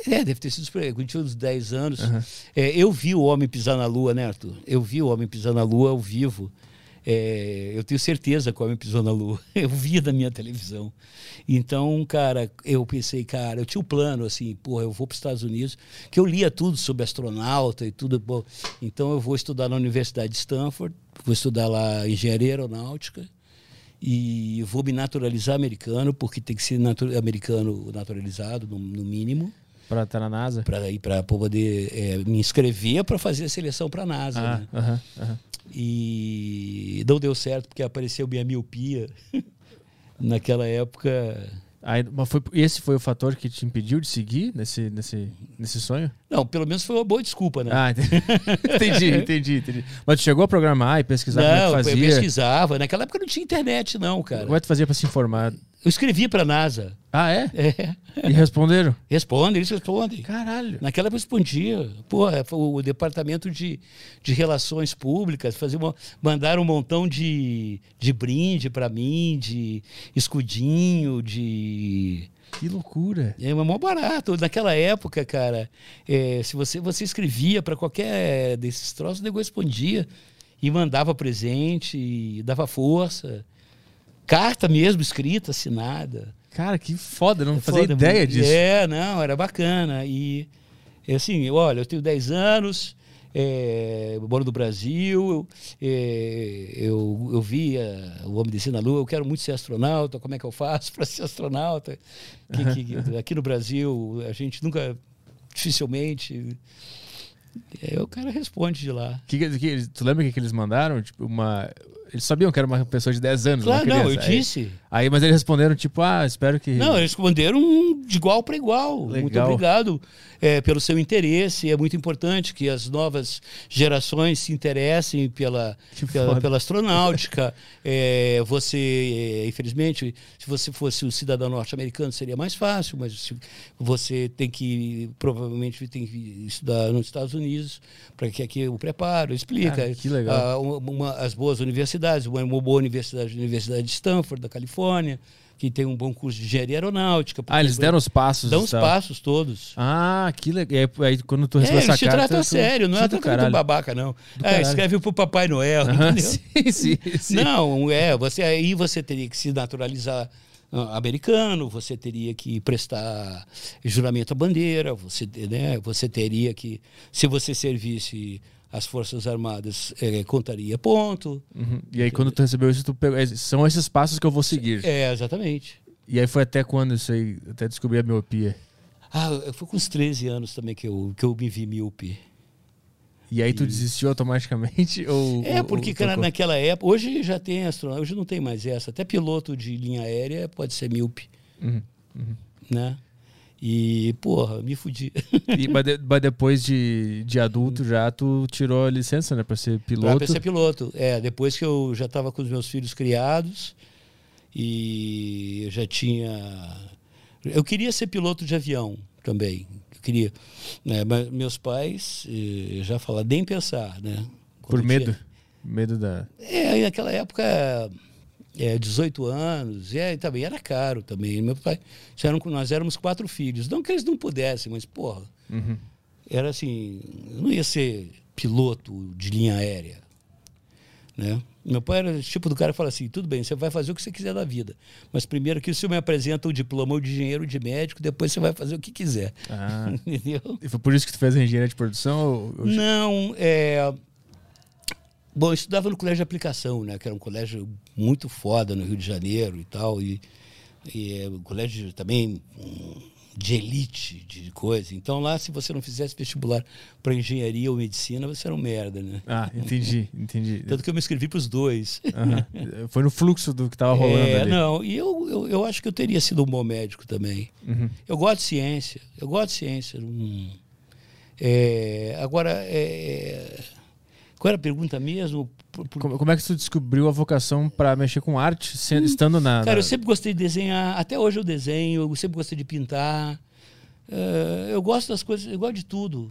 É, deve ter sido quando tinha uns 10 anos. Uhum. É, eu vi o homem pisar na lua, né, Arthur? Eu vi o homem pisar na lua ao vivo. É, eu tenho certeza que o homem pisou na lua. [laughs] Eu via da minha televisão. Então, cara, eu pensei, cara, eu tinha um plano assim, porra, eu vou para os Estados Unidos, que eu lia tudo sobre astronauta e tudo. Bom, então, eu vou estudar na Universidade de Stanford, vou estudar lá engenharia aeronáutica e vou me naturalizar americano, porque tem que ser natu americano naturalizado, no, no mínimo. Para estar na NASA? Para ir para poder é, me inscrever para fazer a seleção para a NASA. Ah, né? E não deu certo porque apareceu minha miopia. [laughs] Naquela época Aí, mas foi, esse foi o fator que te impediu de seguir nesse, nesse, nesse sonho? Não, pelo menos foi uma boa desculpa, né? Ah, entendi, [laughs] entendi, entendi. Mas tu chegou a programar e pesquisar não, como é que fazia? eu pesquisava. Naquela época não tinha internet, não, cara. Como é que tu fazia para se informar? Eu escrevi para a NASA. Ah, é? É. E responderam? Respondem, eles respondem. Caralho. Naquela época respondia. Pô, é, o departamento de, de relações públicas fazia uma, mandaram um montão de, de brinde para mim, de escudinho, de. Que loucura. É mó barato. Naquela época, cara, é, se você, você escrevia para qualquer desses troços, o negócio respondia. E mandava presente, e dava força carta mesmo, escrita, assinada. Cara, que foda, não é fazia foda, ideia disso. É, não, era bacana. E assim, olha, eu tenho 10 anos, é, moro no Brasil, é, eu, eu via o Homem Descer na Lua, eu quero muito ser astronauta, como é que eu faço [laughs] para ser astronauta? Que, que, [laughs] aqui no Brasil, a gente nunca, dificilmente... Aí o cara responde de lá. Que, que, tu lembra o que, que eles mandaram? Tipo, uma, eles sabiam que era uma pessoa de 10 anos. Claro, não, eu disse. Aí, aí, mas eles responderam, tipo, ah, espero que. Não, eles responderam de igual para igual. Legal. Muito obrigado é, pelo seu interesse. É muito importante que as novas gerações se interessem pela, pela, pela, astronáutica. [laughs] é, você, é, infelizmente, se você fosse um cidadão norte-americano, seria mais fácil, mas você tem que, provavelmente, tem que estudar nos Estados Unidos para que aqui o preparo, explica. Cara, que legal. A, uma, as boas universidades, uma, uma boa universidade, a Universidade de Stanford, da Califórnia que tem um bom curso de engenharia aeronáutica. Ah, eles deram os passos. Dão os passos todos. Ah, que legal. Aí, aí quando tu recebeu é, essa carta... Eles te tratam sério, não é tratando babaca, não. É, escreve pro Papai Noel, entendeu? [laughs] Sim, sim, sim. Não, é, você, aí você teria que se naturalizar ah, americano, você teria que prestar juramento à bandeira, você, né, você teria que, se você servisse as Forças Armadas é, contaria ponto. Uhum. E aí, quando tu recebeu isso, tu pegou, é, são esses passos que eu vou seguir. É, exatamente. E aí foi até quando isso aí, até descobrir a miopia? Ah, foi com uns 13 anos também que eu, que eu me vi míope. E aí tu e... desistiu automaticamente? [laughs] Ou, é, porque ou, naquela época, hoje já tem astronauta, hoje não tem mais essa. Até piloto de linha aérea pode ser míope. Uhum, uhum. Né? E, porra, me fudi. E, mas, de, mas, depois de, de adulto já, tu tirou a licença, né? Pra ser piloto? Pra ser piloto, é. Depois que eu já tava com os meus filhos criados e eu já tinha... Eu queria ser piloto de avião também. Eu queria. Né? Mas meus pais eh, já falaram, nem pensar, né? Quando Por medo? Tinha... Medo da... É, naquela época é, 18 anos, e é, também era caro também. Meu pai, eram, nós éramos quatro filhos. Não que eles não pudessem, mas, porra, uhum. era assim, não ia ser piloto de linha aérea. Né? Meu pai era tipo do cara que fala assim: tudo bem, você vai fazer o que você quiser da vida, mas primeiro que o senhor me apresenta o diploma de engenheiro de médico, depois você vai fazer o que quiser. Ah. [laughs] Entendeu? E foi por isso que tu fez a engenharia de produção? Ou... Não, é, Bom, eu estudava no colégio de aplicação, né? Que era um colégio muito foda no Rio de Janeiro e tal. E, e é um colégio também um de elite, de coisa. Então lá, se você não fizesse vestibular para engenharia ou medicina, você era um merda, né? Ah, entendi, [laughs] entendi. Tanto que eu me inscrevi para os dois. Uhum. [laughs] Foi no fluxo do que estava rolando é, ali. Não, e eu, eu, eu, acho que eu teria sido um bom médico também. Uhum. Eu gosto de ciência, eu gosto de ciência. Hum. É, agora, é, qual era a pergunta mesmo? Por, por... Como, como, é que você descobriu a vocação para mexer com arte, hum, estando na. Cara, eu sempre gostei de desenhar, até hoje eu desenho, eu sempre gostei de pintar. Uh, eu gosto das coisas, eu gosto de tudo.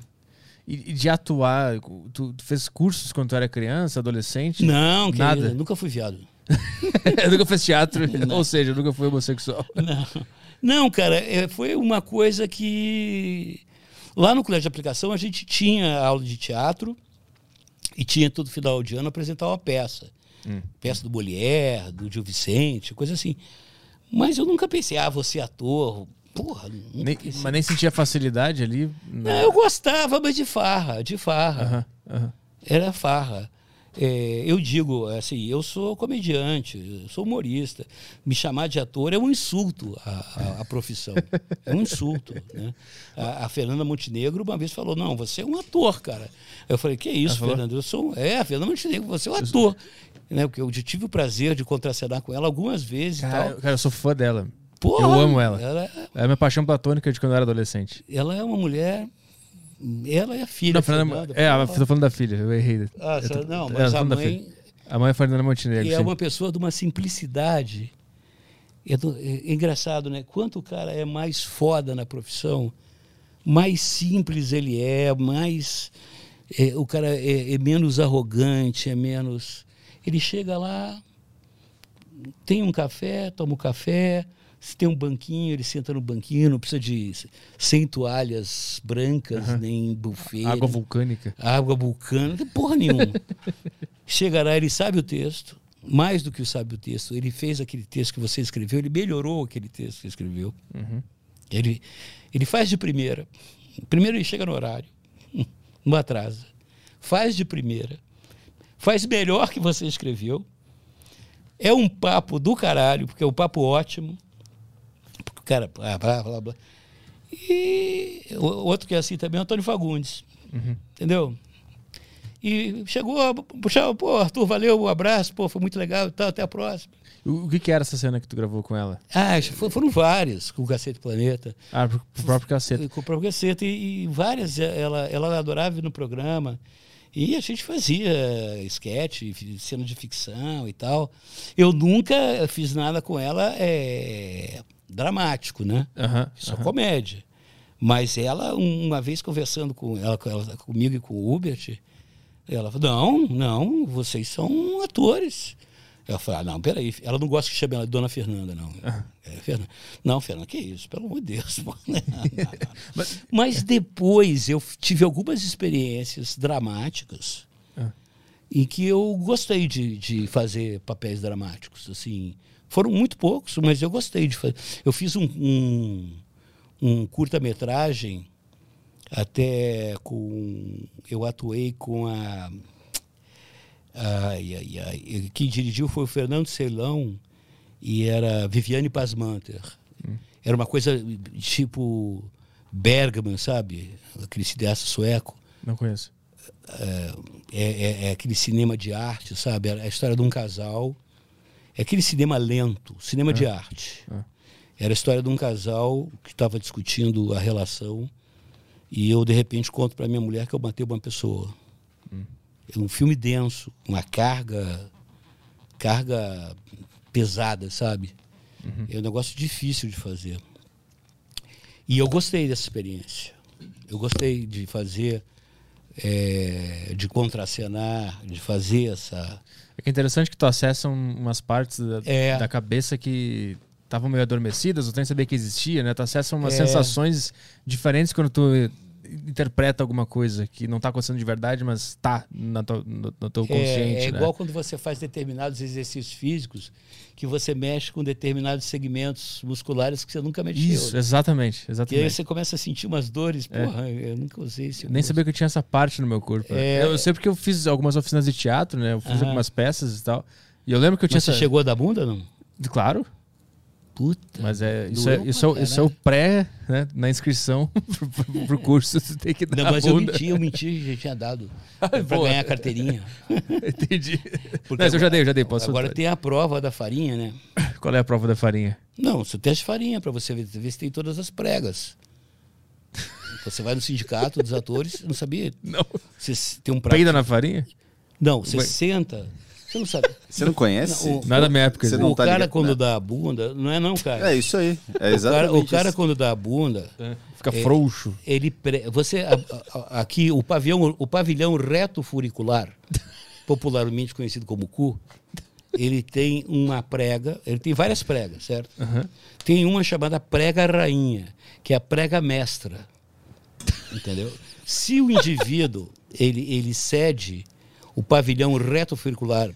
E, de atuar, tu, tu, fez cursos quando tu era criança, adolescente? Não, nada. Nunca fui viado. [laughs] nunca fez teatro, [laughs] Não. ou seja, nunca fui homossexual. Não, Não cara, é, foi uma coisa que lá no colégio de aplicação a gente tinha aula de teatro e tinha todo final de ano apresentar uma peça. Hum. Peça do Molière, do Gil Vicente, coisa assim. Mas eu nunca pensei, ah, você é ator. Porra, nem, mas nem sentia facilidade ali? Não, eu gostava, mas de farra, de farra. Uh -huh, uh -huh. Era farra. É, eu digo assim, eu sou comediante, eu sou humorista. Me chamar de ator é um insulto à, à, à profissão. É um insulto. Né? A, a, Fernanda Montenegro uma vez falou: não, você é um ator, cara. Eu falei, que é isso, Fernanda? Eu sou. É, a Fernanda Montenegro, você é um ator. Né? Porque eu tive o prazer de contracenar com ela algumas vezes. Cara, tal. cara eu sou fã dela. Porra, eu amo ela. ela é... é a minha paixão platônica de quando eu era adolescente. Ela é uma mulher ela é a filha. Não, Fernanda, é, estou falando da filha, eu errei. Ah, eu tô, não, mas a mãe. A mãe é Fernanda Montenegro. E é uma pessoa de uma simplicidade. É, do, é, é, engraçado, né? Quanto o cara é mais foda na profissão, mais simples ele é, mais. É, o cara é, é menos arrogante, é menos. Ele chega lá, tem um café, toma um café, se tem um banquinho, ele senta no banquinho, não precisa de sem toalhas brancas, uhum. nem buffet. Água vulcânica. Água vulcânica, porra nenhuma. [laughs] Chegará, ele sabe o texto, mais do que sabe o texto. Ele fez aquele texto que você escreveu, ele melhorou aquele texto que escreveu. Uhum. Ele, ele faz de primeira. Primeiro ele chega no horário, [laughs] não atrasa. Faz de primeira. Faz melhor que você escreveu. É um papo do caralho, porque é um papo ótimo cara, blá, blá, blá, blá. E outro que é assim também é o Antônio Fagundes. Uhum. Entendeu? E chegou, puxava, pô, Arthur, valeu, um abraço, pô, foi muito legal e tal, até a próxima. O que, que era essa cena que tu gravou com ela? Ah, foram várias, com o Cacete Planeta. Ah, com o próprio Cacete. Com o próprio Cacete, e, e várias, ela, ela adorava ir no programa. E a gente fazia esquete, cena de ficção e tal. Eu nunca fiz nada com ela é, dramático, né? Uhum, Só uhum. comédia. Mas ela, uma vez conversando com ela, ela, comigo e com o Hubert, ela falou: não, não, vocês são atores. Ela falou: ah, não, peraí. Ela não gosta que chame ela de Dona Fernanda, não. Uhum. É, Fernanda. Não, Fernanda, que isso? Pelo amor de Deus. [laughs] Mas, Mas depois eu tive algumas experiências dramáticas uhum. em que eu gostei de, de fazer papéis dramáticos. Assim, foram muito poucos, mas eu gostei de fazer. Eu fiz um, um, um curta-metragem até com. Eu atuei com a. Ai, ai, ai. Quem dirigiu foi o Fernando Ceilão e era Viviane Pasmanter. Hum. Era uma coisa tipo Bergman, sabe? Aquele cineasta sueco. Não conheço. É, é, é, aquele cinema de arte, sabe? É a história de um casal é aquele cinema lento, cinema é. de arte. É. Era a história de um casal que estava discutindo a relação e eu, de repente, conto para minha mulher que eu matei uma pessoa. Hum. É um filme denso, uma carga, carga pesada, sabe? Uhum. É um negócio difícil de fazer. E eu gostei dessa experiência. Eu gostei de fazer, é, de contracenar, de fazer essa é interessante que tu acessa umas partes da, é. da cabeça que estavam meio adormecidas, tu nem sabia que existia, né? Tu acessa umas é. sensações diferentes quando tu interpreta alguma coisa que não está acontecendo de verdade, mas está no, no, teu consciente. É, é né? igual quando você faz determinados exercícios físicos que você mexe com determinados segmentos musculares que você nunca mexeu. Isso, né? exatamente, exatamente. E aí você começa a sentir umas dores, é. porra, eu nunca usei isso. Nem sabia que eu tinha essa parte no meu corpo. É... Eu, eu sei porque eu fiz algumas oficinas de teatro, né? Eu fiz algumas peças e tal. E eu lembro que eu tinha Mas essa... você chegou da bunda, não? Claro. Puta. Mas é, isso, é, isso, é, isso é o pré, né? Na inscrição [laughs] pro, pro- pro curso, você tem que dar Não, a mas eu menti, eu menti, já tinha dado. Ah, [laughs] pra boa. ganhar a carteirinha. [laughs] Entendi. Porque Mas eu já agora- dei, eu já dei. Posso Agora tem a prova da farinha, né? [coughs] Qual é a prova da farinha? Não, você testa farinha para você ver, ver se tem todas as pregas. Você vai no sindicato dos atores, não sabia? Não. Você tem um prato. Peida na farinha? Não, você Vai. senta. Você não sabe. Você não conhece? Não, o- Nada da minha época. Você né? não o tá cara ligado, quando né? dá a bunda, não é não, cara. É isso aí. É o cara, exatamente o cara quando dá a bunda, É, Fica É. frouxo. ele pre- você a- a- aqui o pavilhão, o pavilhão reto furicular, [laughs] popularmente conhecido como cu, ele tem uma prega, ele tem várias pregas, certo? Tem uma chamada prega rainha, que é a prega mestra. Entendeu? Se o indivíduo ele, ele cede o pavilhão reto furicular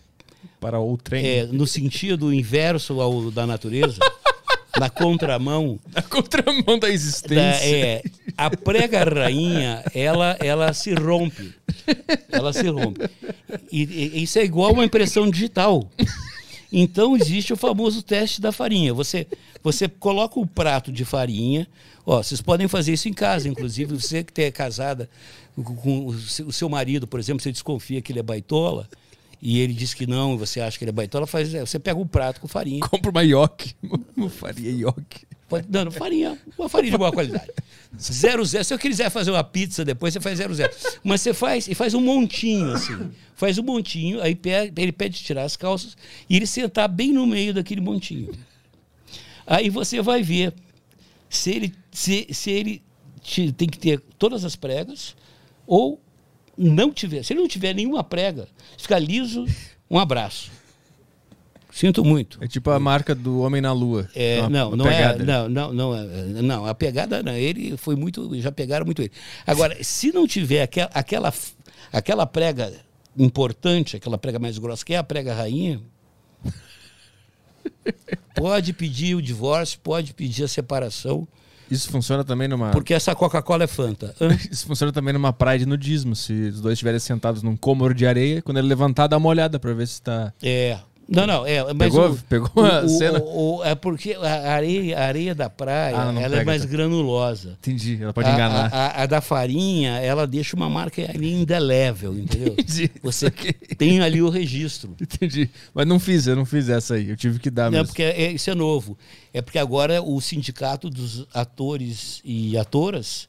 Para o trem. é, no sentido inverso ao da natureza, na [laughs] contramão, A contramão da existência. da- é, a prega rainha, ela, ela se rompe. Ela se rompe. E, e- isso é igual uma impressão digital. Então existe o famoso teste da farinha. Você, você coloca o prato de farinha. Ó, vocês podem fazer isso em casa, inclusive você que é casada com, o seu marido, por exemplo, você desconfia que ele é baitola e ele diz que não, e você acha que ele é baitola, faz, você pega um prato com farinha. Compra uma ioki. [laughs] Uma farinha não, não, farinha, uma farinha de boa qualidade. Zero, zero. Se eu quiser fazer uma pizza depois, você faz zero, zero. Mas você faz e faz um montinho, assim. Faz um montinho, aí ele pede tirar as calças e ele sentar bem no meio daquele montinho. Aí você vai ver se ele, se, se ele te- tem que ter todas as pregas ou não tiver. Se ele não tiver nenhuma prega, fica liso, um abraço. Sinto muito. É tipo a marca do Homem na Lua. É, Uma- não, uma não pegada. é, não, não, não, é- não, a pegada não, ele foi muito, já pegaram muito ele. Agora, se não tiver aquela, aquela, aquela prega importante, aquela prega mais grossa, que é a prega rainha, pode pedir o divórcio, pode pedir a separação, Isso funciona também numa. porque essa Coca-Cola é Fanta. Hã? [laughs] Isso funciona também numa praia de nudismo. Se os dois estiverem sentados num cômoro de areia, quando ele levantar, dá uma olhada pra ver se tá. É. Não, não, é, mas Pegou- o- pegou a o- cena? o- é porque a areia, a areia da praia, Ah, não ela é mais tá. granulosa. Entendi, ela pode A- enganar. A, a- da farinha, ela deixa uma marca ali indelével, entendeu? [laughs] Entendi. Você Saquei. tem ali o registro. Entendi. Mas não fiz, eu não fiz essa aí. Eu tive que dar Não, mesmo. porque é- isso é novo. É porque agora o sindicato dos atores e atoras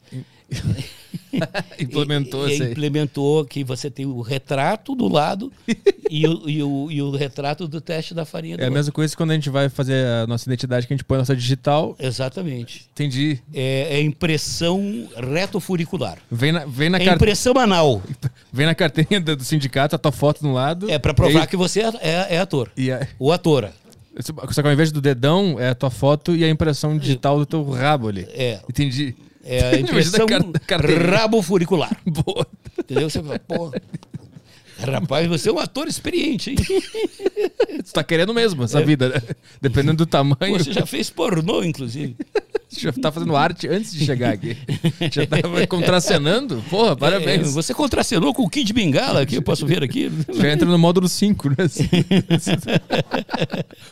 [laughs] Implementou e- e- aí. implementou que você tem o retrato do lado [laughs] e, o, e, o, e o retrato do teste da farinha É a mesma coisa que quando a gente vai fazer a nossa identidade, que a gente põe a nossa digital. Exatamente. Entendi. É, é impressão retofuricular. Vem na, vem na, É impressão anal. [laughs] vem na carteirinha do sindicato, a tua foto no lado. É para e provar aí- que você é, é- é ator. E a... Ou atora. Só que ao invés do dedão, é a tua foto e a impressão digital do teu rabo ali. É. Entendi. É a [laughs] impressão rabo furicular. [laughs] Boa. Entendeu? Você fala, pô. Rapaz, você é um ator experiente, hein? [laughs] Tu tá querendo mesmo essa vida, né? Dependendo do tamanho. Você já fez pornô, inclusive. já tá fazendo arte antes de chegar aqui. Já tava contracenando? Porra, parabéns. É, você contracenou com o Kid Bengala aqui, eu posso ver aqui. Já entra no módulo 5, né?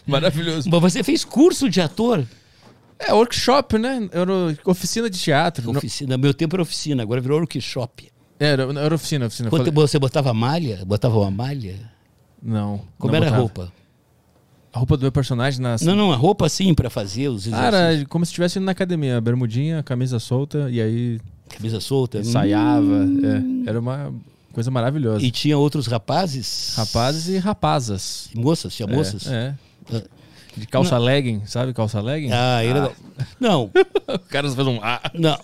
Maravilhoso. Mas você fez curso de ator? É, workshop, né? Era oficina de teatro. Oficina. Meu tempo era oficina, agora virou workshop. Era, era oficina, oficina. Quando Falei- você botava malha? Botava uma malha? Não. Como não era a botava. roupa? A roupa do meu personagem na. Não, não, a roupa assim pra fazer os exercícios. era como se estivesse indo na academia, bermudinha, camisa solta, e aí Camisa solta. ensaiava. é. Era uma coisa maravilhosa. E tinha outros rapazes? Rapazes e rapazas. Moças? Tinha moças? É. é. De calça legging, sabe? Calça legging? Ah, ele não. [laughs] Não, O cara faz um ah. não.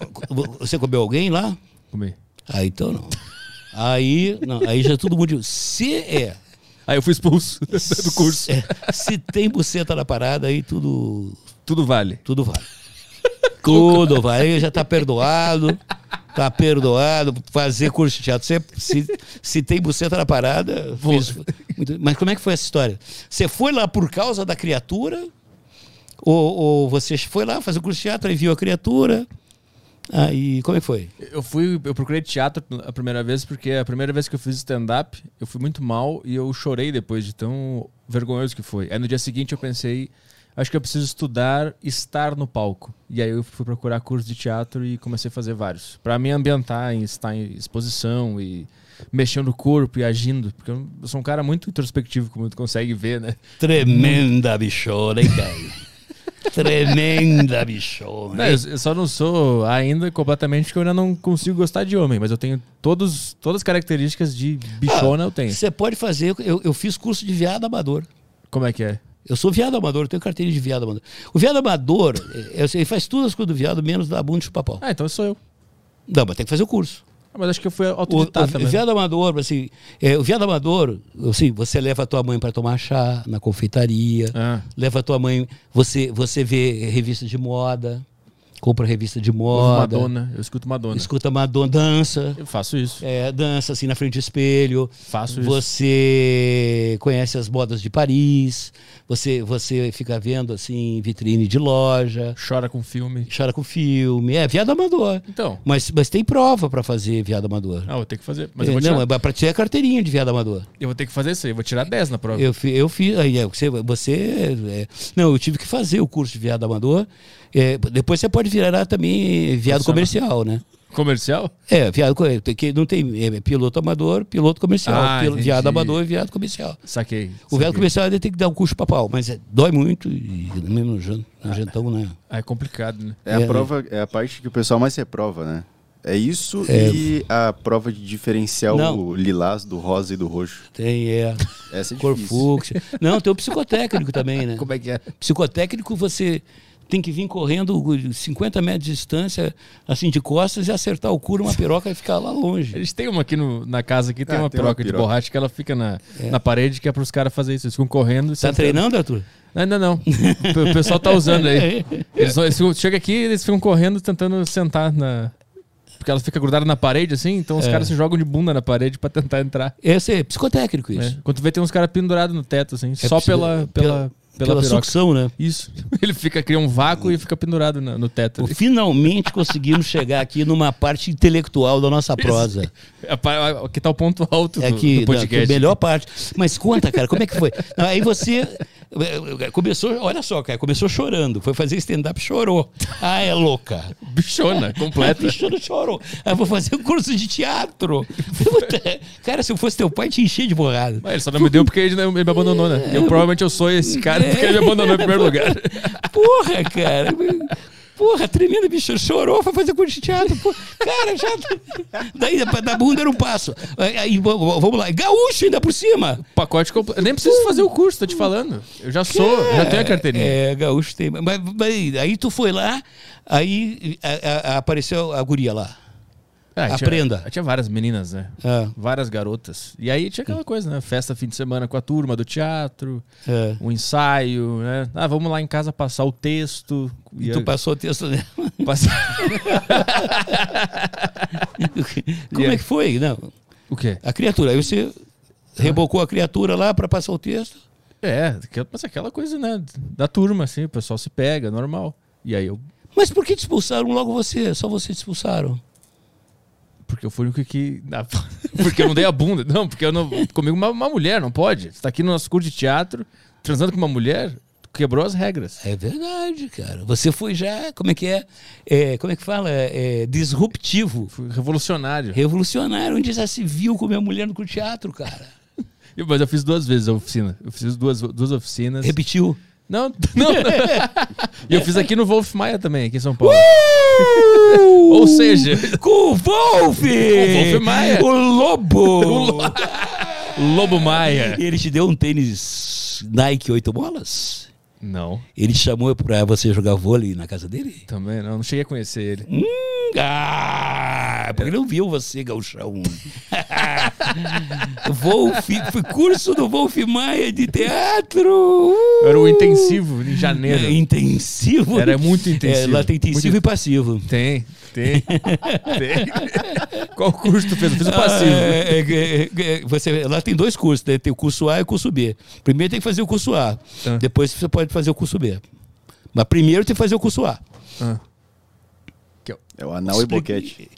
Você comeu alguém lá? Comi. Ah, então não. Aí, não, aí já todo mundo. Se é. Aí eu fui expulso [laughs] do curso. é, se tem buceta na parada, aí tudo. Tudo vale. Tudo vale. Tudo vale. Aí já tá perdoado. Tá perdoado. Fazer curso de teatro. Se, se, se tem buceta na parada. fez muito- mas como é que foi essa história? Você foi lá por causa da criatura? Ou, ou você foi lá fazer o curso de teatro e viu a criatura? Aí, como é que foi? Eu fui, eu procurei teatro a primeira vez porque a primeira vez que eu fiz stand-up, eu fui muito mal e eu chorei depois de tão vergonhoso que foi. Aí no dia seguinte eu pensei, acho que eu preciso estudar estar no palco. E aí eu fui procurar curso de teatro e comecei a fazer vários. Pra me ambientar em estar em exposição e mexendo o corpo e agindo. Porque eu sou um cara muito introspectivo, como tu consegue ver, né? Tremenda bichona, hein, cara? [laughs] Tremenda bichona. Não, eu, só não sou ainda completamente porque eu ainda não consigo gostar de homem, mas eu tenho todos, todas as características de bichona, eu tenho. Você pode fazer. Eu, eu fiz curso de viado amador. Como é que é? Eu sou viado amador, eu tenho carteirinha de viado amador. O viado amador, é, ele faz tudo as coisas do viado, menos da bunda e chupapau. Ah, então sou eu. Não, mas tem que fazer o curso. Ah, mas acho que O, autodidata o também. viado amador, assim, é, o viado amador, assim, você leva a tua mãe para tomar chá na confeitaria, Ah. leva a tua mãe, você, você vê revista de moda, compra revista de moda, Madonna, eu escuto Madonna. escuta Madonna, dança, Eu faço isso. é, dança assim na frente do espelho, Faço isso. você conhece as modas de Paris, você, você fica vendo assim vitrine de loja, Chora com filme. chora com filme, é viado amador. Então. Mas, mas tem prova para fazer viado amador. Ah, eu vou ter que fazer. Mas É, eu vou não, tirar. é pra tirar a carteirinha de viado amador. Eu vou ter que fazer isso aí. Eu vou tirar 10 na prova. Eu, eu fiz. Aí, é, você. você é, não, eu tive que fazer o curso de viado amador. É, depois você pode virar também viado comercial, né? Comercial? É, viado que não tem é, piloto amador, piloto comercial. Ah, Pil- viado amador e viado comercial. Saquei. O viado saquei. comercial ele tem que dar um curso pra pau, mas é, dói muito e mesmo no jan- no jantão, né? Ah, é complicado, né? É, É, a prova, é a parte que o pessoal mais reprova, né? É isso É. e a prova de diferenciar Não. o lilás do rosa e do roxo. Tem, é. Essa é Cor difícil. fúcsia. Não, tem o psicotécnico também, né? [laughs] Como é que é? Psicotécnico, você tem que vir correndo 50 metros de distância, assim, de costas, e acertar o cu numa piroca e ficar lá A longe. gente tem uma aqui no- na casa aqui, tem Ah, uma tem uma piroca de piroca. borracha que ela fica na, na parede, que é pros caras fazerem isso. Eles ficam correndo. e Tá sentando. treinando, Arthur? Ainda não. O pessoal tá usando aí. Eles, eles ficam- chega aqui eles ficam correndo tentando sentar na. Porque ela fica grudada na parede, assim, então os É. caras se jogam de bunda na parede pra tentar entrar. Esse é psicotécnico, isso. né? Quando tu vê, tem uns caras pendurados no teto, assim, só psi- pela, pela, pela, Pela piroca. sucção, né? Isso. [laughs] Ele fica, cria um vácuo e fica pendurado na- no teto. Finalmente [laughs] conseguimos chegar aqui numa parte intelectual da nossa prosa. É Aqui tá o ponto alto do, É que, do podcast. a melhor parte. Mas conta, cara, como é que foi? Não, aí você eh, começou, olha só, cara, começou chorando, foi fazer stand-up, chorou. Ah, é louca. Bichona, [laughs] completa. Chorou, chorou. Ah, vou fazer um curso de teatro. Puta, cara, se eu fosse teu pai, te encher de borrada. Mas ele só não me deu porque ele, me abandonou, né? Eu provavelmente eu sou esse cara porque ele abandonou em primeiro [laughs] lugar. Porra, cara. Porra, tremendo bicho. Chorou, foi fazer curso de teatro. Pô, cara, já. Daí da bunda era um passo. Aí, vamos lá. Gaúcho ainda por cima. Pacote completo. Nem preciso fazer o curso, tô te falando. Eu já sou, já tenho a carteirinha. É, gaúcho tem. Mas, mas aí tu foi lá, aí a- a- apareceu a guria lá. Ah, tinha- aprenda. Tinha, várias meninas, né? Ah, Várias garotas. E aí tinha aquela coisa, né? Festa fim de semana com a turma do teatro, é. um ensaio, né? Ah, vamos lá em casa passar o texto. E tu aí- passou o texto dela. passar- [laughs] Como E é que foi? Não, o quê? a criatura. Aí você rebocou a criatura lá para passar o texto. É, mas aquela coisa, né? Da turma, assim, o pessoal se pega, normal. E aí eu. Mas por que te expulsaram logo você? Só você te expulsaram. Porque eu fui o único que. [laughs] Porque eu não dei a bunda. Não, porque eu não. Comigo uma, uma mulher, não pode. Você tá aqui no nosso curso de teatro, transando com uma mulher, quebrou as regras. É verdade, cara. Você foi já, como é que é? É, como é que fala? É, disruptivo. Fui revolucionário. Revolucionário, onde já se viu com minha mulher no teatro, cara. [laughs] Eu- Mas eu fiz duas vezes a oficina. Eu fiz duas, duas oficinas. Repetiu. [laughs] Não, não. e eu fiz aqui no Wolf Maia também, aqui em São Paulo. Ou seja, Com o Wolf! Com o Wolf Maia. O Lobo! [laughs] O Lo- Lobo Maia. Ele te deu um tênis Nike 8 bolas? Não, Ele te chamou pra você jogar vôlei na casa dele? também não. Não cheguei a conhecer ele. Hum, ah, porque não viu você, gauchão. [laughs] Wolf, foi curso do Wolf Maia de teatro. Era o intensivo em janeiro. É, intensivo. Era muito É, intensivo. lá tem intensivo Muito- e passivo. Tem, tem. [laughs] tem. Qual curso tu fez? Eu fiz o passivo. Ah, é, é, é, é, você, lá tem dois cursos, né? tem o curso A e o curso B. Primeiro tem que fazer o curso A, Ah. depois você pode fazer o curso B. Mas primeiro tem que fazer o curso A. Ah. É o anal e boquete.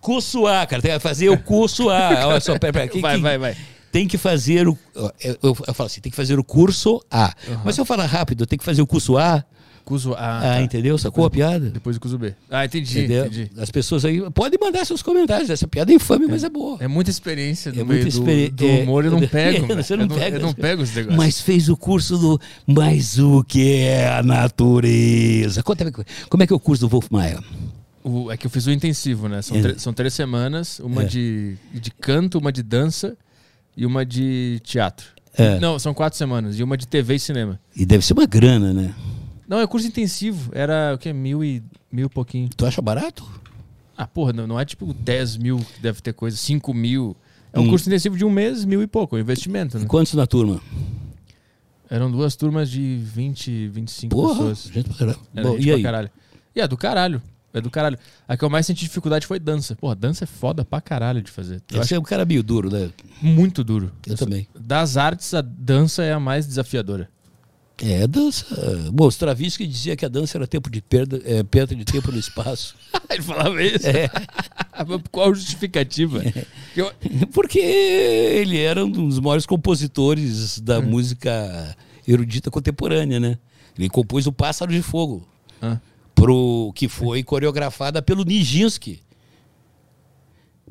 Curso A, cara, tem que fazer o curso A. [laughs] Olha só, pera, pera, que- Vai, que- vai, vai. tem que fazer o. Eu, eu, eu falo assim, tem que fazer o curso A. Mas se eu falar rápido, tem que fazer o curso A. Cuso A. Ah, tá. entendeu? Sacou a piada? Depois o Cuso B. Ah, entendi, Entendeu? entendi. As pessoas aí podem mandar seus comentários. Essa piada é infame, mas é boa. É muita experiência É muita do, experi- do é, humor, eu não é, [laughs] pego. [laughs] velho. você não eu não, pega eu não pego os negócios. Mas fez o curso do Mas o que é a natureza? Conta, como é que é o curso do Wolf Maia? O- é que eu fiz o intensivo, né? São, É. são três semanas, uma É. de, de canto, uma de dança e uma de teatro. É. Não, são quatro semanas, e uma de TV e cinema. E deve ser uma grana, né? Não, é curso intensivo, era o que? Mil e, mil e pouquinho. Tu acha barato? Ah, porra, não, não é tipo 10 mil que deve ter coisa, 5 mil. É um Hum. curso intensivo de um mês, mil e pouco, é um investimento, E né? quantos na turma? Eram duas turmas de 20, 25 Porra, pessoas. gente pra caralho. Era Bom, gente e pra aí? caralho. E é do caralho. É do caralho. A que eu mais senti dificuldade foi dança. Porra, dança é foda pra caralho de fazer. Eu Você é um cara meio duro, né? muito duro. Eu também. Das artes, a dança é a mais desafiadora. É, dança. Bom, Stravinsky dizia que a dança era tempo de perda, é, perda de tempo no espaço. [laughs] Ele falava isso? É. [laughs] Qual a justificativa? Eu- Porque ele era um dos maiores compositores da Hum. música erudita contemporânea, né? Ele compôs o Pássaro de Fogo, Ah. Pro, que foi coreografada pelo Nijinsky.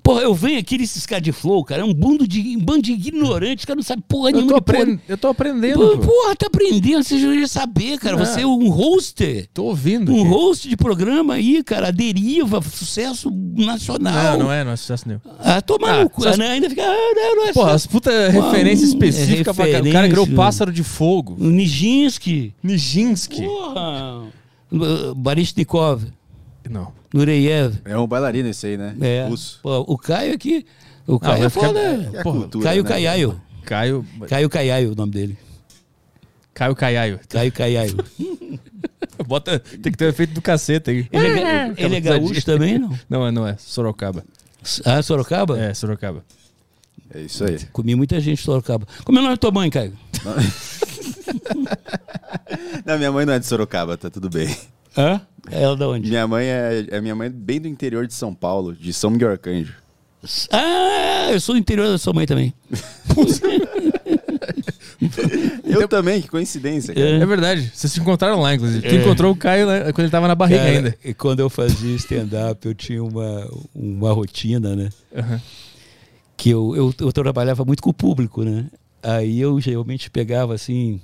Porra, eu venho aqui nesses caras de flow, cara, é um bando de, um bando de ignorantes, cara, não sabe porra Eu nenhuma tô, de porra. aprend... eu tô aprendendo. Pô. Porra, tá aprendendo, você já ia saber, cara. Você é um hoster. Tô ouvindo. Um aqui. host de programa aí, cara, deriva, sucesso nacional. Não, não é, não é sucesso nenhum. Ah, toma Ah, no cu. só- não, ainda fica. Ah, não, não é Porra, as puta referência Hum, específica é pra cara. O cara criou referência. pássaro de fogo. Nijinsky. Nijinsky. Porra. Baryshnikov. Não. Nureyev. É um bailarino esse aí, né? É. Russo. Pô, o Caio aqui. O Caio vai é foda. É Porra, cultura, Caio né? Caiaio. Caio. Caio Caiaio, o nome dele. Caio Caiaio. Caio Caiaio. [laughs] Bota, tem que ter o efeito do cacete aí. Ele é, ga- ele é gaúcho também, [laughs] não? Não, é, não é. Sorocaba. Ah, Sorocaba? É, Sorocaba. É isso aí. Comi muita gente em Sorocaba. Como é o nome da tua mãe, Caio? [laughs] [laughs] Não, minha mãe não é de Sorocaba, tá tudo bem. Hã? Ela da onde? Minha mãe é, é minha mãe bem do interior de São Paulo, de São Miguel Arcanjo. Ah, eu sou do interior da sua mãe também. [laughs] Eu também, que coincidência, cara. É verdade. Vocês se encontraram lá, inclusive. Tu É. encontrou o Caio né, quando ele tava na barriga Cara, ainda. E quando eu fazia stand-up, eu tinha uma, uma rotina, né? Aham. Que eu, eu, eu trabalhava muito com o público, né? Aí eu geralmente pegava assim.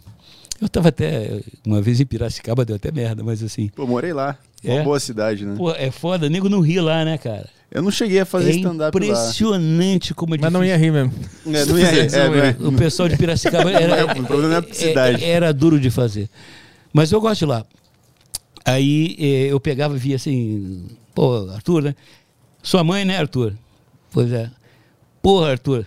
Eu tava até. Uma vez em Piracicaba, deu até merda, mas assim. Pô, morei lá. Uma É? boa cidade, né? Pô, é foda, nego não ri lá, né, cara? Eu não cheguei a fazer é stand-up lá. impressionante como é Mas não ia rir mesmo. É, não ia, Fizesse, [laughs] é, não é. O pessoal de Piracicaba [laughs] era. O problema é a cidade. é- Era duro de fazer. Mas eu gosto de lá. Aí eu pegava e via assim, pô, Arthur, né? Sua mãe, né, Arthur? Pois é. Porra, Arthur,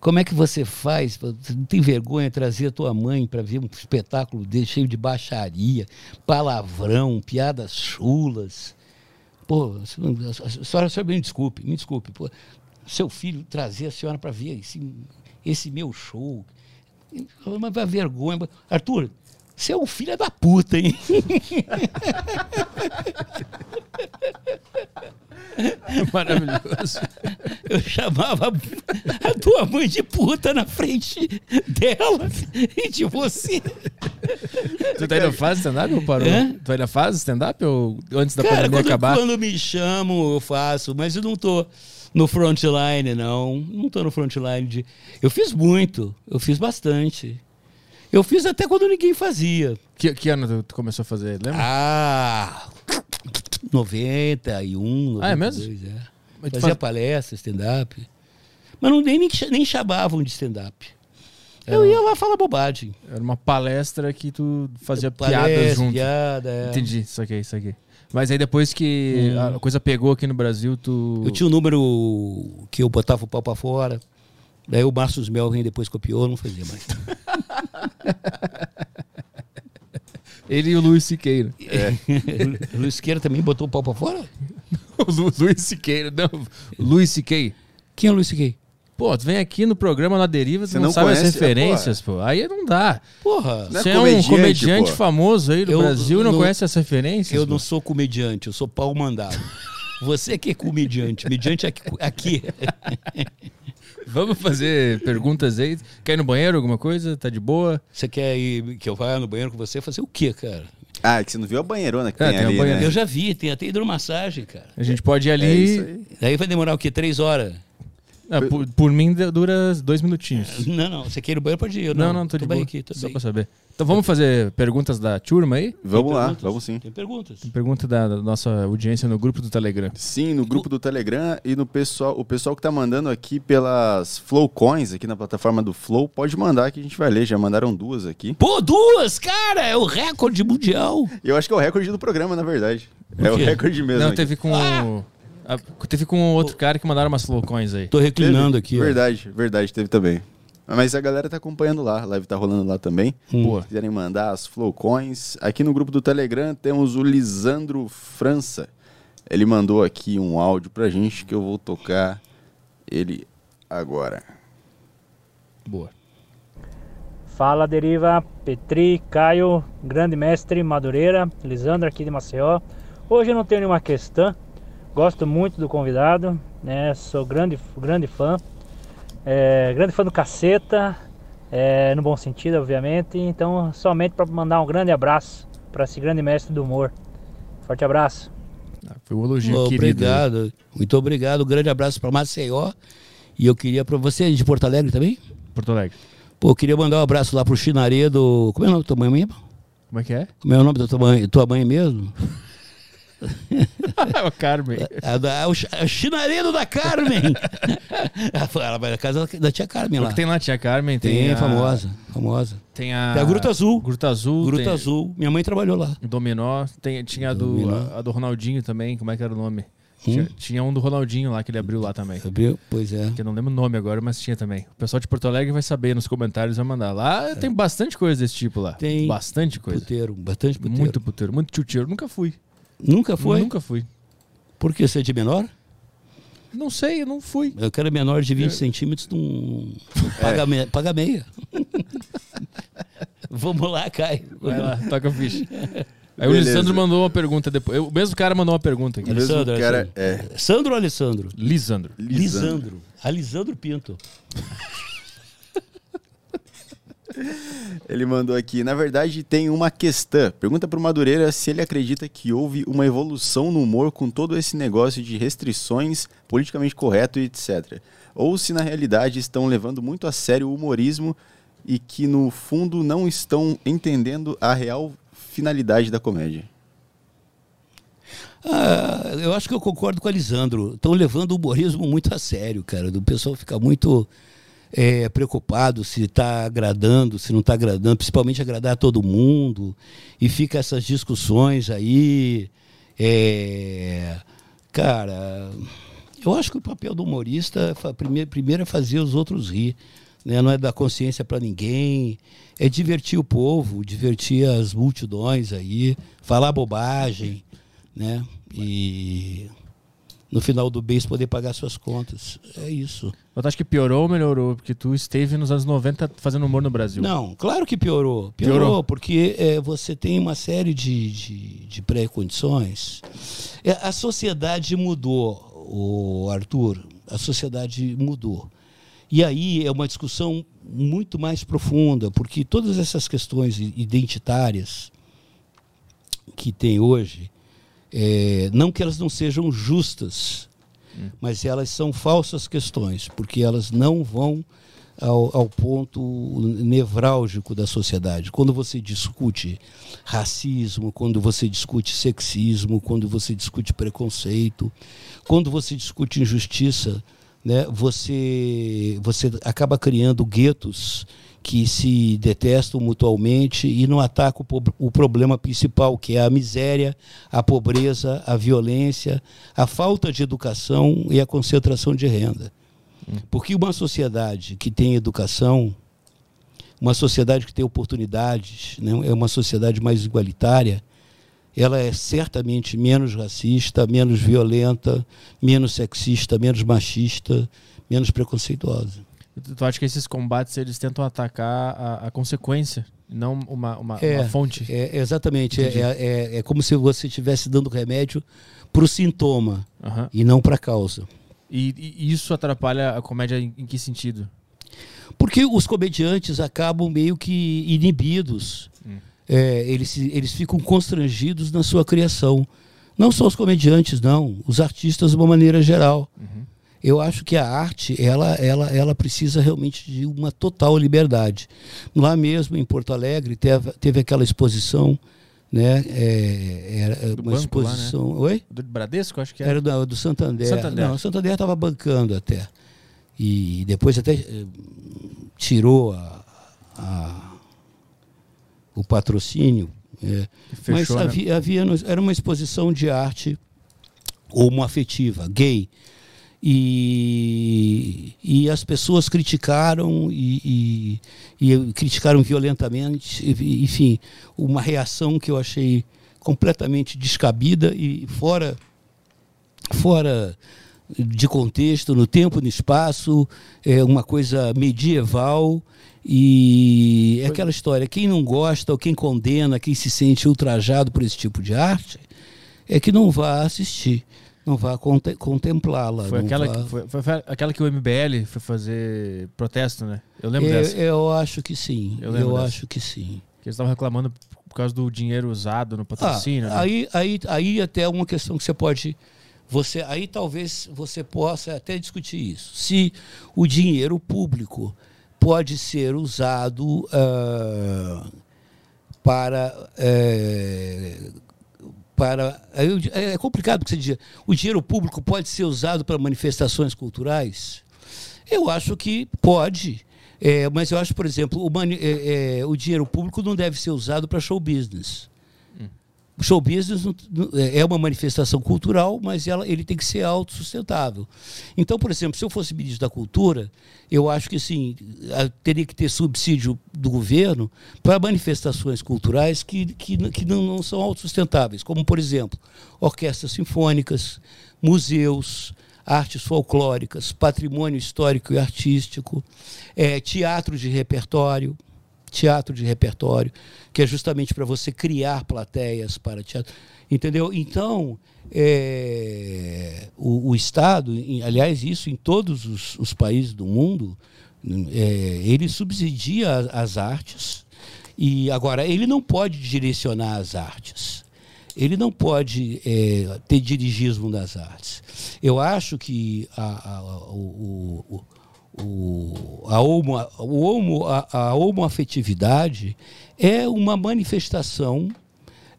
como é que você faz? Você não tem vergonha de trazer a tua mãe para ver um espetáculo desse cheio de baixaria, palavrão, piadas chulas? Pô, a senhora, a senhora me desculpe, me desculpe. Pô, seu filho trazer a senhora para ver esse, esse meu show. Uma vergonha. Arthur, você é um filho da puta, hein? Maravilhoso. Eu chamava a tua mãe de puta na frente dela e de você. Tu ainda faz stand-up ou parou? Hã? Tu ainda faz stand-up ou antes da Cara, pandemia quando, acabar? quando me chamam, eu faço, mas eu não tô no frontline, não. Não tô no frontline de. Eu fiz muito, eu fiz bastante. Eu fiz até quando ninguém fazia. Que, que ano tu, começou a fazer? Lembra? Ah! 91, Ah, é 92, é. Mas Fazia faz- palestra, stand-up. Mas não, nem, nem, chamavam de stand-up. Eu ia lá falar bobagem. Era uma palestra que tu fazia Palestra, piadas junto. piada, é. Entendi, isso aqui, isso aqui. Mas aí depois que a coisa pegou aqui no Brasil, tu. Eu tinha um número que eu botava o pau pra fora. Daí o Márcio Melvin depois copiou, não fazia mais. [laughs] [laughs] Ele e o Luiz Siqueira. o [laughs] Luiz Queira também botou o pau pra fora? [laughs] o Lu- Luiz Siqueira, não. o Luiz Siquei. Quem é o Luiz Queira? Pô, tu vem aqui no programa na Deriva, tu Você não, não sabe as conhece? referências, pô. Aí não dá. Porra, Não é Você é um comediante, comediante pô. famoso aí do Eu Brasil e não não- conhece as referências? eu pô. não sou comediante, eu sou pau mandado. Você que é comediante. Mediante aqui. aqui. Vamos fazer perguntas aí. Quer ir no banheiro, alguma coisa? Tá de boa? Você quer ir, que eu vá no banheiro com você fazer o quê, cara? Ah, é que você não viu a banheirona que É, tem, tem ali, né? Eu já vi, tem até hidromassagem, cara. A gente pode ir ali. É isso aí. Daí vai demorar o quê? Três horas? Ah, por, por mim dura dois minutinhos. Não, não. Você quer ir no banheiro, pode ir. Eu Não, não, tô, de bem boa. aqui, tô Só bem. pra saber. Então vamos fazer perguntas da turma aí? Vamos lá, vamos sim. Tem perguntas. Pergunta da, da nossa audiência no grupo do Telegram. Sim, no grupo do Telegram e no pessoal, o pessoal que tá mandando aqui pelas Flowcoins, aqui na plataforma do Flow, pode mandar que a gente vai ler. Já mandaram duas aqui. Pô, duas, cara! É o recorde mundial. Eu acho que é o recorde do programa, na verdade. É o recorde mesmo. Não, aqui. teve com. o- a- teve com outro cara que mandaram umas flowcoins aí. Tô reclinando Teve? aqui. ó. Verdade, verdade, teve também. Mas a galera tá acompanhando lá, a live tá rolando lá também. Boa. Se quiserem mandar as Flowcoins. Aqui no grupo do Telegram temos o Lisandro França. Ele mandou aqui um áudio pra gente que eu vou tocar ele agora. Boa. Fala Deriva, Petri, Caio, grande mestre Madureira, Lisandro aqui de Maceió. Hoje eu não tenho nenhuma questão, gosto muito do convidado, né? Sou grande, grande fã, é, grande fã do caceta, é, no bom sentido, obviamente. Então, somente para mandar um grande abraço para esse grande mestre do humor. Forte abraço. Ah, Foi um elogio querido. obrigado. Muito obrigado. Um grande abraço para Maceió. E eu queria para você é de Porto Alegre também? Porto Alegre. Pô, eu queria mandar um abraço lá pro Chinaredo. Como é o nome da tua mãe mesmo? Como é que é? Como é o nome da tua mãe, tua mãe mesmo? [laughs] o Carmen. A, da, o, Ch- a Chinaredo da Carmen. [laughs] Ela vai na casa da tia Carmen O lá. tem lá, tia Carmen? Tem, Tem, a, famosa, famosa. Tem a. Tem a Gruta Azul. Gruta Azul. Gruta tem Azul. Minha mãe trabalhou lá. o Dominó. Tem, tinha a do, a, a do Ronaldinho também. Como é que era o nome? Hum? Tinha, tinha um do Ronaldinho lá que ele abriu lá também. Abriu? Pois é. Que eu não lembro o nome agora, mas tinha também. O pessoal de Porto Alegre vai saber nos comentários, vai mandar. Lá tem bastante coisa desse tipo lá. Tem. Bastante coisa. Puteiro, bastante puteiro. Muito puteiro, muito tchutcheiro. Nunca fui. Nunca foi? Nunca fui. Por que você é de menor? Não sei, eu não fui. Eu quero menor de 20 centímetros, não [laughs] paga, me- paga meia. [laughs] Vamos lá, Caio. Vai lá, toca a ficha. [laughs] Aí o Beleza. Lisandro mandou uma pergunta depois. O mesmo cara mandou uma pergunta aqui. Alessandro, cara, Alessandro. é, Sandro ou Alessandro? Lisandro. Lisandro. Alisandro Pinto. [laughs] Ele mandou aqui, na verdade tem uma questão. Pergunta pro Madureira se ele acredita que houve uma evolução no humor com todo esse negócio de restrições, politicamente correto e etc. Ou se na realidade estão levando muito a sério o humorismo e que no fundo não estão entendendo a real finalidade da comédia. Ah, eu acho que eu concordo com o Alisandro. Estão levando o humorismo muito a sério, cara. O pessoal fica muito é, preocupado se está agradando, se não está agradando, principalmente agradar todo mundo. E fica essas discussões aí. é, cara, eu acho que o papel do humorista primeiro, primeiro é fazer os outros rir. Né? Não é dar consciência para ninguém, é divertir o povo, divertir as multidões aí, falar bobagem, né? E no final do mês poder pagar suas contas. É isso. Eu acho que piorou ou melhorou? Porque tu esteve nos anos 90 fazendo humor no Brasil. Não, claro que piorou. Piorou, Piorou. porque é, você tem uma série de, de, de pré-condições. É, a sociedade mudou, o Arthur. A sociedade mudou. E aí é uma discussão muito mais profunda, porque todas essas questões identitárias que tem hoje, é, não que elas não sejam justas, mas elas são falsas questões, porque elas não vão ao, ao ponto nevrálgico da sociedade. Quando você discute racismo, quando você discute sexismo, quando você discute preconceito, quando você discute injustiça, né, você, você acaba criando guetos que se detestam mutualmente e não atacam o, problema principal, que é a miséria, a pobreza, a violência, a falta de educação e a concentração de renda. Porque uma sociedade que tem educação, uma sociedade que tem oportunidades, né, é uma sociedade mais igualitária, ela é certamente menos racista, menos violenta, menos sexista, menos machista, menos preconceituosa. Tu, tu acha que esses combates eles tentam atacar a, a consequência, não uma, uma, É, uma fonte? É, exatamente. É, é, é- como se você estivesse dando remédio para o sintoma Aham. e não para a causa. E, e isso atrapalha a comédia em, em que sentido? Porque os comediantes acabam meio que inibidos. É, eles, eles ficam constrangidos na sua criação. Não só os comediantes, não. Os artistas de uma maneira geral. Eu acho que a arte, ela, ela, ela precisa realmente de uma total liberdade. Lá mesmo, em Porto Alegre, teve, teve aquela exposição, né? É, era Do uma banco lá, né? exposição... Oi? Do Bradesco, acho que era. Era do, do Santander. Santander. Não, o Santander estava bancando até. E depois até eh, tirou a, a- o patrocínio. é. Mas Fechou, né? havia, havia no- era uma exposição de arte homoafetiva, gay. E, e as pessoas criticaram e, e- e criticaram violentamente, enfim, uma reação que eu achei completamente descabida e fora fora de contexto, no tempo, no espaço, é uma coisa medieval. E é aquela história, quem não gosta ou quem condena, quem se sente ultrajado por esse tipo de arte, é que não vá assistir, não vá conte- contemplá-la. Foi aquela, vá- que, foi, foi- foi aquela que o MBL foi fazer protesto, né? Eu lembro eu, dessa. eu acho que sim, Eu eu, acho que sim. Que eles estavam reclamando por causa do dinheiro usado no Ah, patrocínio. né? aí, aí, aí até uma questão que você pode. Você, aí talvez você possa até discutir isso. Se o dinheiro público pode ser usado ah, para. eh, para aí eu- é complicado porque você diz, o dinheiro público pode ser usado para manifestações culturais? Eu acho que pode. É, mas eu acho, por exemplo, o, é, é, o dinheiro público não deve ser usado para show business. O show business é uma manifestação cultural, mas ela, ele tem que ser autossustentável. Então, por exemplo, se eu fosse ministro da Cultura, eu acho que sim, teria que ter subsídio do governo para manifestações culturais que, que, que não, não são autossustentáveis, como, por exemplo, orquestras sinfônicas, museus, artes folclóricas, patrimônio histórico e artístico, eh, teatro de repertório teatro de repertório, que é justamente para você criar plateias para teatro. Entendeu? Então, é, o, o Estado, em- aliás, isso em todos os, os países do mundo, é, ele subsidia as, as artes, e agora ele não pode direcionar as artes. Ele não pode é, ter dirigismo das artes. Eu acho que a, a- o- o- o, a, homo, o homo, a, a homoafetividade é uma manifestação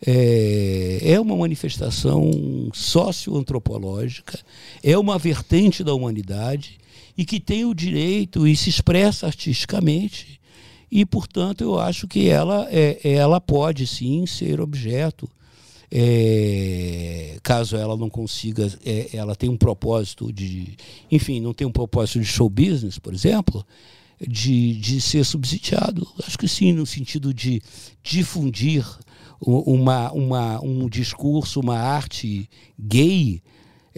é, é uma manifestação socioantropológica, é uma vertente da humanidade e que tem o direito e se expressa artisticamente e, portanto, eu acho que ela, é, ela pode sim ser objeto é, caso ela não consiga, é, ela tem um propósito de, enfim, não tem um propósito de show business, por exemplo, de, de ser subsidiado. Acho que sim, no sentido de difundir uma, uma, um discurso, uma arte gay.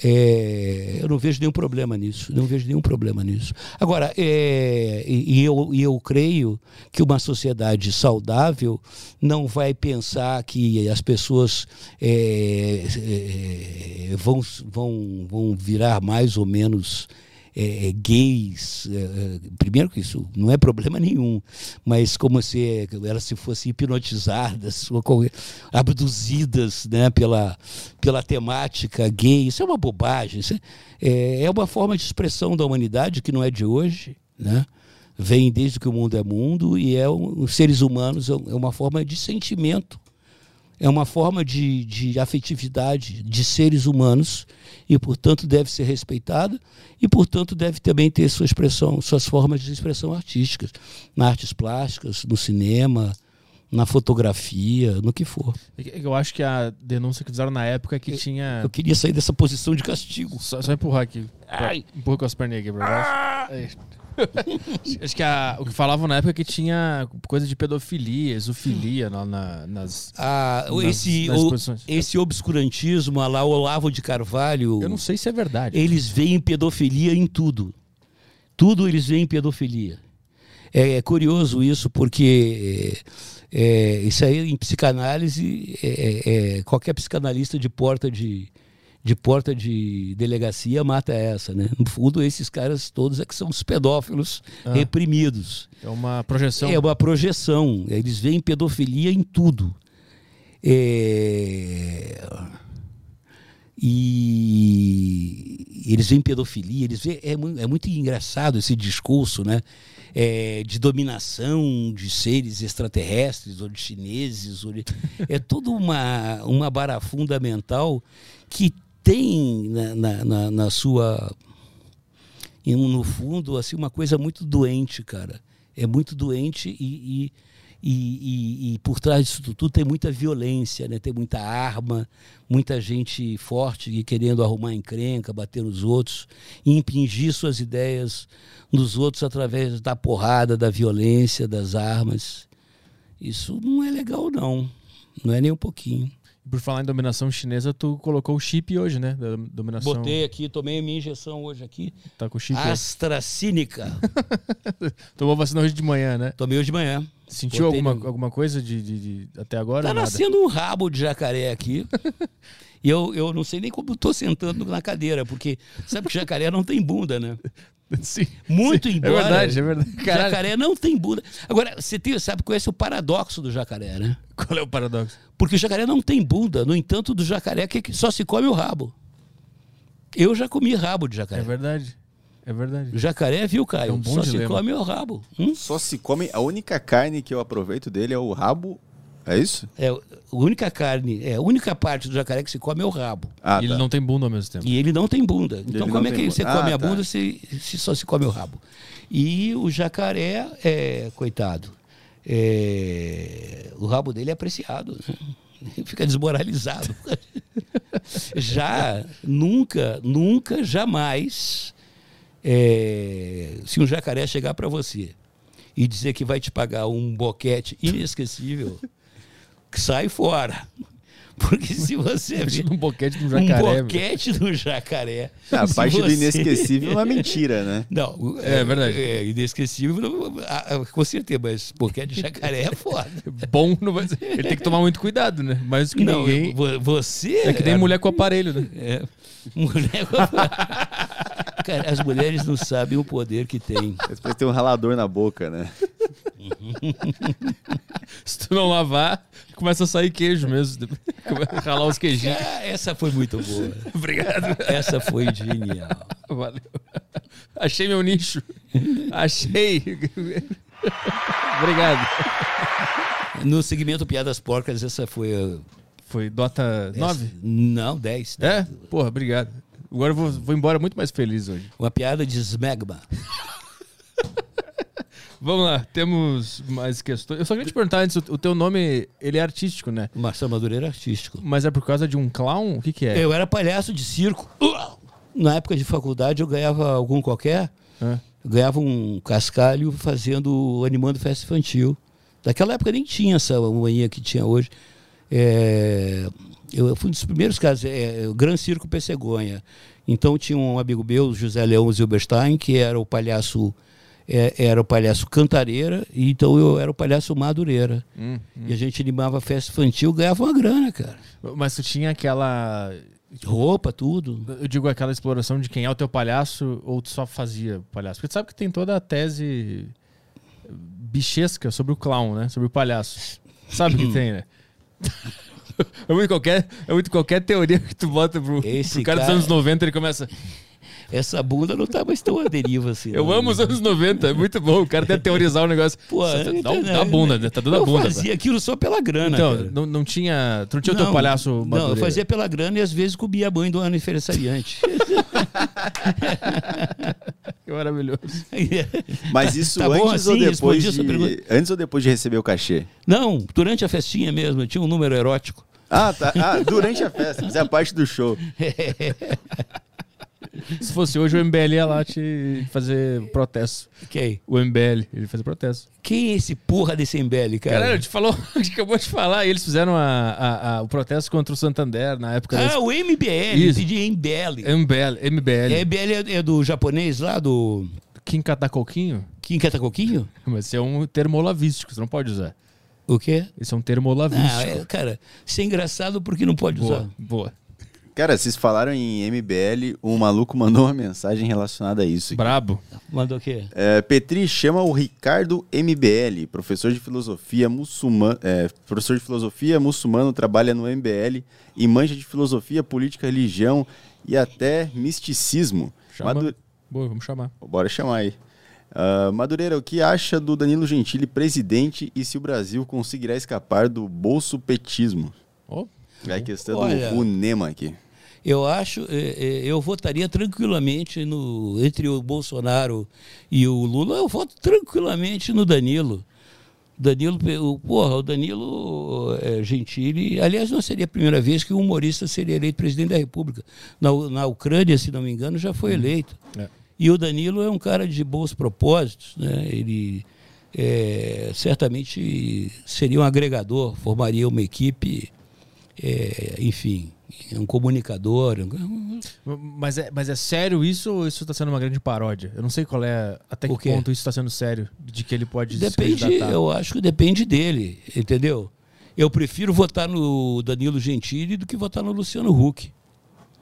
É, eu não vejo nenhum problema nisso, não vejo nenhum problema nisso. Agora, é, e, eu, e eu creio que uma sociedade saudável não vai pensar que as pessoas é, é, vão, vão, vão virar mais ou menos é, é, gays. é, é, primeiro que isso não é problema nenhum, mas como se elas se fossem hipnotizadas, [laughs] ou abduzidas né, pela, pela temática gay. Isso é uma bobagem. Isso é, é uma forma de expressão da humanidade que não é de hoje, né? vem desde que o mundo é mundo e é os seres humanos é um- é uma forma de sentimento é uma forma de, de afetividade de seres humanos e, portanto, deve ser respeitada e, portanto, deve também ter sua expressão, suas formas de expressão artísticas, nas artes plásticas, no cinema, na fotografia, no que for. É Eu acho que a denúncia que fizeram na época é que tinha. Eu queria sair dessa posição de castigo. Só, só empurrar aqui. Empurra com as perninhas aqui pra baixo. Aí. [laughs] Acho que a- o que falavam na época é que tinha coisa de pedofilia, exofilia na- na- nas. Ah, Nas- esse, nas o- esse obscurantismo, lá Olavo de Carvalho, Eu não sei se é verdade. eles veem pedofilia em tudo. Tudo eles veem pedofilia. É, é curioso isso, porque é, é, isso aí em psicanálise, é, é, é, qualquer psicanalista de porta de, de porta de delegacia mata essa, né? No fundo, esses caras todos é que são os pedófilos Ah. reprimidos. É uma projeção. É uma projeção. Eles veem pedofilia em tudo. É, E eles veem pedofilia, eles veem... É, é muito engraçado esse discurso, né? É, de dominação de seres extraterrestres ou de chineses. Ou de... É toda uma, uma barafunda mental que tem na, na, na- na sua no fundo assim uma coisa muito doente cara. É muito doente e, e, e, e- e por trás disso tudo tem muita violência né? Tem muita arma muita gente forte querendo arrumar encrenca bater nos outros e impingir suas ideias nos outros através da porrada da violência das armas. Isso não é legal não. Não é nem um pouquinho Por falar em dominação chinesa, tu colocou o chip hoje, né? Da dominação. botei aqui tomei a minha injeção hoje aqui Tá com o chip. aí. AstraZeneca [laughs] Tomou vacina hoje de manhã, né? tomei hoje de manhã Sentiu Botei alguma, no- alguma coisa de, de- de- até agora? Tá nascendo um rabo de jacaré aqui. [laughs] e eu, eu não sei nem como tô sentando na cadeira, porque sabe que jacaré não tem bunda, né? [laughs] [laughs] Sim. Muito sim. embora. É verdade, é verdade. Caralho, Jacaré não tem bunda. Agora, você tem, sabe qual é o paradoxo do jacaré, né? qual é o paradoxo? Porque o jacaré não tem bunda. No entanto, do jacaré que só se come o rabo. Eu já comi rabo de É jacaré. verdade. É verdade. O jacaré, viu, Caio? É um bom só dilema. se come o rabo. Hum? Só se come. A única carne que eu aproveito dele é o rabo. É isso? É a única carne, é a única parte do jacaré que se come é o rabo. Ah, E ele tá. não tem bunda ao mesmo tempo. E ele não tem bunda. Então, não como é que bunda. você Ah, come a tá. bunda se, se só se come o rabo? E o jacaré, é, coitado, é, o rabo dele é apreciado. né? Ele Fica desmoralizado. [laughs] Já, nunca, nunca, jamais, é, se um jacaré chegar para você e dizer que vai te pagar um boquete inesquecível, sai fora. [laughs] Porque se você Imagina um boquete de um um jacaré. meu. boquete do jacaré. Ah, a parte do você- inesquecível é uma mentira, né? [laughs] Não, o- É verdade. É, inesquecível, ah, ah, com certeza, mas boquete de jacaré é foda. [laughs] Bom não vai ser. Ele tem que tomar muito cuidado, né? Mais do que Não, ninguém. vo- você. É que nem mulher com aparelho, né? É, mulher. Cara, as mulheres não sabem o poder que tem. Depois tem um ralador na boca, né? [laughs] Se tu não lavar, começa a sair queijo mesmo. Ralar os queijinhos. Ah, essa foi muito boa. [laughs] Obrigado. Essa foi genial. Valeu. Achei meu nicho. Achei. Obrigado. No segmento Piadas Porcas, essa foi a. Foi Dota 9? essa- Não, 10. É? Porra, obrigado. Agora eu vou, vou embora muito mais feliz hoje. Uma piada de Smegma. [laughs] Vamos lá, temos mais questões. Eu só queria te perguntar antes, o teu nome, ele é artístico, né? Marcelo Madureira artístico. Mas é por causa de um clown? O que que é? Eu era palhaço de circo. Na época de faculdade eu ganhava algum qualquer. Eu ganhava um cascalho fazendo, animando festa infantil. Naquela época nem tinha essa manhã que tinha hoje. É, eu fui um dos primeiros casos, é, o Gran Circo Pessegonha. Então tinha um amigo meu, José Leão Zilberstein, que era o palhaço é, era o palhaço cantareira, e então eu era o palhaço madureira. Hum, E a gente animava festa infantil, ganhava uma grana, cara. Mas tu tinha aquela. Roupa, tudo. Eu digo aquela exploração de quem é o teu palhaço ou tu só fazia palhaço? Porque tu sabe que tem toda a tese bichesca sobre o clown, né? Sobre o palhaço. Sabe que [clears throat] tem, né? [laughs] É muito, qualquer, é muito qualquer teoria que tu bota pro, Esse pro cara, dos cara- anos 90, ele começa. Essa bunda não tá mais tão à deriva assim. Eu não. amo os anos 90, é muito bom. O cara até teorizar o negócio. Pô, tá- dá, um- dá a bunda, né? Tá dando a eu bunda. fazia aquilo só pela grana. Então, cara. não, não tinha. Tu não tinha o teu palhaço Não, eu fazia pela grana e às vezes comia a mãe do aniversariante. [laughs] Que maravilhoso. [laughs] Mas isso Tá antes ou assim? depois a sua de... Antes ou depois de receber o cachê? não, durante a festinha mesmo, eu tinha um número erótico. Ah, tá. Ah, durante a festa. Fazia parte do show. [laughs] [laughs] Se fosse hoje, o MBL ia lá te fazer protesto. Quem? O MBL, ele fazia protesto. Quem é esse porra desse MBL, cara? Caralho, te falou, [laughs] acabou de falar, eles fizeram a- a- a- o protesto contra o Santander na época ah, da o MBL, Isso. entendi, MBL. MBL. MBL. É, MBL é, do japonês lá, do Kim Catacoquinho? Kim Catacoquinho? [laughs] Mas esse é um termo olavístico, você não pode usar. O quê? Esse é um termo Ah, é, cara, isso é engraçado porque não pode usar. boa, boa. Cara, vocês falaram em MBL, um maluco mandou uma mensagem relacionada a isso. aqui. Brabo. Mandou o quê? É, Petri chama o Ricardo MBL, professor de filosofia muçulmano, é, professor de filosofia muçulmano, trabalha no MBL e manja de filosofia, política, religião e até misticismo. Chama. Madu- Boa, vamos chamar. Bora chamar aí. Ah, Madureira, o que acha do Danilo Gentili presidente e se o Brasil conseguirá escapar do bolso-petismo? Ó, É a questão Olha, do Unema aqui. Eu acho, eh, eh, eu votaria tranquilamente no entre o Bolsonaro e o Lula, eu voto tranquilamente no Danilo. Danilo, o- porra, o Danilo eh, Gentili, aliás, não seria a primeira vez que um humorista seria eleito presidente da República. Na, na Ucrânia, se não me engano, já foi eleito. É. E o Danilo é um cara de bons propósitos, né? Ele eh, certamente seria um agregador, formaria uma equipe, eh, enfim, um comunicador. Mas é, mas é sério isso ou isso está sendo uma grande paródia? Eu não sei qual é, até que ponto isso está sendo sério, de que ele pode Depende, eu acho que depende dele, entendeu? Eu prefiro votar no Danilo Gentili do que votar no Luciano Huck.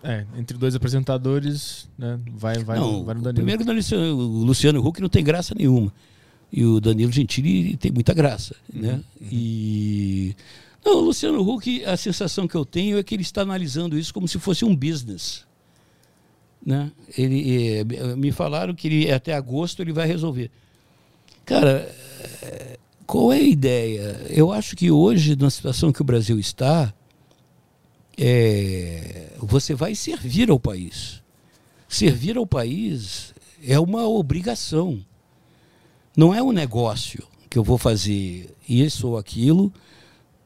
É, entre dois apresentadores, né, vai, vai, não, no, vai no Danilo. primeiro que o Luciano, Huck não tem graça nenhuma. E o Danilo Gentili tem muita graça, Uhum, né? E não, o Luciano Huck, a sensação que eu tenho é que ele está analisando isso como se fosse um business. Né? Ele, eh, me falaram que ele, até agosto ele vai resolver. Cara, eh, qual é a ideia? Eu acho que hoje, na situação que o Brasil está, é, você vai servir ao país. Servir ao país é uma obrigação. Não é um negócio que eu vou fazer isso ou aquilo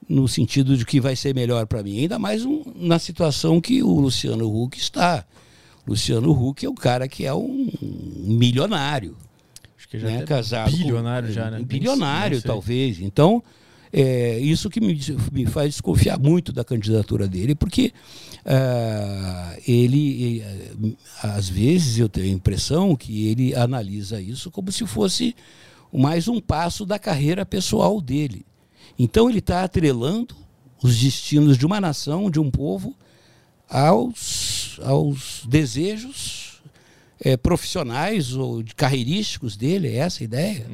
no sentido de que vai ser melhor para mim. Ainda mais um- na situação que o Luciano Huck está. Luciano Huck é um cara que é um milionário Acho que já né, casado com- bilionário já, né? um bilionário talvez então é isso que me, me faz desconfiar muito da candidatura dele porque ah, ele eh, às vezes eu tenho a impressão que ele analisa isso como se fosse mais um passo da carreira pessoal dele então ele está atrelando os destinos de uma nação de um povo aos, aos desejos eh, profissionais ou de carreirísticos dele, é essa a ideia.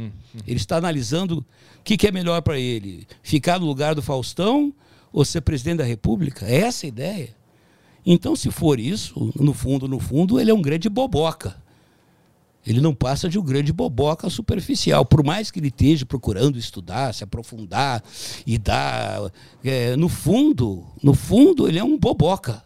Ele está analisando o que, que é melhor para ele: ficar no lugar do Faustão ou ser presidente da República? É essa a ideia. Então, se for isso, no fundo, no fundo, ele é um grande boboca. Ele não passa de um grande boboca superficial. Por mais que ele esteja procurando estudar, se aprofundar e dar. é, no fundo, no fundo, ele é um boboca.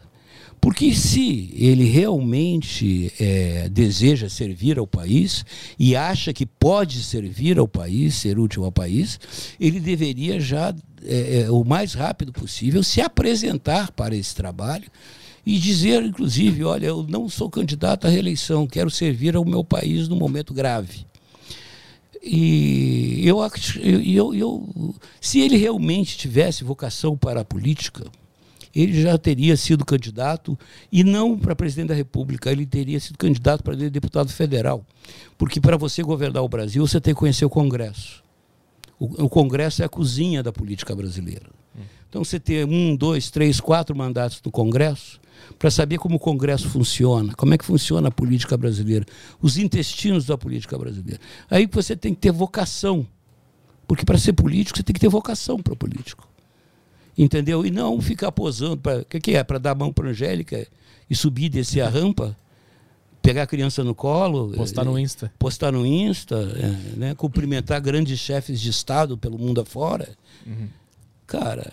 Porque se ele realmente é, deseja servir ao país e acha que pode servir ao país, ser útil ao país, ele deveria já, é, é, o mais rápido possível, se apresentar para esse trabalho e dizer, inclusive, olha, eu não sou candidato à reeleição, quero servir ao meu país num momento grave. E eu, eu, eu, eu- se ele realmente tivesse vocação para a política, ele já teria sido candidato, e não para presidente da República, ele teria sido candidato para deputado federal. Porque para você governar o Brasil, você tem que conhecer o Congresso. O, o Congresso é a cozinha da política brasileira. Então você ter um, dois, três, quatro mandatos no Congresso, para saber como o Congresso funciona, como é que funciona a política brasileira, os intestinos da política brasileira. Aí você tem que ter vocação. Porque para ser político, você tem que ter vocação para político. Entendeu? E não ficar posando. O que, que é? Para dar a mão para Angélica e subir, descer a rampa, pegar a criança no colo. Postar no eh, Insta. Postar no Insta, é, né? cumprimentar grandes chefes de Estado pelo mundo afora. Cara,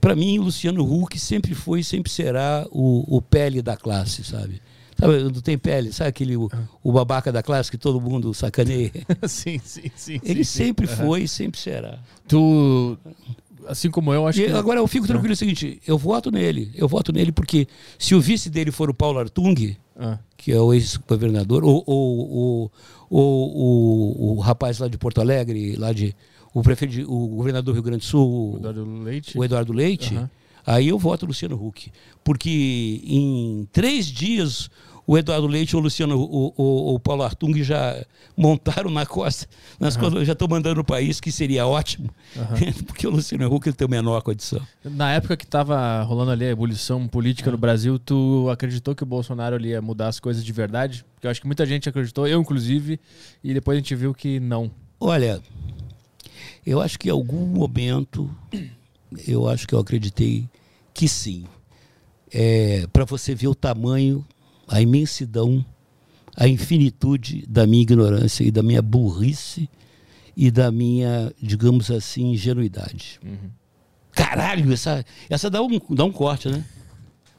para mim, Luciano Huck sempre foi e sempre será o, o pele da classe, sabe? Sabe, não tem pele, sabe aquele o, o babaca da classe que todo mundo sacaneia? [laughs] sim, sim, sim. Ele sim, sim. sempre foi e sempre será. Tu, assim como eu, acho E que... agora eu fico tranquilo é o seguinte, eu voto nele. Eu voto nele porque se o vice dele for o Paulo Artung, Ah, que é o ex-governador, ou, ou, ou, ou- o- o rapaz lá de Porto Alegre, lá de o prefeito, o governador do Rio Grande do Sul, Eduardo Leite. o Eduardo Leite, Aham. aí eu voto Luciano Huck. Porque em três dias o Eduardo Leite, o Luciano, o, o, o Paulo Artung já montaram na costa, nas uhum. costas, já estão mandando o país, que seria ótimo, uhum. [laughs] porque o Luciano Huck tem a menor condição. Na época que estava rolando ali a ebulição política uhum. no Brasil, tu acreditou que o Bolsonaro ali ia mudar as coisas de verdade? Porque eu acho que muita gente acreditou, eu inclusive, e depois a gente viu que não. Olha, eu acho que em algum momento, eu acho que eu acreditei que sim. É, Para você ver o tamanho a imensidão, a infinitude da minha ignorância e da minha burrice e da minha, digamos assim, ingenuidade. Uhum. Caralho, essa, essa dá, um, dá um corte, né?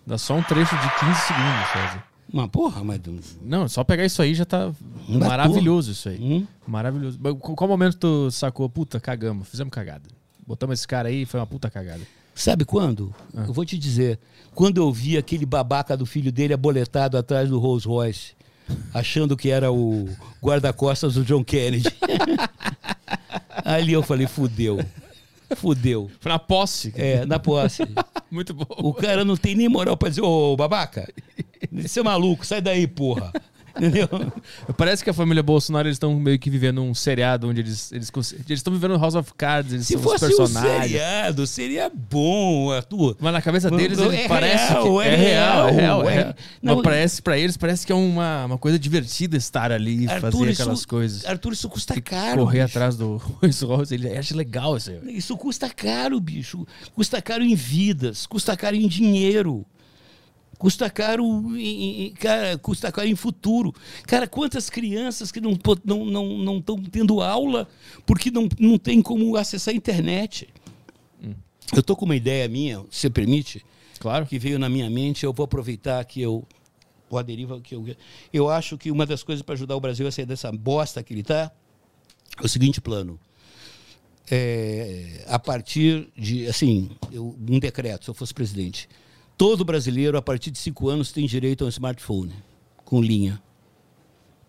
Dá só um trecho de 15 segundos, César. Uma porra, mas. Não, só pegar isso aí já tá mas maravilhoso porra. isso aí. Hum? Maravilhoso. Qual momento tu sacou? Puta, cagamos, fizemos cagada. Botamos esse cara aí foi uma puta cagada. Sabe quando? Ah. Eu vou te dizer. Quando eu vi aquele babaca do filho dele aboletado atrás do Rolls Royce, achando que era o guarda-costas do John Kennedy. [laughs] Ali eu falei, fudeu. Fudeu. Na posse? É, na posse. [laughs] Muito bom. O cara não tem nem moral pra dizer, ô babaca, você é maluco, sai daí, porra. Entendeu? [laughs] Parece que a família Bolsonaro eles estão meio que vivendo um seriado onde eles eles estão vivendo House of Cards, eles Se são fosse os personagens. Um seriado, seria bom, Arthur. Mas na cabeça deles é parece real, que é, é, real, é real, é real. Não, Mas parece para eles parece que é uma, uma coisa divertida estar ali e fazer aquelas isso, coisas. Arthur, isso custa caro. Correr bicho. atrás do [laughs] Rolls ele acha legal isso. Aí. Isso custa caro, bicho. Custa caro em vidas, custa caro em dinheiro custa caro em, cara, custa caro em futuro. Cara, quantas crianças que não estão não, não, não tendo aula porque não, não tem como acessar a internet. Hum. Eu estou com uma ideia minha, se permite, claro. que veio na minha mente, eu vou aproveitar que eu o aderiva que eu eu acho que uma das coisas para ajudar o Brasil a sair dessa bosta que ele está é o seguinte plano. É, a partir de assim eu, um decreto se eu fosse presidente Todo brasileiro, a partir de 5 anos, tem direito a um smartphone com linha.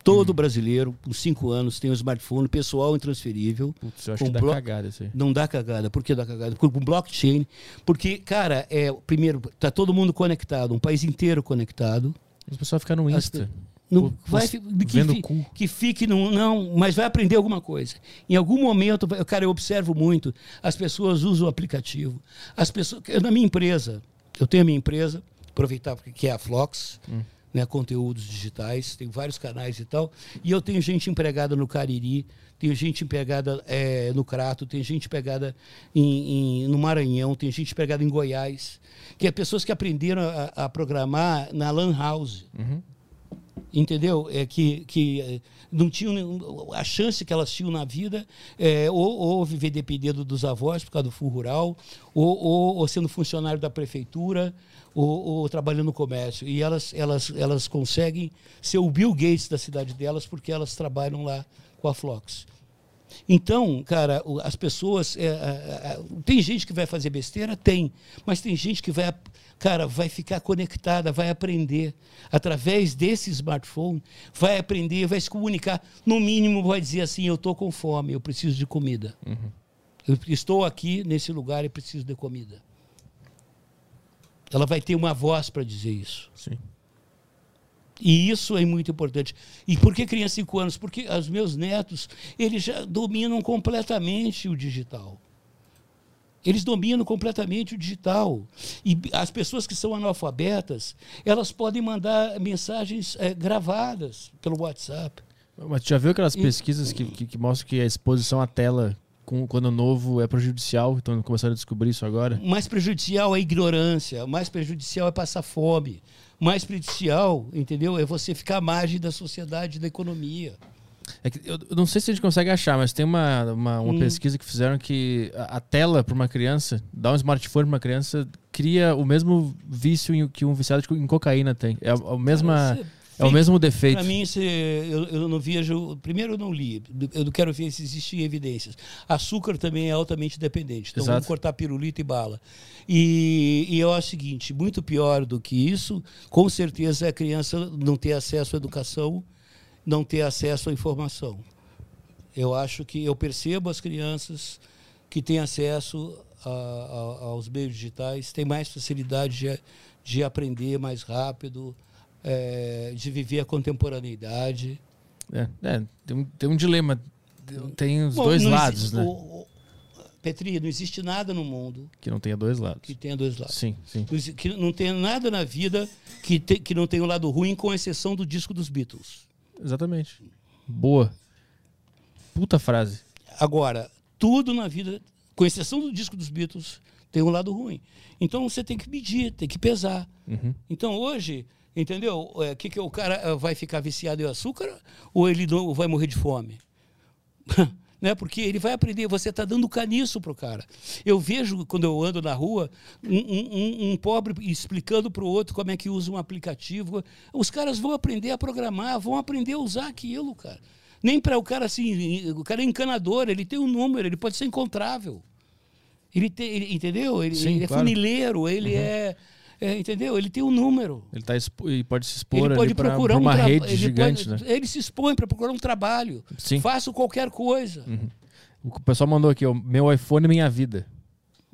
Todo hum. brasileiro, com 5 anos, tem um smartphone pessoal intransferível. Putz, eu acho que dá cagada isso aí. Não dá cagada. Por que dá cagada? Porque com blockchain. Porque, cara, é, primeiro, tá todo mundo conectado, um país inteiro conectado. As pessoas ficam no Insta. Não vai, que, vendo que, que fique no, não, mas vai aprender alguma coisa. Em algum momento, cara, eu observo muito, as pessoas usam o aplicativo. As pessoas, na minha empresa, eu tenho a minha empresa, aproveitar que é a Flox, hum. né, conteúdos digitais, tem vários canais e tal. E eu tenho gente empregada no Cariri, tenho gente empregada é, no Crato, tem gente empregada em, em, no Maranhão, tem gente empregada em Goiás, que é pessoas que aprenderam a, a programar na Lan House. Uhum entendeu? É que, que é, não tinham a chance que elas tinham na vida, é, ou, ou viver dependendo dos avós por causa do fundo rural, ou, ou, ou, sendo funcionário da prefeitura, ou, ou, trabalhando no comércio. E elas, elas, elas conseguem ser o Bill Gates da cidade delas porque elas trabalham lá com a Flox. Então, cara, as pessoas. É, é, é, tem gente que vai fazer besteira? Tem. Mas tem gente que vai cara, vai ficar conectada, vai aprender através desse smartphone, vai aprender, vai se comunicar. No mínimo, vai dizer assim: eu estou com fome, eu preciso de comida. Uhum. Eu estou aqui nesse lugar e preciso de comida. Ela vai ter uma voz para dizer isso. Sim. E isso é muito importante. E por que criança de 5 anos? Porque os meus netos, eles já dominam completamente o digital. Eles dominam completamente o digital. E as pessoas que são analfabetas, elas podem mandar mensagens é, gravadas pelo WhatsApp. Mas já viu aquelas pesquisas que, que, que mostram que a exposição à tela com, quando novo é prejudicial? Estão começando a descobrir isso agora? Mais prejudicial é a ignorância, mais prejudicial é passar fome, mais prejudicial, entendeu? É você ficar à margem da sociedade, da economia. É que eu, não sei se a gente consegue achar, mas tem uma, uma, uma hum. pesquisa que fizeram que a, a tela para uma criança, dar um smartphone para uma criança, cria o mesmo vício que um viciado em cocaína tem. É a, a mesma. é o mesmo defeito. Para mim, eu, eu não vejo. Primeiro, eu não li. Eu não quero ver se existem evidências. Açúcar também é altamente dependente. Então, Exato. vamos cortar pirulito e bala. E, e eu acho o seguinte: muito pior do que isso, com certeza, é a criança não ter acesso à educação não ter acesso à informação. Eu acho que eu percebo as crianças que têm acesso a, a, aos meios digitais, têm mais facilidade de, de aprender mais rápido, é, de viver a contemporaneidade. É, é, tem, um, tem um dilema. Tem os Bom, dois lados, existe- né? o- Petri, não existe nada no mundo Que não tenha dois lados. que tenha dois lados. Sim, sim. Que não tem nada na vida que, te- que não tenha o lado ruim, com exceção do disco dos Beatles. Exatamente. Boa. Puta frase. Agora, tudo na vida, com exceção do disco dos Beatles, tem um lado ruim. Então você tem que medir, tem que pesar. Uhum. Então hoje, entendeu? O que, que o cara eh, vai ficar viciado em açúcar ou ele vai morrer de fome? [laughs] né? Porque ele vai aprender, você está dando caniço pro cara. Eu vejo, quando eu ando na rua, um, um- um pobre explicando para o outro como é que usa um aplicativo. Os caras vão aprender a programar, vão aprender a usar aquilo, cara. Nem para o cara assim, o cara é encanador, ele tem um número, ele pode ser encontrável. Ele tem, ele- entendeu? Ele, Sim, ele é claro. Uhum. funileiro, ele é, é, entendeu? Ele tem um número. Ele tá expo- e pode se expor Ele pode pra- procurar pra uma um tra- rede ele gigante, pode- né? Ele se expõe para procurar um trabalho. Sim. Uhum. Faço qualquer coisa. O pessoal mandou aqui, ó, meu iPhone Minha Vida.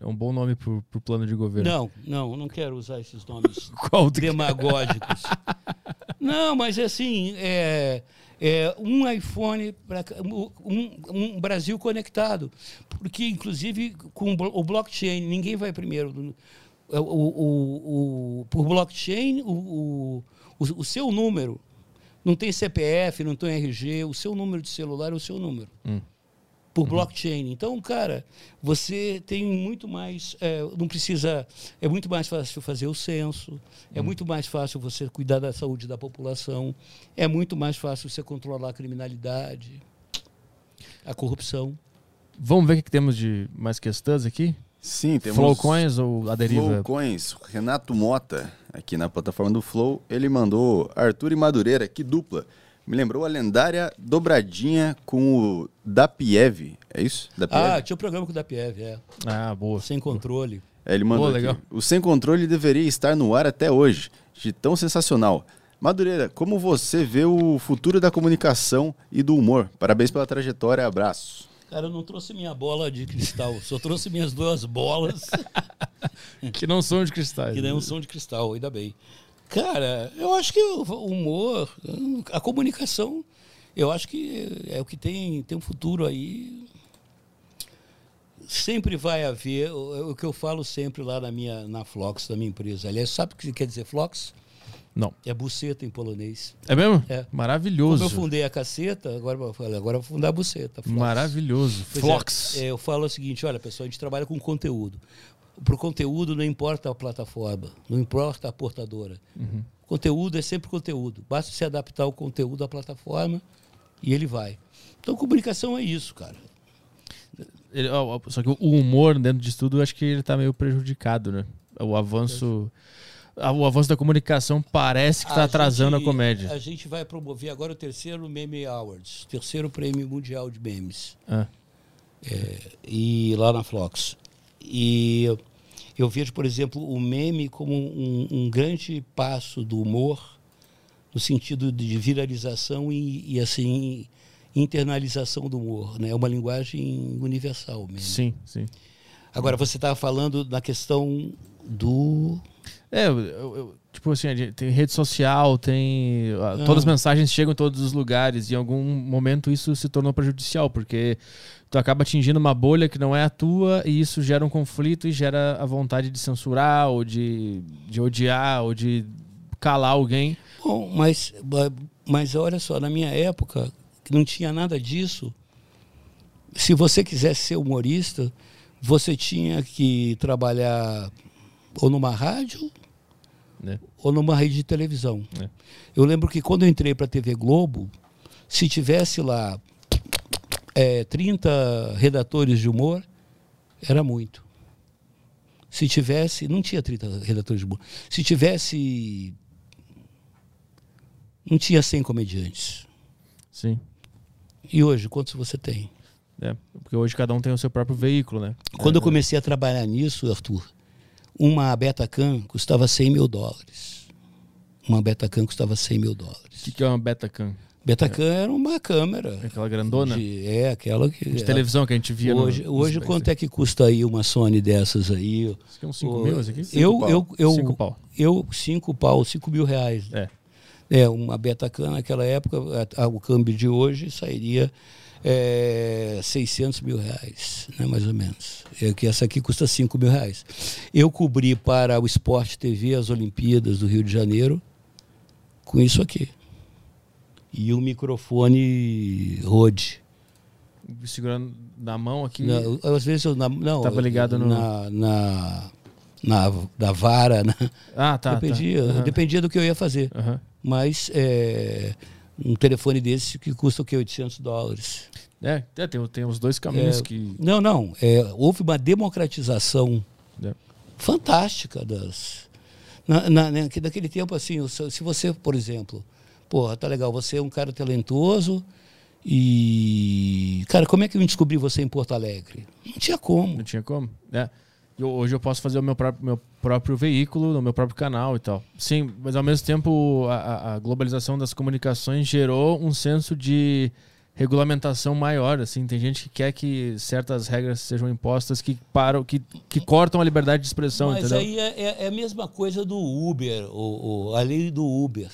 É um bom nome pro, pro plano de governo. Não, não, não quero usar esses nomes [laughs] demagógicos. [laughs] não, mas assim, é, é um iPhone um, um Brasil conectado, porque inclusive com o blockchain ninguém vai primeiro. O, o, o- o- por blockchain, o, o, seu número não tem CPF, não tem RG, o seu número de celular é o seu número Hum. por blockchain. Então, cara, você tem muito mais. é, não precisa. É muito mais fácil fazer o censo, é muito mais fácil você cuidar da saúde da população, é muito mais fácil você controlar a criminalidade, a corrupção. Vamos ver o que temos de mais questões aqui? Sim, temos Flowcoins ou a deriva? Flowcoins. Renato Mota, aqui na plataforma do Flow, ele mandou Arthur e Madureira, que dupla. Me lembrou a lendária dobradinha com o Dapiev. É isso? Dapiev? Ah, tinha um programa com o da Piev, é. Ah, boa. Sem controle. É, ele mandou Boa, aqui. legal. O Sem Controle deveria estar no ar até hoje, de tão sensacional. Madureira, como você vê o futuro da comunicação e do humor? Parabéns pela trajetória, abraço. Cara, eu não trouxe minha bola de cristal, só trouxe minhas duas bolas. [laughs] Que não são de cristais. Que nem um som de cristal, ainda bem. Cara, eu acho que o humor, a comunicação, eu acho que é o que tem, tem um futuro aí. Sempre vai haver, o, o que eu falo sempre lá na minha na Flox, da minha empresa. Aliás, sabe o que quer dizer Flox? Não. É buceta em polonês. É mesmo? É. Maravilhoso. Como eu fundei a caceta, agora agora eu vou fundar a buceta. Flox. Maravilhoso. Pois é, Flox. é, eu falo o seguinte, olha pessoal, a gente trabalha com conteúdo. Para o conteúdo não importa a plataforma, não importa a portadora. Uhum. Conteúdo é sempre conteúdo. Basta se adaptar o conteúdo à plataforma e ele vai. Então comunicação é isso, cara. Ele- ó, só que o humor dentro disso tudo, eu acho que ele tá meio prejudicado, né? O avanço. A- O avanço da comunicação parece que tá A atrasando gente- a comédia. A gente vai promover agora o terceiro Meme Awards, terceiro prêmio mundial de memes. Ah, e lá na Flox. E eu, eu vejo, por exemplo, o meme como um, um grande passo do humor no sentido de viralização e, e, assim internalização do humor, né? É uma linguagem universal mesmo. sim, sim. Agora você estava falando da questão do É, eu- eu- tipo assim, tem rede social, tem. Ah. Todas as mensagens chegam em todos os lugares e em algum momento isso se tornou prejudicial, porque tu acaba atingindo uma bolha que não é a tua e isso gera um conflito e gera a vontade de censurar ou de, de odiar ou de calar alguém. Bom, mas, mas olha só, na minha época, que não tinha nada disso. Se você quisesse ser humorista, você tinha que trabalhar ou numa rádio Né? ou numa rede de televisão. É. Eu lembro que quando eu entrei para a TV Globo, se tivesse lá é, 30 redatores de humor, era muito. Se tivesse, não tinha 30 redatores de humor. Se tivesse não tinha 100 comediantes. Sim. E hoje, quantos você tem? É, porque hoje cada um tem o seu próprio veículo, né? Quando É, eu comecei a trabalhar nisso, Arthur, uma Betacam custava 100 mil dólares. Uma Betacam custava 100 mil O dólares. que, que é uma Betacam? Betacam era uma câmera. Aquela grandona? De, de- é, aquela que. televisão que a gente via Hoje, no, hoje quanto é que custa aí uma Sony dessas aí? Isso aqui é uns 5 O- mil, aqui? Eu, pau. eu, eu, Cinco pau. eu, cinco pau, cinco mil reais. É. É, uma Betacam naquela época, a- a- o câmbio de hoje sairia é, 600 mil reais, né, mais ou menos. É que essa aqui custa 5 mil reais. Eu cobri para o Sport TV as Olimpíadas do Rio de Janeiro com isso aqui. E um microfone Rode. Segurando na mão aqui. Não, às vezes eu na, não, Tava ligado no- na, na, na, na vara, né? Ah, tá. dependia, tá. Aham. dependia do que eu ia fazer. Aham. Mas é, um telefone desse que custa o quê? 800 dólares. É, é, tem, tem os dois caminhos É, que. Não, não. é, houve uma democratização É. fantástica das. Na, na, né, que daquele tempo, assim, se você, por exemplo, porra, tá legal, você é um cara talentoso e. Cara, como é que eu descobri você em Porto Alegre? Não tinha como. Não tinha como. É. Eu- hoje eu posso fazer o meu próprio, meu próprio veículo, no meu próprio canal e tal. Sim, mas ao mesmo tempo a- a, globalização das comunicações gerou um senso de regulamentação maior. Assim, tem gente que quer que certas regras sejam impostas que param, que, que cortam a liberdade de expressão, Mas entendeu? aí é, é- é a mesma coisa do Uber, o, o- a lei do Uber.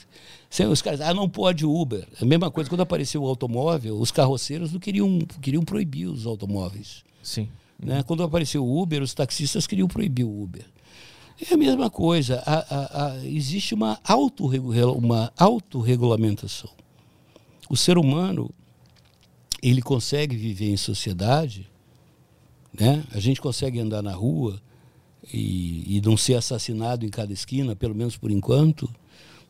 Os caras, ah, não pode Uber. É a mesma coisa quando apareceu o automóvel, os carroceiros não queriam, queriam proibir os automóveis. Sim. Né? Quando apareceu o Uber, os taxistas queriam proibir o Uber. É a mesma coisa. A- a- a- existe uma, autorregula- uma autorregulamentação. O ser humano ele consegue viver em sociedade, né? a gente consegue andar na rua e, e não ser assassinado em cada esquina, pelo menos por enquanto,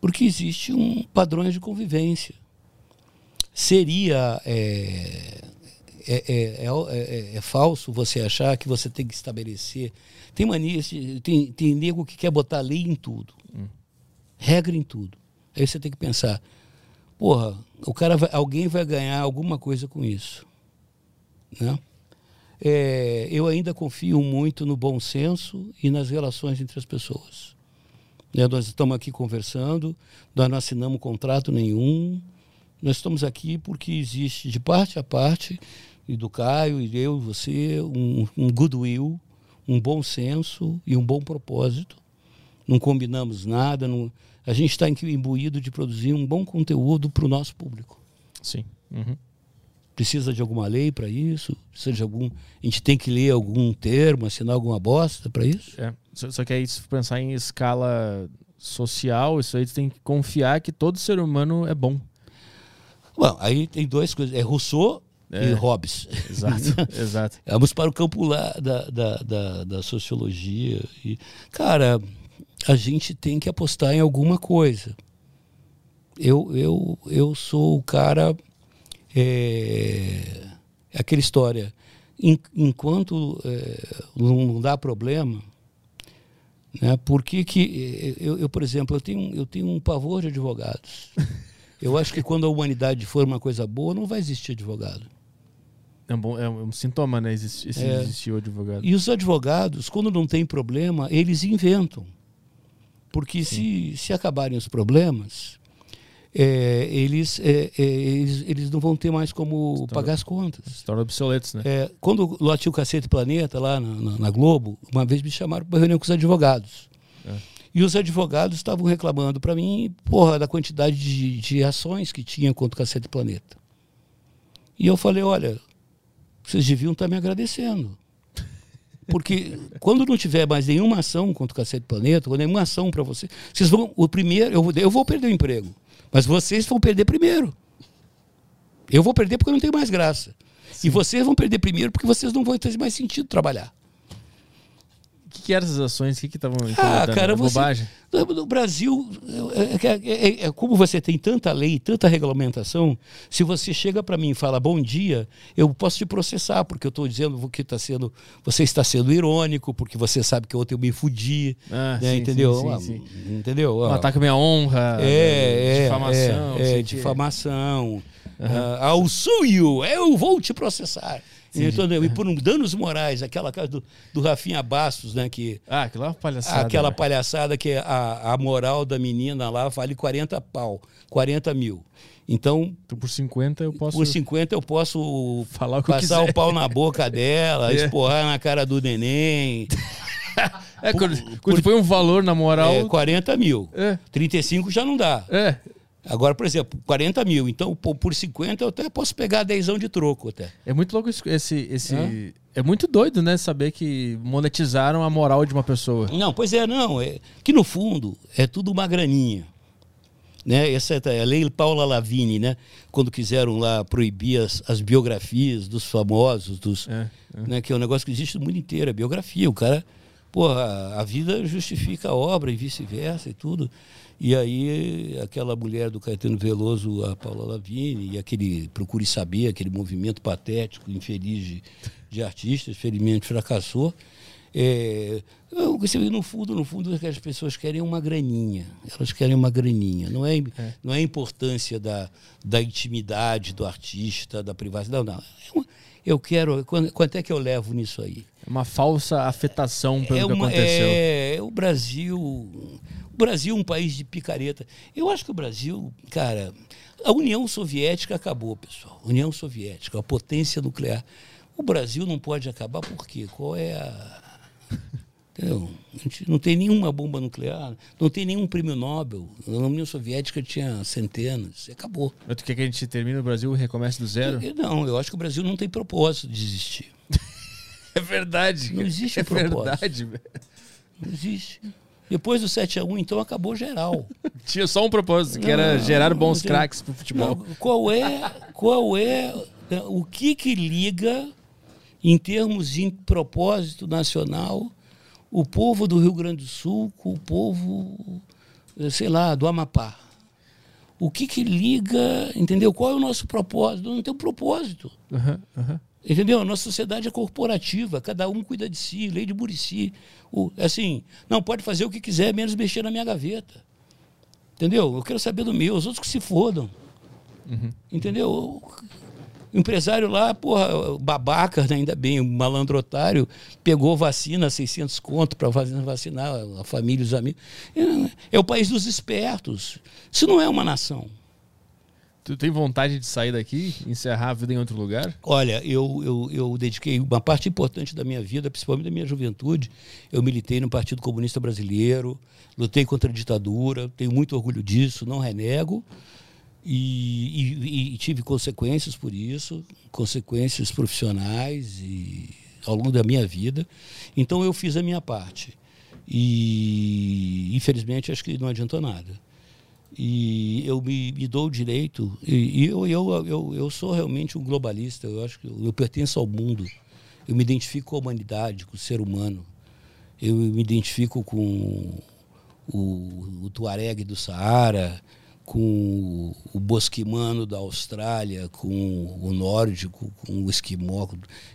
porque existe um padrões de convivência. Seria é, é, é, é, é- é falso você achar que você tem que estabelecer. Tem mania, tem, tem nego que quer botar lei em tudo, regra em tudo. Aí você tem que pensar, porra, o cara vai- alguém vai ganhar alguma coisa com isso. Né? É, eu ainda confio muito no bom senso e nas relações entre as pessoas. Né, nós estamos aqui conversando, nós não assinamos contrato nenhum. Nós estamos aqui porque existe de parte a parte, e do Caio, e eu, e você, um, um goodwill, um bom senso e um bom propósito. Não combinamos nada, não- a gente está imbuído de produzir um bom conteúdo para o nosso público. Sim. Uhum. Precisa de alguma lei para isso? Precisa de algum. A gente tem que ler algum termo, assinar alguma bosta para isso? É. Só, só que aí, se pensar em escala social, isso aí tem que confiar que todo ser humano é bom. Bom, aí tem duas coisas: é Rousseau É. e Hobbes. Exato, [laughs] exato. Vamos para o campo lá da, da, da, da sociologia. E, cara, a gente tem que apostar em alguma coisa. Eu, eu, eu sou o cara. É, é aquela história. En- enquanto é, não, não dá problema. Né, por que que. Eu, eu, por exemplo, eu tenho, eu tenho um pavor de advogados. [laughs] Eu acho que quando a humanidade for uma coisa boa, não vai existir advogado. É um, bom, é um sintoma, né? Existir, esse É. existir o advogado. E os advogados, quando não tem problema, eles inventam. Porque se, se acabarem os problemas, é, eles, é, é, eles, eles não vão ter mais como pagar as contas. Torna obsoletos, né? É, quando lote o Cacete Planeta lá na, na- na Globo, uma vez me chamaram para reunião com os advogados. É. E os advogados estavam reclamando para mim, porra, da quantidade de, de ações que tinha contra o Cacete Planeta. E eu falei, olha, vocês deviam estar me agradecendo. Porque quando não tiver mais nenhuma ação contra o Cacete Planeta, ou nenhuma ação para você, vocês vão, o primeiro, eu, vou- eu vou perder o emprego, mas vocês vão perder primeiro. Eu vou perder porque eu não tenho mais graça. E vocês vão perder primeiro porque vocês não vão ter mais sentido trabalhar. O que, que eram essas ações? O que que estavam Ah, incomodando? cara, você. Bobagem? No, Brasil, é, é- é- é- como você tem tanta lei, tanta regulamentação, se você chega para mim e fala bom dia, eu posso te processar, porque eu estou dizendo que tá sendo, você está sendo irônico, porque você sabe que ontem eu me fudi. Ah, né, sim, entendeu? sim, sim, Ah, sim. Entendeu? Um Ah, ataque à minha honra. É, é, difamação. é, é, que- difamação. Ah, I'll sue you, eu vou te processar. Então, e por um danos morais, aquela casa do, do Rafinha Bastos, né, que Ah, aquilo uma palhaçada. aquela né? palhaçada que a, a moral da menina lá vale 40 pau, 40 mil. Então, Então, Por 50 eu posso por 50 eu posso falar o que passar o pau na boca [laughs] dela, É. esporrar na cara do neném. [laughs] É, quando, quando põe um valor na moral. É, 40 mil. É, 35 já não dá. é. Agora, por exemplo, 40 mil. Então, por por 50 eu até posso pegar 10 de troco até. É muito louco esse. esse... É muito doido, né? Saber que monetizaram a moral de uma pessoa. Não, pois é, não. É, que no fundo é tudo uma graninha. Né? Essa é a lei Paula Lavigne, né? Quando quiseram lá proibir as, as biografias dos famosos, dos, É, né? que é um negócio que existe no mundo inteiro, a biografia. O cara, porra, a vida justifica a obra e vice-versa e tudo. E aí aquela mulher do Caetano Veloso, a Paula Lavigne, e aquele Procure Saber, aquele movimento patético, infeliz de, de artistas, felizmente fracassou. É, no fundo, no fundo, o que as pessoas querem é uma graninha. Elas querem uma graninha. Não é, não é a importância da, da intimidade do artista, da privacidade. Não, não. É uma- Eu quero. Quanto, quanto é que eu levo nisso aí? É uma falsa afetação pelo é que uma- aconteceu. É, o Brasil. Brasil é um país de picareta. Eu acho que o Brasil, cara, a União Soviética acabou, pessoal. União Soviética, a potência nuclear. O Brasil não pode acabar por quê? Qual é a. Entendeu? A gente não tem nenhuma bomba nuclear, não tem nenhum prêmio Nobel. Na União Soviética tinha centenas, acabou. Mas Tu quer que a gente termine o Brasil e recomece do zero? Eu- Não, eu acho que o Brasil não tem propósito de existir. [laughs] É verdade. Não existe é propósito. verdade. velho. Não existe. Depois do 7 a 1 então acabou geral. [laughs] Tinha só um propósito, que era Não, gerar bons não, craques pro futebol. Não, qual é, qual é o que que liga em termos de propósito nacional o povo do Rio Grande do Sul com o povo, sei lá, do Amapá? O que que liga, entendeu? Qual é o nosso propósito? Não tem um propósito. Aham, aham. Entendeu? A nossa sociedade é corporativa, cada um cuida de si, lei de Murici. Assim, não pode fazer o que quiser, menos mexer na minha gaveta. Entendeu? Eu quero saber do meu, os outros que se fodam. Entendeu? O empresário lá, porra, babaca, né? ainda bem, o malandro otário, pegou vacina, 600 conto para vacinar a família, os amigos. É, é o país dos espertos. Isso não é uma nação. Tu tem vontade de sair daqui, encerrar a vida em outro lugar? Olha, eu, eu, eu dediquei uma parte importante da minha vida, principalmente da minha juventude. Eu militei no Partido Comunista Brasileiro, lutei contra a ditadura, tenho muito orgulho disso, não renego. E, e- e tive consequências por isso, consequências profissionais e ao longo da minha vida. Então eu fiz a minha parte. E infelizmente acho que não adiantou nada. E eu me, me dou o direito, e, e eu, eu, eu, eu sou realmente um globalista, eu acho que eu, eu pertenço ao mundo, eu me identifico com a humanidade, com o ser humano, eu me identifico com o, o Tuareg do Saara, com o, bosquimano da Austrália, com o nórdico, com o esquimó.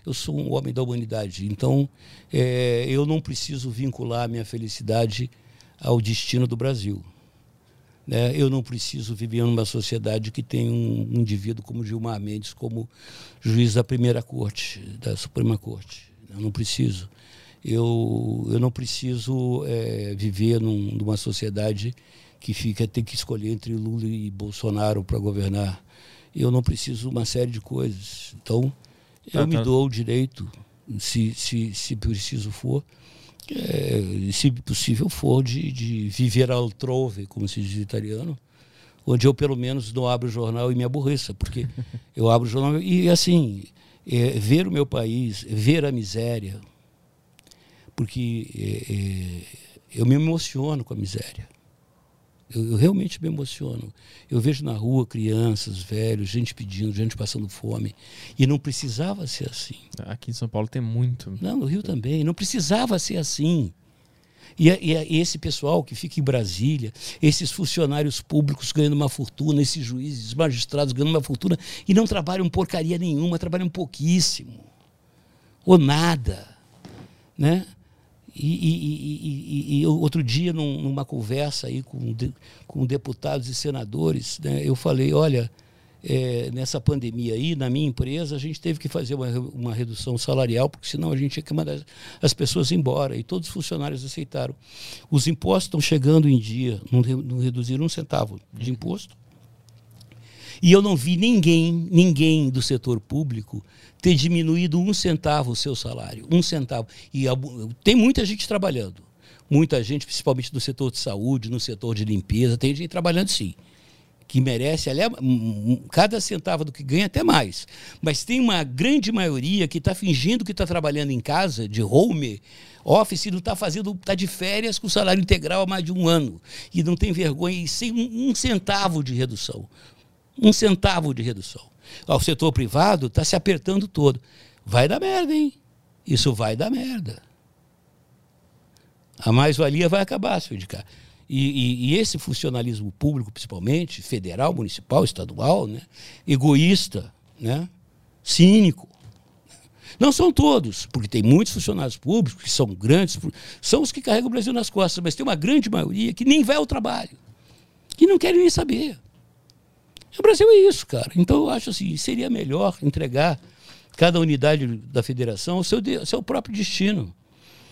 Eu sou um homem da humanidade, então eh, eu não preciso vincular a minha felicidade ao destino do Brasil. Né? Eu não preciso viver numa sociedade que tem um indivíduo como Gilmar Mendes como juiz da primeira corte, da Suprema Corte. Eu não preciso. Eu, eu não preciso eh, viver num- numa sociedade que fica tem que escolher entre Lula e Bolsonaro para governar. Eu não preciso uma série de coisas. Então, eu Tá, me tá. dou o direito, se, se, se preciso for, é, se possível for, de, de viver altrove, como se diz em italiano, onde eu pelo menos não abro o jornal e me aborreça, porque [laughs] eu abro o jornal e assim, é, ver o meu país, ver a miséria, porque é, é, eu me emociono com a miséria. Eu, eu realmente me emociono. Eu vejo na rua crianças, velhos, gente pedindo, gente passando fome. E não precisava ser assim. Aqui em São Paulo tem muito. Não, no Rio também. Não precisava ser assim. E, é- e é esse pessoal que fica em Brasília, esses funcionários públicos ganhando uma fortuna, esses juízes, magistrados ganhando uma fortuna e não trabalham porcaria nenhuma, trabalham pouquíssimo. Ou nada. Né? E, e- e- e- outro dia, num- numa conversa aí com, de- com deputados e senadores, né, eu falei, olha, é, nessa pandemia aí, na minha empresa, a gente teve que fazer uma, uma redução salarial, porque senão a gente tinha que mandar as pessoas embora. E todos os funcionários aceitaram. Os impostos estão chegando em dia, não, não reduziram um centavo de imposto. E eu não vi ninguém, ninguém do setor público ter diminuído um centavo o seu salário. Um centavo. E tem muita gente trabalhando. Muita gente, principalmente no setor de saúde, no setor de limpeza, tem gente trabalhando sim. que merece, um- cada centavo do que ganha até mais. Mas tem uma grande maioria que está fingindo que está trabalhando em casa, de home office, e não está fazendo, está de férias com salário integral há mais de um ano. E não tem vergonha e sem um centavo de redução. Um centavo de redução. Ó, O setor privado está se apertando todo. Vai dar merda, hein? Isso vai dar merda. A mais-valia vai acabar, senhor de cá. E, e- e esse funcionalismo público, principalmente, federal, municipal, estadual, né? egoísta, né? cínico. Não são todos, porque tem muitos funcionários públicos que são grandes, são os que carregam o Brasil nas costas, mas tem uma grande maioria que nem vai ao trabalho, que não querem nem saber. O Brasil é isso, cara. Então eu acho assim, seria melhor entregar cada unidade da federação ao seu, de- seu próprio destino.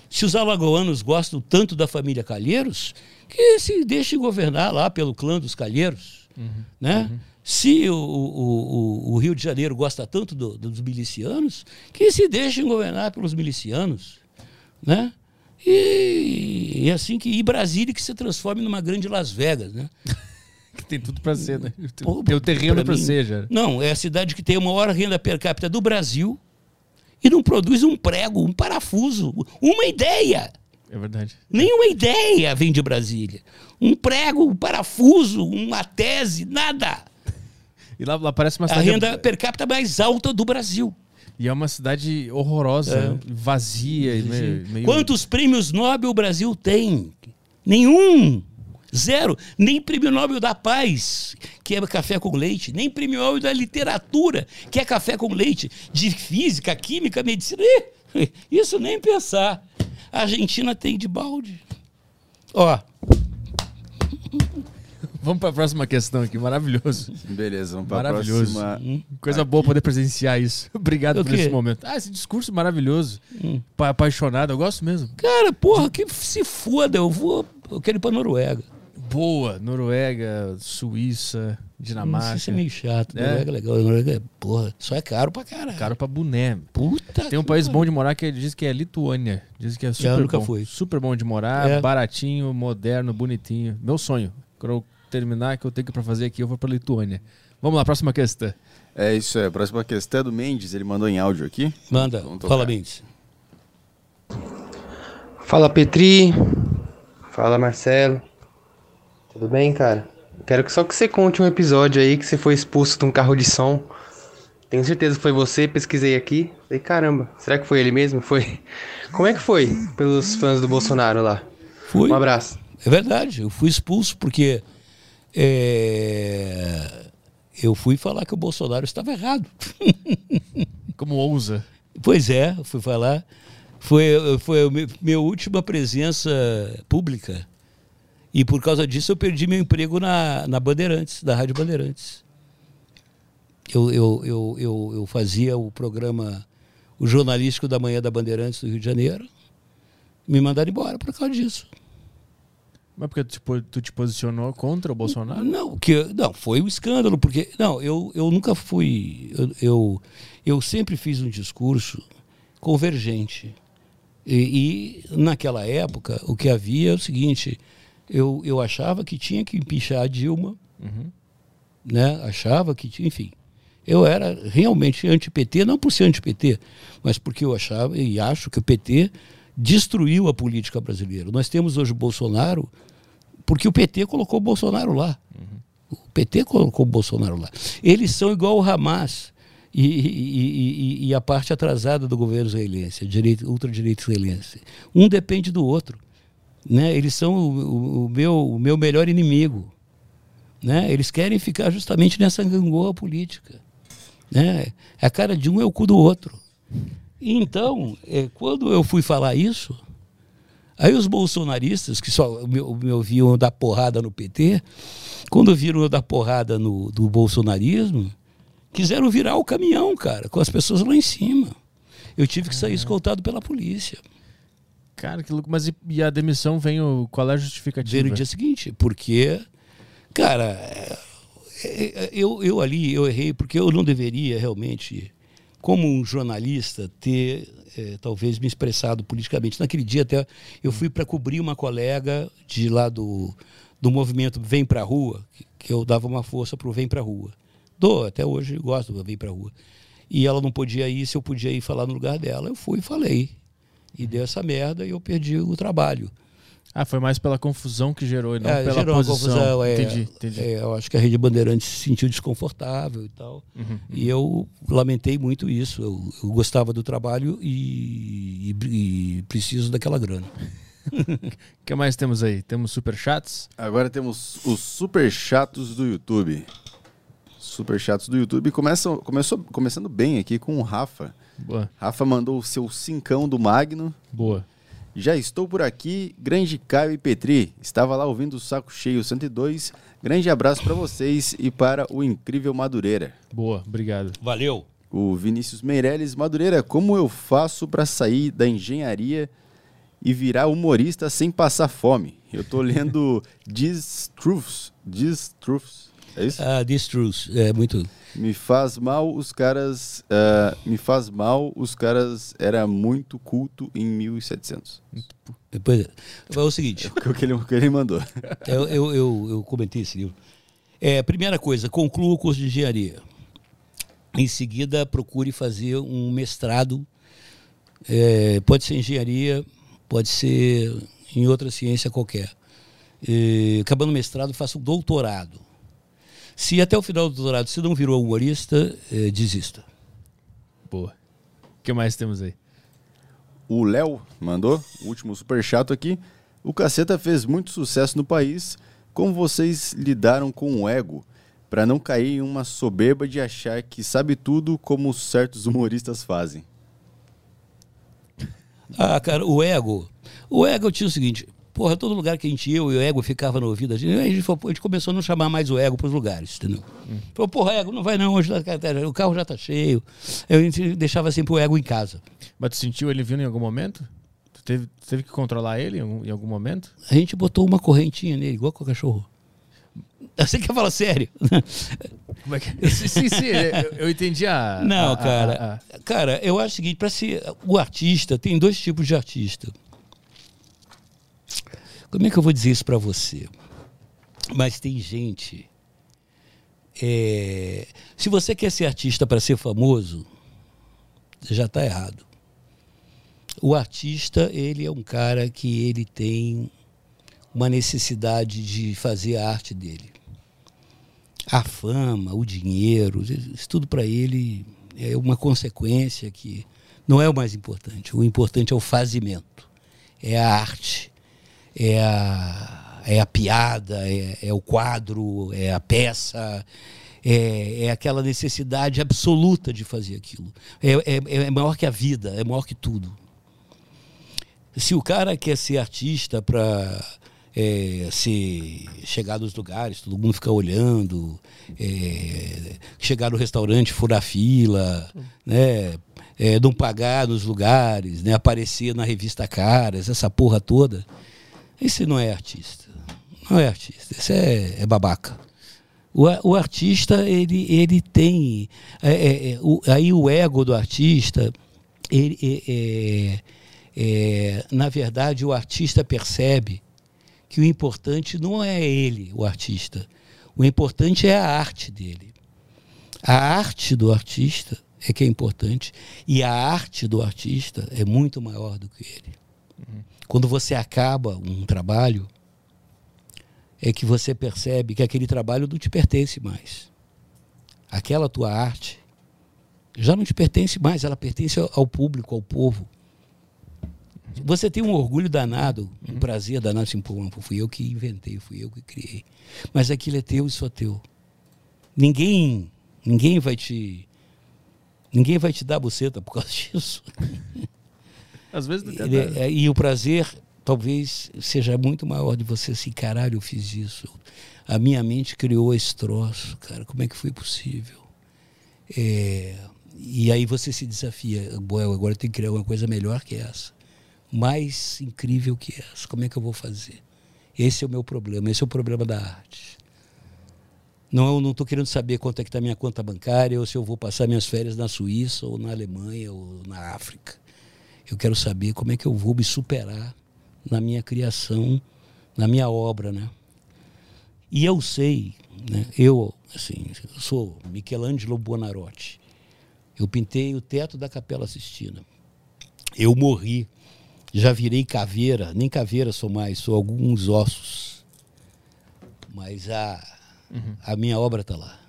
Se os alagoanos gostam tanto da família Calheiros, que se deixem governar lá pelo clã dos Calheiros. Né? Se o, o- o- o Rio de Janeiro gosta tanto do- dos milicianos, que se deixem governar pelos milicianos. Né? E, e assim que e Brasília que se transforme numa grande Las Vegas, né? [laughs] Que tem tudo pra ser, né? Pô, Tem o terreno mim- ser, já. Não, é a cidade que tem a maior renda per capita do Brasil e não produz um prego, um parafuso, uma ideia. É verdade. Nenhuma ideia vem de Brasília. Um prego, um parafuso, uma tese, nada. E lá, lá parece uma A cidade. renda per capita mais alta do Brasil. E é uma cidade horrorosa, vazia e meio. meio- Quantos prêmios Nobel o Brasil tem? Nenhum. Zero. Nem prêmio Nobel da Paz, que é café com leite. Nem prêmio Nobel da Literatura, que é café com leite. De física, química, medicina. Ih, Isso nem pensar. A Argentina tem de balde. Ó, [laughs] Vamos pra próxima questão aqui, maravilhoso. Beleza, vamos para a Maravilhoso. próxima. Coisa boa poder presenciar isso. [laughs] Obrigado por? Hum. esse momento. Ah, esse discurso maravilhoso. Pa- Apaixonado, eu gosto mesmo. cara, porra, que se foda. Eu vou. Eu quero ir pra Noruega. Boa, Noruega, Suíça, Dinamarca. Isso é meio chato. É. Noruega é legal. Noruega é, porra, só é caro pra caralho. Caro pra boné. Puta Tem um país pariu. bom de morar que ele diz que é Lituânia. Diz que é super nunca bom. fui. Super bom de morar, É. baratinho, moderno, bonitinho. Meu sonho. Quando eu terminar, que eu tenho que pra fazer aqui, eu vou pra Lituânia. Vamos lá, próxima questão. É isso aí. A próxima questão é do Mendes. Ele mandou em áudio aqui. Manda, fala, Mendes. Fala Petri, fala Marcelo, tudo bem, cara? Quero que só que você conte um episódio aí que você foi expulso de um carro de som. Tenho certeza que foi você, pesquisei aqui. Falei, caramba, será que foi ele mesmo? Foi. [laughs] Como é que foi pelos fãs do Bolsonaro lá? Fui. Um abraço. É verdade, eu fui expulso porque é, eu fui falar que o Bolsonaro estava errado. [laughs] Como ousa? Pois é, eu fui falar. Foi, foi a mi- minha última presença pública. E por causa disso eu perdi meu emprego na, na Bandeirantes, da Rádio Bandeirantes. Eu, eu, eu, eu, eu fazia o programa, o jornalístico da manhã da Bandeirantes do Rio de Janeiro. Me mandaram embora por causa disso. Mas porque tu, tu te posicionou contra o Bolsonaro? Não, que, não, foi um escândalo, porque. Não, eu, eu nunca fui. Eu, eu, eu sempre fiz um discurso convergente. E, e, naquela época, o que havia é o seguinte: eu, eu achava que tinha que empichar a Dilma, né? achava que tinha, enfim. Eu era realmente anti-PT, não por ser anti-PT, mas porque eu achava e acho que o PT destruiu a política brasileira. Nós temos hoje Bolsonaro porque o PT colocou o Bolsonaro lá. O PT colocou o Bolsonaro lá. Eles são igual o Hamas e, e- e- e a parte atrasada do governo israelense, a direita, ultradireita israelense. Um depende do outro. Né? Eles são o, o- o meu, o meu melhor inimigo. Né? Eles querem ficar justamente nessa gangorra política. Né? A cara de um é o cu do outro. Então, eh, quando eu fui falar isso, aí os bolsonaristas, que só me, me ouviam dar porrada no PT, quando viram eu dar porrada no, do bolsonarismo, quiseram virar o caminhão, cara, com as pessoas lá em cima. Eu tive que sair escoltado pela polícia. Cara, que louco. Mas e, e a demissão vem o. Qual é a justificativa? Veio no dia seguinte, porque, cara, é, é, eu, eu ali, eu errei, porque eu não deveria realmente, como um jornalista, ter é, talvez me expressado politicamente. Naquele dia até eu fui para cobrir uma colega de lá do, do movimento Vem Pra Rua, que, que eu dava uma força para o Vem Pra Rua. Dou, até hoje gosto do Vem Pra Rua. E ela não podia ir, se eu podia ir falar no lugar dela, eu fui e falei. E deu essa merda e eu perdi o trabalho. Ah, foi mais pela confusão que gerou e não É, pela gerou uma posição. confusão, é, entendi, entendi. é, eu acho que a Rede Bandeirantes se sentiu desconfortável e tal. Uhum. E eu lamentei muito isso. Eu, eu gostava do trabalho e, e- e preciso daquela grana. O [laughs] que mais temos aí? Temos superchats? Agora temos os super chatos do YouTube. Super chatos do YouTube. Começam, começou, começando bem aqui com o Rafa. Boa, Rafa mandou o seu cincão do Magno. boa. Já estou por aqui, grande Caio e Petri. Estava lá ouvindo o Saco Cheio 102. Grande abraço para vocês e para o incrível Madureira. Boa, obrigado. Valeu! O Vinícius Meirelles, Madureira, como eu faço para sair da engenharia e virar humorista sem passar fome? Eu tô lendo [laughs] These Truths. These Truths. É isso? Ah, This Truth, é muito. Me faz mal os caras. ah, me faz mal os caras. Era muito culto em 1700. Depois, é o seguinte, O que ele, o que ele mandou. [laughs] eu, eu, eu, eu comentei esse livro. É, primeira coisa, conclua o curso de engenharia. Em seguida, procure fazer um mestrado. É, pode ser engenharia, pode ser em outra ciência qualquer. E, acabando o mestrado, faça um doutorado. Se até o final do doutorado você não virou humorista, é, desista. Boa. O que mais temos aí? O Léo mandou, o último super chato aqui. O Caceta fez muito sucesso no país. Como vocês lidaram com o ego para não cair em uma soberba de achar que sabe tudo como certos humoristas fazem? Ah, cara, o ego. O ego tinha o seguinte. Porra, todo lugar que a gente ia, e o ego ficava no ouvido, a gente, a gente, a gente começou a não chamar mais o ego para os lugares, entendeu? Falou, porra, ego, não vai não, hoje tá- o carro já tá cheio. Eu, a gente deixava sempre o ego em casa. Mas tu sentiu ele vindo em algum momento? Tu teve, tu teve que controlar ele em algum, momento? A gente botou uma correntinha nele, igual com o cachorro. [laughs] Você quer falar sério? [laughs] Como é que... sim, sim, sim, eu, eu entendi a... Não, a- cara. a- a- Cara, eu acho o seguinte, para ser o artista, tem dois tipos de artista. Como é que eu vou dizer isso para você? Mas tem gente. é, se você quer ser artista para ser famoso, já está errado. O artista, ele é um cara que ele tem uma necessidade de fazer a arte dele. A fama, o dinheiro, isso tudo para ele é uma consequência que não é o mais importante. O importante é o fazimento, é a arte, é a, é a piada, é, é o quadro, é a peça, é, é aquela necessidade absoluta de fazer aquilo. É, é, é maior que a vida, é maior que tudo. Se o cara quer ser artista para é, se chegar nos lugares, todo mundo ficar olhando, é, chegar no restaurante, furar fila, né, é, não pagar nos lugares, né, aparecer na revista Caras, essa porra toda, esse não é artista. Não é artista, esse é, é babaca. O, o artista, ele, ele tem. é, é, é, o- aí o ego do artista, ele, é, é, na verdade, o artista percebe que o importante não é ele, o artista. O importante é a arte dele. A arte do artista é que é importante e a arte do artista é muito maior do que ele. Quando você acaba um trabalho, é que você percebe que aquele trabalho não te pertence mais. Aquela tua arte já não te pertence mais, ela pertence ao- público, ao povo. Você tem um orgulho danado, um prazer danado, assim, pô, fui eu que inventei, fui eu que criei. Mas aquilo é teu e só teu. Ninguém, ninguém vai te ninguém vai te dar buceta por causa [laughs] disso. Às vezes até Ele dá. é- e o prazer talvez seja muito maior de você assim, caralho, eu fiz isso. A minha mente criou esse troço, cara, como é que foi possível? É, e aí você se desafia, Boel, agora eu tenho que criar uma coisa melhor que essa. Mais incrível que essa. Como é que eu vou fazer? Esse é o meu problema, esse é o problema da arte. Não, eu não estou querendo saber quanto é que está minha conta bancária, ou se eu vou passar minhas férias na Suíça, ou na Alemanha, ou na África. Eu quero saber como é que eu vou me superar na minha criação, na minha obra, né? E eu sei, né? Eu, assim, eu sou Michelangelo Buonarroti. Eu pintei o teto da Capela Sistina. Eu morri. Já virei caveira, nem caveira sou mais, sou alguns ossos. Mas a, uhum. a minha obra está lá.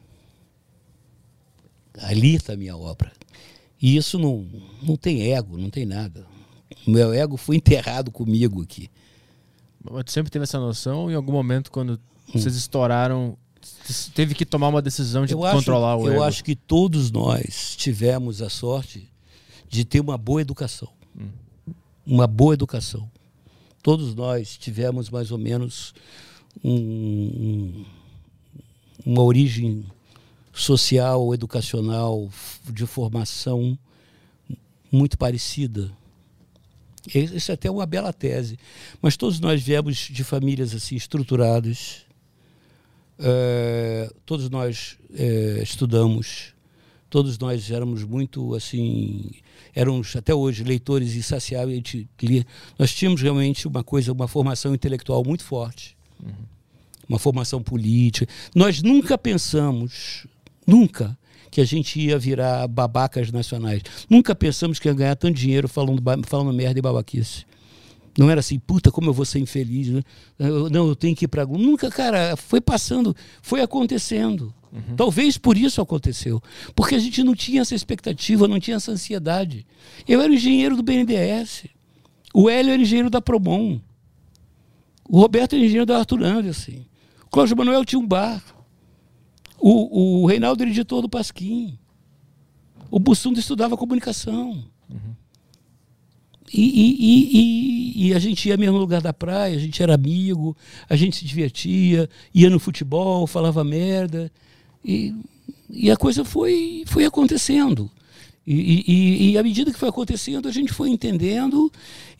Ali está a minha obra. E isso não, não tem ego, não tem nada. O meu ego foi [laughs] enterrado comigo aqui. Mas tu sempre teve essa noção em algum momento quando hum. vocês estouraram, teve que tomar uma decisão de eu controlar acho, o ego? Eu acho que todos nós tivemos a sorte de ter uma boa educação. Hum. Uma boa educação. Todos nós tivemos mais ou menos um, um, uma origem social, educacional, de formação muito parecida. Isso é até uma bela tese. Mas todos nós viemos de famílias assim estruturadas, é, todos nós é, estudamos, todos nós éramos muito assim, éramos até hoje leitores insaciáveis. Nós tínhamos realmente uma coisa, uma formação intelectual muito forte, uhum. uma formação política. Nós nunca pensamos, nunca, que a gente ia virar babacas nacionais. Nunca pensamos que ia ganhar tanto dinheiro falando, falando merda e babaquice. Não era assim, puta, como eu vou ser infeliz. Né? Eu, não, eu tenho que ir para. Nunca, cara, foi passando, foi acontecendo. Uhum. Talvez por isso aconteceu. Porque a gente não tinha essa expectativa, não tinha essa ansiedade. Eu era engenheiro do BNDES. O Hélio era engenheiro da Promon. O Roberto era engenheiro da Arthur Anderson. O Cláudio Manuel tinha um bar. O, o Reinaldo era editor do Pasquim. O Bussundo estudava comunicação. Uhum. E, e, e, e, a gente ia mesmo no lugar da praia, a gente era amigo, a gente se divertia, ia no futebol, falava merda. E, a coisa foi, foi acontecendo. E, à medida que foi acontecendo, a gente foi entendendo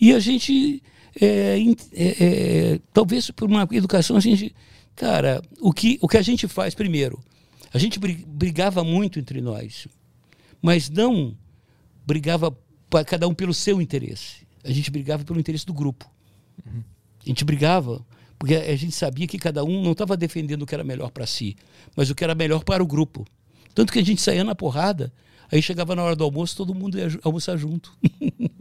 e a gente, é, é, é, talvez por uma educação, a gente, cara, o que, o que a gente faz primeiro? A gente brigava muito entre nós, mas não brigava cada um pelo seu interesse. A gente brigava pelo interesse do grupo. Uhum. A gente brigava porque a gente sabia que cada um não estava defendendo o que era melhor para si, mas o que era melhor para o grupo. Tanto que a gente saía na porrada, aí chegava na hora do almoço, todo mundo ia almoçar junto.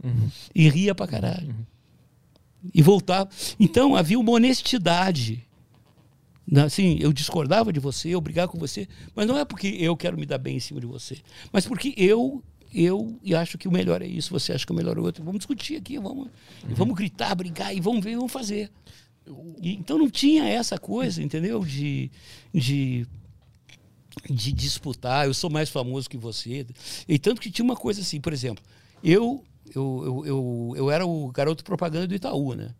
Uhum. [laughs] e ria pra caralho. Uhum. E voltava. Então havia uma honestidade. Assim, eu discordava de você, eu brigava com você, mas não é porque eu quero me dar bem em cima de você, mas porque eu eu acho que o melhor é isso, você acha que o melhor é o outro. Vamos discutir aqui, vamos, uhum. vamos gritar, brigar e vamos ver, vamos fazer. E, então não tinha essa coisa, entendeu? De, de, de disputar, eu sou mais famoso que você. E tanto que tinha uma coisa assim, por exemplo, eu, eu, eu, eu, eu era o garoto propaganda do Itaú, né?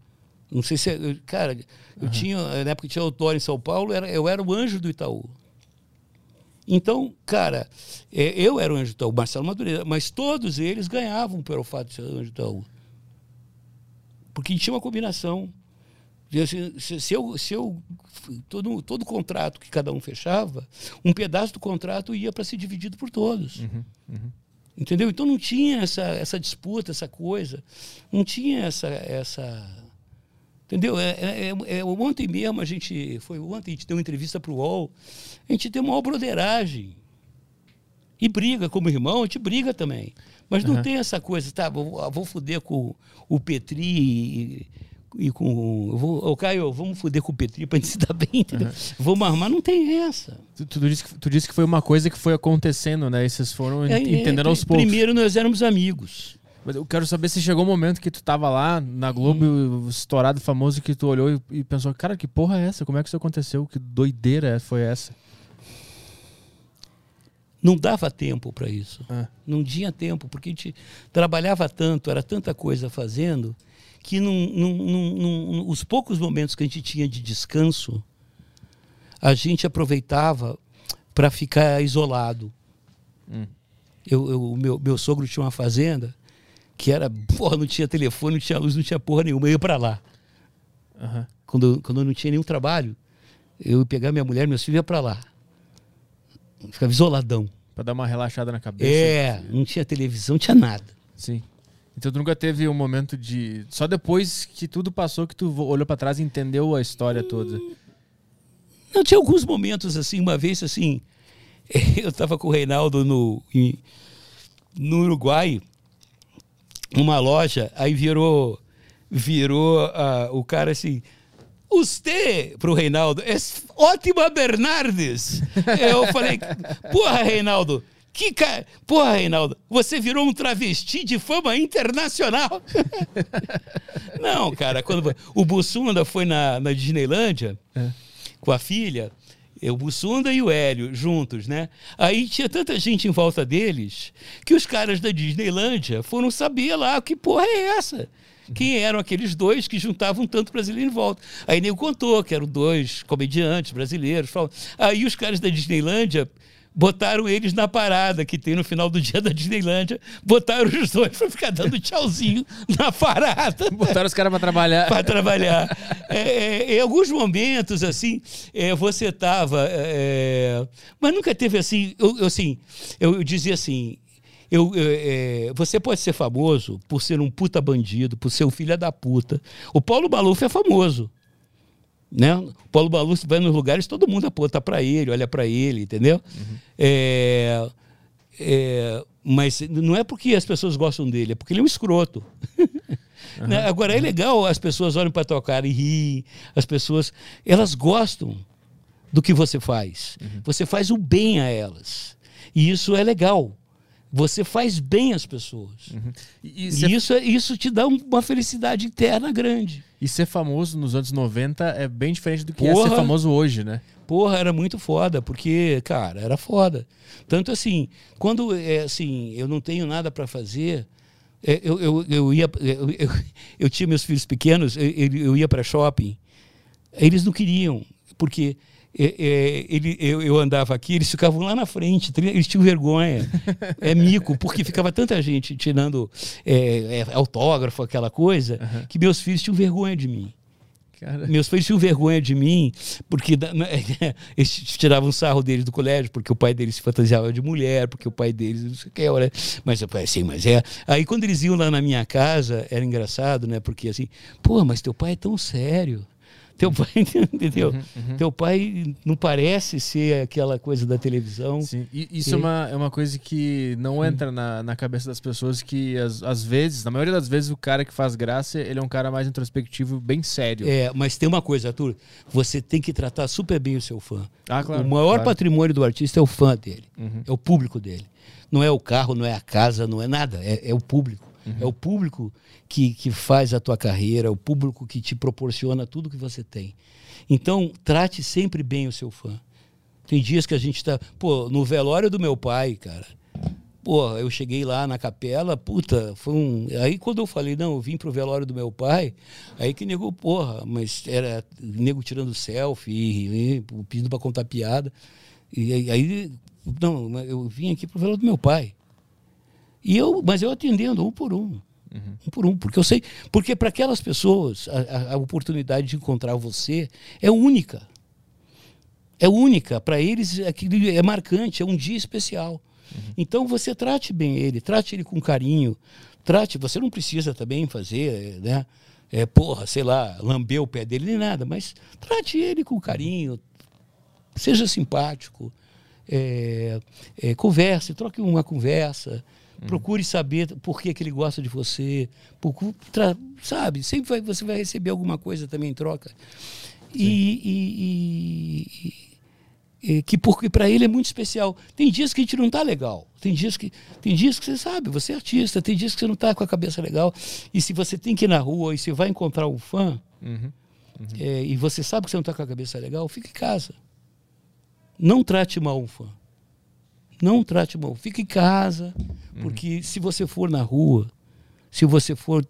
Não sei se. Eu, cara, eu uhum. tinha. Na época que tinha autor em São Paulo, era, eu era o anjo do Itaú. Então, cara, é, eu era o anjo do Itaú, Marcelo Madureira, mas todos eles ganhavam pelo fato de ser anjo do Itaú. Porque tinha uma combinação. Se, se, eu, se eu todo, todo contrato que cada um fechava, um pedaço do contrato ia para ser dividido por todos. Uhum, uhum. Entendeu? Então não tinha essa, essa disputa, essa coisa. Não tinha essa, essa Entendeu? É, é, é, é, ontem mesmo a gente. Foi ontem, a gente deu uma entrevista para o UOL. A gente tem uma broderagem. E briga como irmão, a gente briga também. Mas não uhum. tem essa coisa, tá? Vou, vou foder com o Petri e, e com. Vou, Caio, vamos foder com o Petri para a gente se dar bem, entendeu? Uhum. Vamos armar, não tem essa. Tu, tu, disse que, tu disse que foi uma coisa que foi acontecendo, né? E vocês foram é, entendendo é, aos poucos. Primeiro nós éramos amigos. Mas eu quero saber se chegou um momento que tu tava lá na Globo, hum. estourado, famoso, que tu olhou e, e, pensou, cara, que porra é essa? Como é que isso aconteceu? Que doideira foi essa? Não dava tempo para isso. Ah. Não tinha tempo, porque a gente trabalhava tanto, era tanta coisa fazendo, que num, num, num, os poucos momentos que a gente tinha de descanso, a gente aproveitava para ficar isolado. Hum. Eu, eu, o meu, meu sogro tinha uma fazenda que era, porra, não tinha telefone, não tinha luz, não tinha porra nenhuma, eu ia para lá. Uhum. Quando, quando eu não tinha nenhum trabalho, eu ia pegar minha mulher, meus filhos ia para lá. Ficava isoladão. Para dar uma relaxada na cabeça. É, não tinha televisão, não tinha nada. Sim. Então tu nunca teve um momento de. Só depois que tudo passou que tu olhou pra trás e entendeu a história toda. Não, tinha alguns momentos assim, uma vez assim, [laughs] eu estava com o Reinaldo no, em- no Uruguai, numa loja, aí virou, virou ah, o cara assim, Você, pro Reinaldo, é ótima Bernardes. Eu falei, porra, Reinaldo, que cara. Porra, Reinaldo, você virou um travesti de fama internacional. [laughs] Não, cara, quando o Bussunda foi na, na Disneylândia com a filha, eu, o Bussunda e o Hélio juntos, né? Aí tinha tanta gente em volta deles que os caras da Disneylândia foram saber lá que porra é essa. Quem eram aqueles dois que juntavam tanto brasileiro em volta? Aí Nego contou que eram dois comediantes brasileiros. falam- Aí os caras da Disneylândia botaram eles na parada que tem no final do dia da Disneylândia, botaram os dois para ficar dando tchauzinho na parada Botaram os caras pra trabalhar. para trabalhar. É, é, em alguns momentos, assim, é, você estava. mas nunca teve assim. Eu, eu, assim, eu, eu dizia assim. Eu, eu, é, você pode ser famoso por ser um puta bandido, por ser um filho da puta. O Paulo Maluf é famoso. Né? O Paulo Maluf vai nos lugares, todo mundo aponta para ele, olha para ele, entendeu? É, é, mas não é porque as pessoas gostam dele, é porque ele é um escroto. [laughs] Né? Agora é legal, as pessoas olham para tua cara e riem, as pessoas, elas gostam do que você faz. Você faz o bem a elas. E isso é legal. Você faz bem às pessoas. E, e E ser, isso, é- isso te dá um- uma felicidade interna grande. e ser famoso nos anos 90 é bem diferente do que é Porra. ser famoso hoje, né? Porra, era muito foda, porque, cara, era foda. Tanto assim, quando é, assim, eu não tenho nada para fazer, é, eu, eu, eu ia. Eu, eu, eu tinha meus filhos pequenos, eu, eu- eu ia para shopping, eles não queriam, porque. É, é, ele, eu, eu andava aqui, eles ficavam lá na frente, eles tinham vergonha. [laughs] É mico, porque ficava tanta gente tirando é, é, autógrafo, aquela coisa, que meus filhos tinham vergonha de mim. Cara, Meus pais tinham vergonha de mim, porque [laughs] eles tiravam sarro deles do colégio, porque o pai deles se fantasiava de mulher, porque o pai deles não sei o que, olha. Mas eu falei assim, mas é. Aí quando eles iam lá na minha casa, era engraçado, né? Porque assim, pô, mas teu pai é tão sério. Teu pai, [laughs] entendeu? Teu pai não parece ser aquela coisa da televisão. sim. E isso é uma, é uma coisa que não entra na, na cabeça das pessoas que, às, às vezes, na maioria das vezes, o cara que faz graça, ele é um cara mais introspectivo, bem sério. É, mas tem uma coisa, Arthur, você tem que tratar super bem o seu fã. Ah, claro, o maior claro. patrimônio do artista é o fã dele, Uhum. é o público dele. Não é o carro, não é a casa, não é nada, é, é o público. Uhum. É o público que, que faz a tua carreira, é o público que te proporciona tudo que você tem. Então, trate sempre bem o seu fã. Tem dias que a gente está. Pô, no velório do meu pai, cara. Pô, eu cheguei lá na capela, puta, foi um. Aí quando eu falei, não, eu vim pro velório do meu pai, aí que negou, porra, mas era nego tirando selfie, pedindo pra contar piada. E aí- não, eu vim aqui pro velório do meu pai. E eu, mas eu atendendo um por um. Um por um, porque eu sei, porque para aquelas pessoas a, a- oportunidade de encontrar você é única. É única, para eles aquilo é marcante, é um dia especial. Então você trate bem ele, trate ele com carinho, trate, você não precisa também fazer, né? É, porra, sei lá, lamber o pé dele nem nada, mas trate ele com carinho, seja simpático, é, é, converse, troque uma conversa, procure saber por que, que ele gosta de você, procure, sabe, sempre vai- você vai receber alguma coisa também em troca. E, e- e- e- que porque para ele é muito especial. Tem dias que a gente não tá legal. Tem dias que tem dias que você sabe, você é artista, tem dias que você não tá com a cabeça legal. E se você tem que ir na rua e você vai encontrar um fã, Uhum. é, e você sabe que você não está com a cabeça legal, fique em casa. Não trate mal um fã. Não trate mal. Fique em casa, porque se você for na rua, se você for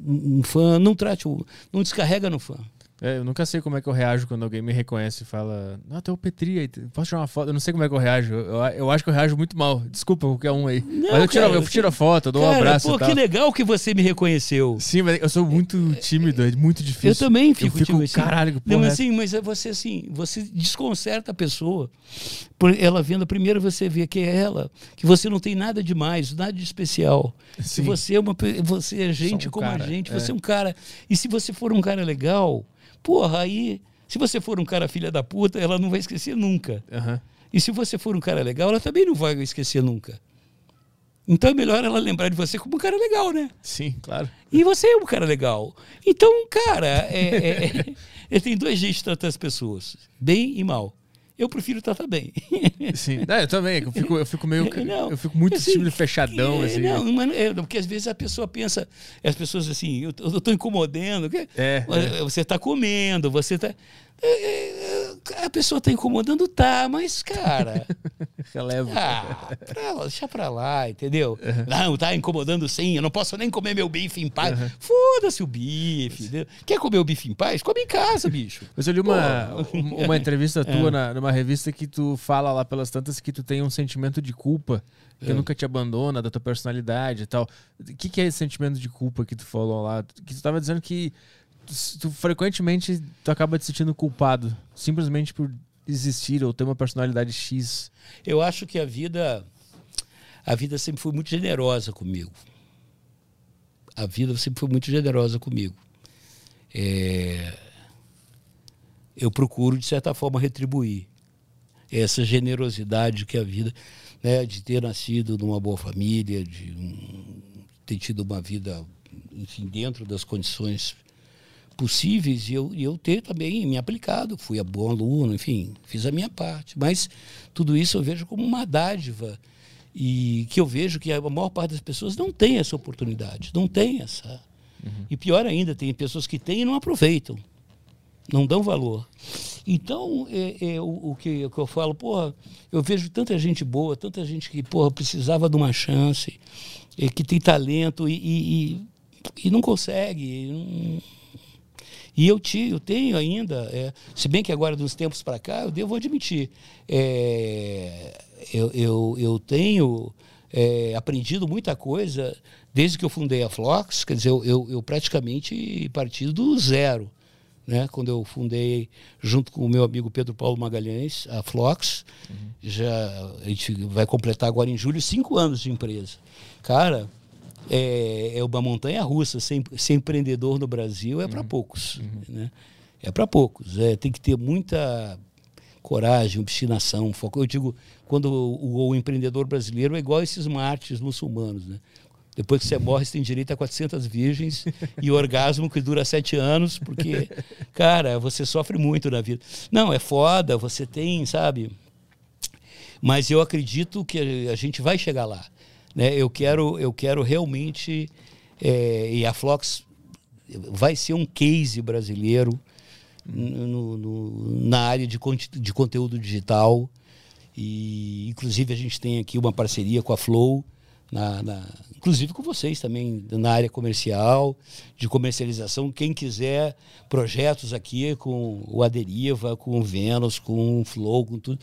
um um fã, não trate o, não descarrega no fã. É, eu nunca sei como é que eu reajo quando alguém me reconhece e fala, não, tem o Petri aí, posso tirar uma foto? Eu não sei como é que eu reajo. Eu, eu acho que eu reajo muito mal. Desculpa qualquer um aí. Não, mas eu tiro, cara, eu tiro a foto, eu dou um Cara, abraço pô, que legal que você me reconheceu. Sim, mas eu sou muito tímido, é muito difícil. Eu também fico, eu fico tipo assim, caralho, que Não, porra é assim, mas é você assim, você desconcerta a pessoa. Por ela vendo, primeiro você vê que é ela, que você não tem nada demais, nada de especial. Que Sim. você é uma você é gente um como cara, a gente, é. você é um cara. E se você for um cara legal, porra, aí se você for um cara filha da puta, ela não vai esquecer nunca. Aham. E se você for um cara legal, ela também não vai esquecer nunca. Então é melhor ela lembrar de você como um cara legal, né? Sim, claro. E você é um cara legal. Então, cara, é, é, é, [laughs] tem dois jeitos de tratar as pessoas: bem e mal. Eu prefiro tratar bem. [laughs] Sim. Não, eu também, eu fico, eu fico meio. [laughs] Não, eu fico muito assim, tímido, fechadão, é, assim. Não, mas é, porque às vezes a pessoa pensa, as pessoas assim, eu, tô incomodando. É, Mas Você está comendo, você está. A pessoa está incomodando, tá, mas, cara. [laughs] Relevo. Ah, pra deixa pra lá, entendeu? Não, tá incomodando sim, eu não posso nem comer meu bife em paz. Foda-se o bife. entendeu? Quer comer o bife em paz? Come em casa, bicho. Mas eu li uma, uma entrevista [laughs] É. tua na- numa revista que tu fala lá pelas tantas que tu tem um sentimento de culpa que É. nunca te abandona, da tua personalidade e tal. O que, que é esse sentimento de culpa que tu falou lá? Que tu tava dizendo que tu, frequentemente tu acaba te sentindo culpado, simplesmente por existir ou ter uma personalidade X. Eu acho que a vida. A vida sempre foi muito generosa comigo. A vida sempre foi muito generosa comigo. É, eu procuro, de certa forma, retribuir essa generosidade que a vida, né, de ter nascido numa boa família, de um- ter tido uma vida, enfim, dentro das condições possíveis e eu, eu ter também me aplicado. Fui a bom aluno, enfim, fiz a minha parte. Mas tudo isso eu vejo como uma dádiva e que eu vejo que a maior parte das pessoas não tem essa oportunidade, não tem essa. E pior ainda, tem pessoas que têm e não aproveitam, não dão valor. Então, é, é, o, o que, o que eu falo, porra, eu vejo tanta gente boa, tanta gente que, porra, precisava de uma chance, é, que tem talento e, e, e- e não consegue. não- e eu, te, eu tenho ainda, é, se bem que agora, uns tempos para cá, eu devo admitir, é, eu, eu, eu tenho é, aprendido muita coisa desde que eu fundei a Flox, quer dizer, eu, eu, eu praticamente parti do zero. Né? Quando eu fundei, junto com o meu amigo Pedro Paulo Magalhães, a Flox, já a gente vai completar agora em julho cinco anos de empresa. Cara, é, é uma montanha russa. Ser, ser empreendedor no Brasil é para poucos. Né? É para poucos. É, tem que ter muita coragem, obstinação, foco. Eu digo, quando o, o empreendedor brasileiro é igual esses mártires muçulmanos. Né? Depois que você morre, você tem direito a 400 virgens e orgasmo que dura sete anos, porque, cara, você sofre muito na vida. Não, é foda, você tem, sabe? Mas eu acredito que a gente vai chegar lá. Né? Eu, quero, eu quero realmente. é, e a Flox vai ser um case brasileiro no- no- na área de, conte- de conteúdo digital. E, inclusive, a gente tem aqui uma parceria com a Flow, na, na- inclusive com vocês também, na área comercial, de comercialização. Quem quiser projetos aqui com o Aderiva, com o Vênus, com o Flow, com tudo,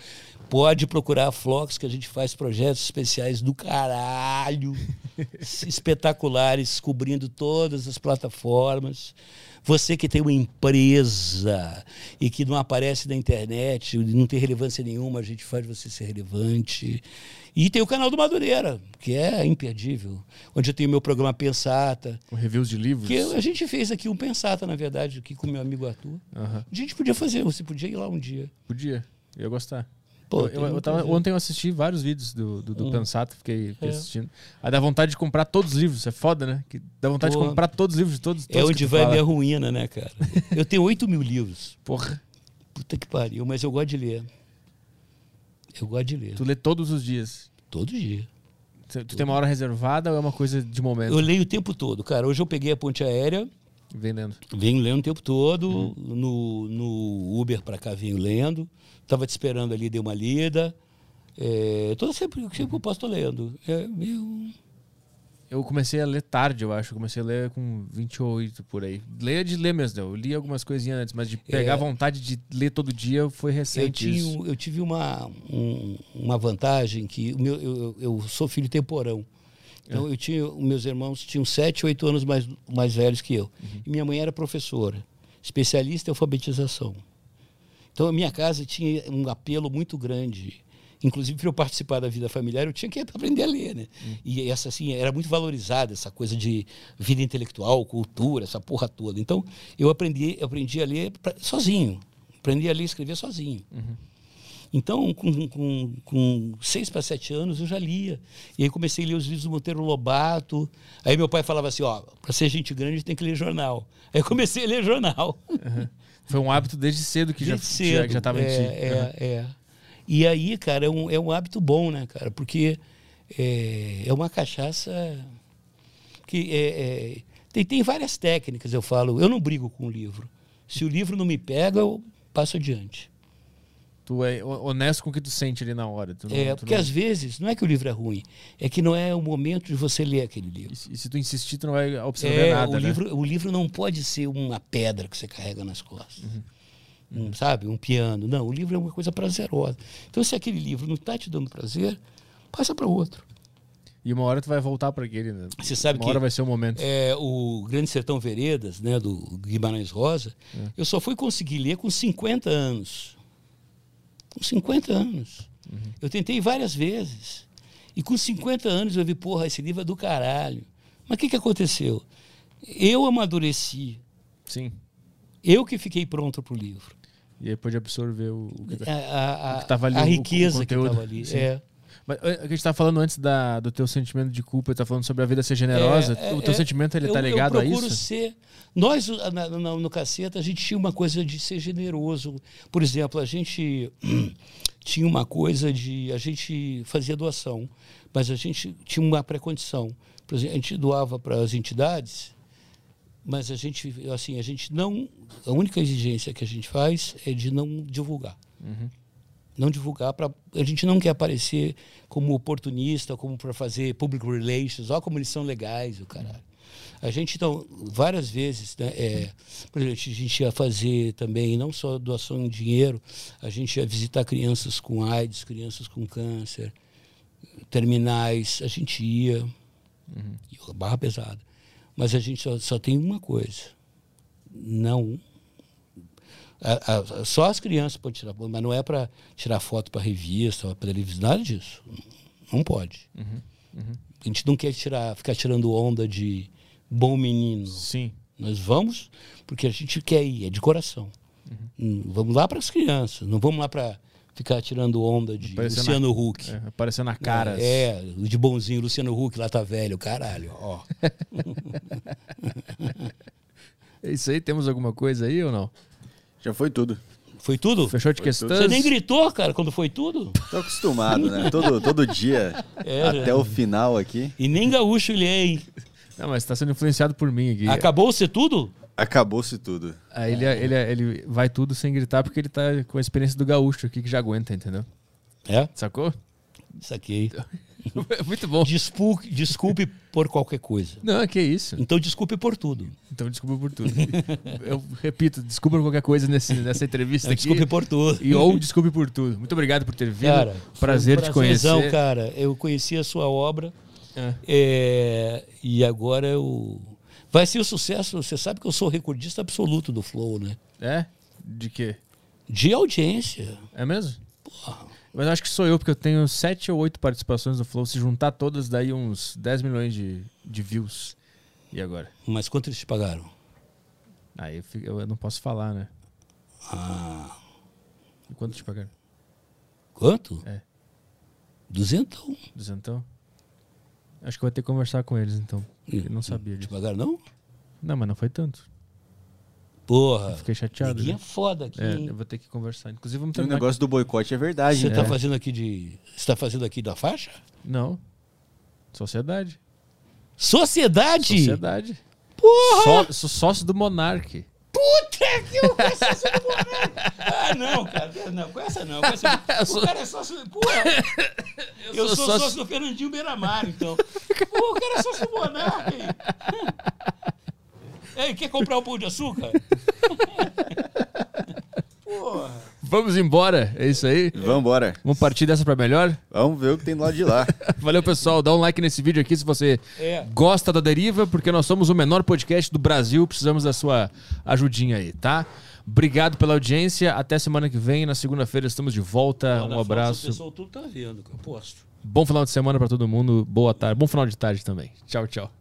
pode procurar a Flox, que a gente faz projetos especiais do caralho, [laughs] espetaculares, cobrindo todas as plataformas. Você que tem uma empresa e que não aparece na internet, não tem relevância nenhuma, a gente faz você ser relevante. E tem o canal do Madureira, que é imperdível, onde eu tenho meu programa Pensata, Com reviews de livros. que a gente fez aqui um Pensata, na verdade, aqui com meu amigo Arthur. Aham. A gente podia fazer, você podia ir lá um dia. Podia. Eu ia gostar. Pô, eu, eu- eu tava- ontem eu assisti vários vídeos do, do, do Hum. Pensato, fiquei, fiquei É. assistindo. Aí dá vontade de comprar todos os livros, é foda, né? Que dá vontade Porra. de comprar todos os livros de todos, É todos onde que tu vai a minha ruína, né, cara? Eu tenho 8 mil livros. Porra, Puta que pariu, mas eu gosto de ler. Eu gosto de ler. tu lê todos os dias. Todo dia. Tu tu tem uma hora reservada ou é uma coisa de momento? Eu leio o tempo todo, cara. Hoje eu peguei a ponte aérea, Vem lendo. venho lendo o tempo todo. No, no Uber pra cá venho lendo. Tava te esperando ali, dei uma lida. É, toda sempre, sempre que eu posso, tô lendo. É, eu, Eu comecei a ler tarde, eu acho. Eu comecei a ler com 28 por aí. Ler de ler mesmo. Eu li algumas coisinhas antes, mas de pegar É. vontade de ler todo dia foi Eu, recente. tinha, isso. eu tive uma, um- uma vantagem que meu, eu, eu- eu sou filho temporão. Então eu tinha, meus irmãos tinham sete, oito anos mais, mais velhos que eu. E minha mãe era professora, especialista em alfabetização. Então a minha casa tinha um apelo muito grande. Inclusive, para eu participar da vida familiar, eu tinha que aprender a ler, né? E essa, assim, era muito valorizada, essa coisa de vida intelectual, cultura, essa porra toda. Então, eu aprendi, eu aprendi a ler pra- sozinho. Aprendi a ler e escrever sozinho. Então, com, com, com seis para sete anos, eu já lia. E aí comecei a ler os livros do Monteiro Lobato. Aí meu pai falava assim, ó, para ser gente grande tem que ler jornal. Aí eu comecei a ler jornal. Foi um hábito desde cedo que Desde já, cedo. já, já tava em é, ti. É, Aham. é. E aí, cara, é um, é um hábito bom, né, cara? Porque é, é uma cachaça que é, é- tem, tem várias técnicas, eu falo. Eu não brigo com o livro. Se o livro não me pega, eu passo adiante. Tu é ho- honesto com o que tu sente ali na hora. Não- É, porque não- às vezes não é que o livro é ruim, é que não é o momento de você ler aquele livro. E se- e se tu insistir, tu não vai absorver É, nada, o, né? livro, o livro não pode ser uma pedra que você carrega nas costas. Uhum. Um, sabe? Um piano. Não, o livro é uma coisa prazerosa. Então, se aquele livro não está te dando prazer, passa para outro. E uma hora tu vai voltar para aquele, né? Você sabe uma que hora vai ser o momento. é, o Grande Sertão Veredas, né, do Guimarães Rosa, É. eu só fui conseguir ler com 50 anos. Com 50 anos. Uhum. Eu tentei várias vezes. E com 50 anos eu vi, porra, esse livro é do caralho. Mas o que, que aconteceu? Eu amadureci. Sim. Eu que fiquei pronto para o livro. E aí pode absorver o, o que tá- A, a, a- O que tava ali, a o- riqueza que estava ali. Sim. É. Mas eh, a gente tá falando antes da, do teu sentimento de culpa, tá falando sobre a vida ser generosa. É, é, o teu é, sentimento ele eu, tá ligado eu a procuro isso? ser. Nós, na- na- no Caceta, a gente tinha uma coisa de ser generoso. Por exemplo, a gente [clears throat] tinha uma coisa de. A gente fazia doação, mas a gente tinha uma pré-condição. Por exemplo, a gente doava para as entidades, mas a gente, assim, a gente não. A única exigência que a gente faz é de não divulgar. Não divulgar para a gente não quer aparecer como oportunista como para fazer public relations olha como eles são legais o caralho. A gente então várias vezes né, é, por exemplo, a gente ia fazer também não só doação em dinheiro a gente ia visitar crianças com AIDS crianças com câncer terminais a gente ia. E barra pesada mas a gente só, só tem uma coisa não a- a- só as crianças podem tirar foto, mas não é para tirar foto para revista, para televisão, nada disso. Não pode. A gente não quer tirar, ficar tirando onda de bom menino. Sim. Nós vamos porque a gente quer ir, é de coração. Hum, Vamos lá para as crianças, não vamos lá para ficar tirando onda de Aparecendo Luciano Huck. É, aparecendo na cara. É, o de bonzinho, Luciano Huck lá tá velho, caralho. Ó. [laughs] É isso aí, temos alguma coisa aí ou não? Já foi tudo. Foi tudo? Fechou de Foi questões? Você nem gritou, cara, quando foi tudo? Tô acostumado, né? Todo, todo dia, É, até né? o final aqui. E nem gaúcho ele é, hein? Não, mas tá sendo influenciado por mim aqui. Acabou ser tudo? Acabou-se tudo. Aí ele, ele, ele vai tudo sem gritar porque ele tá com a experiência do gaúcho aqui que já aguenta, entendeu? É, Sacou? saquei. [laughs] Muito bom. Desculpe, desculpe por qualquer coisa. Não, que isso. Então desculpe por tudo. Então desculpa por tudo. Eu repito, desculpa por qualquer coisa nesse, nessa entrevista [laughs] aqui. Desculpe por tudo. E ou desculpe por tudo. Muito obrado por ter vindo. Cara, prazer um te conhecer. prazerzão, cara. Eu conheci a sua obra É. é, e agora eu... Vai ser o sucesso. Você sabe que eu sou recordista absoluto do Flow, né? É? De quê? De audiência. É mesmo? Mas eu acho que sou eu, porque eu tenho sete ou oito participações no Flow. Se juntar todas, daí uns 10 milhões de, de views. E agora? Mas quanto eles te pagaram? Aí eu, fico- eu não posso falar, né? Ah, E quanto te pagaram? quanto? É. Duzentão. Duzentão? Acho que eu vou ter que conversar com eles, então. Eu não sabia disso. pagaram, não? Não, mas não foi tanto. Porra. Eu fiquei chateado. É né? foda aqui, É, eu vou ter que conversar. Inclusive, vamos O negócio do boicote é verdade, Você né? tá fazendo aqui de. Você tá fazendo aqui da faixa? Não. Sociedade. Sociedade? Sociedade. Porra! Só, sou sócio do Monark. Moleque, eu sou sócio do Monark. Ah, não, cara. Não, com essa não. Com essa, [laughs] Eu sou- O cara é sócio. Porra, [laughs] eu, sou sou, sócio- sócio do Fernandinho Beiramar, então. [laughs] Pô, o cara é sócio do Monark. Ei, quer comprar um pão de açúcar? Porra. Vamos embora, é isso aí? Vambora. Vamos partir dessa pra melhor? Vamos ver o que tem do lado de lá. [laughs] Valeu, pessoal. Dá um like nesse vídeo aqui se você É. gosta da deriva, porque nós somos o menor podcast do Brasil. Precisamos da sua ajudinha aí, tá? Obrigado pela audiência. Até semana que vem. Na segunda-feira estamos de volta. Um O abraço. pessoal tudo tá vendo. Bom final de semana pra todo mundo. Boa tarde. Bom final de tarde também. Tchau, tchau.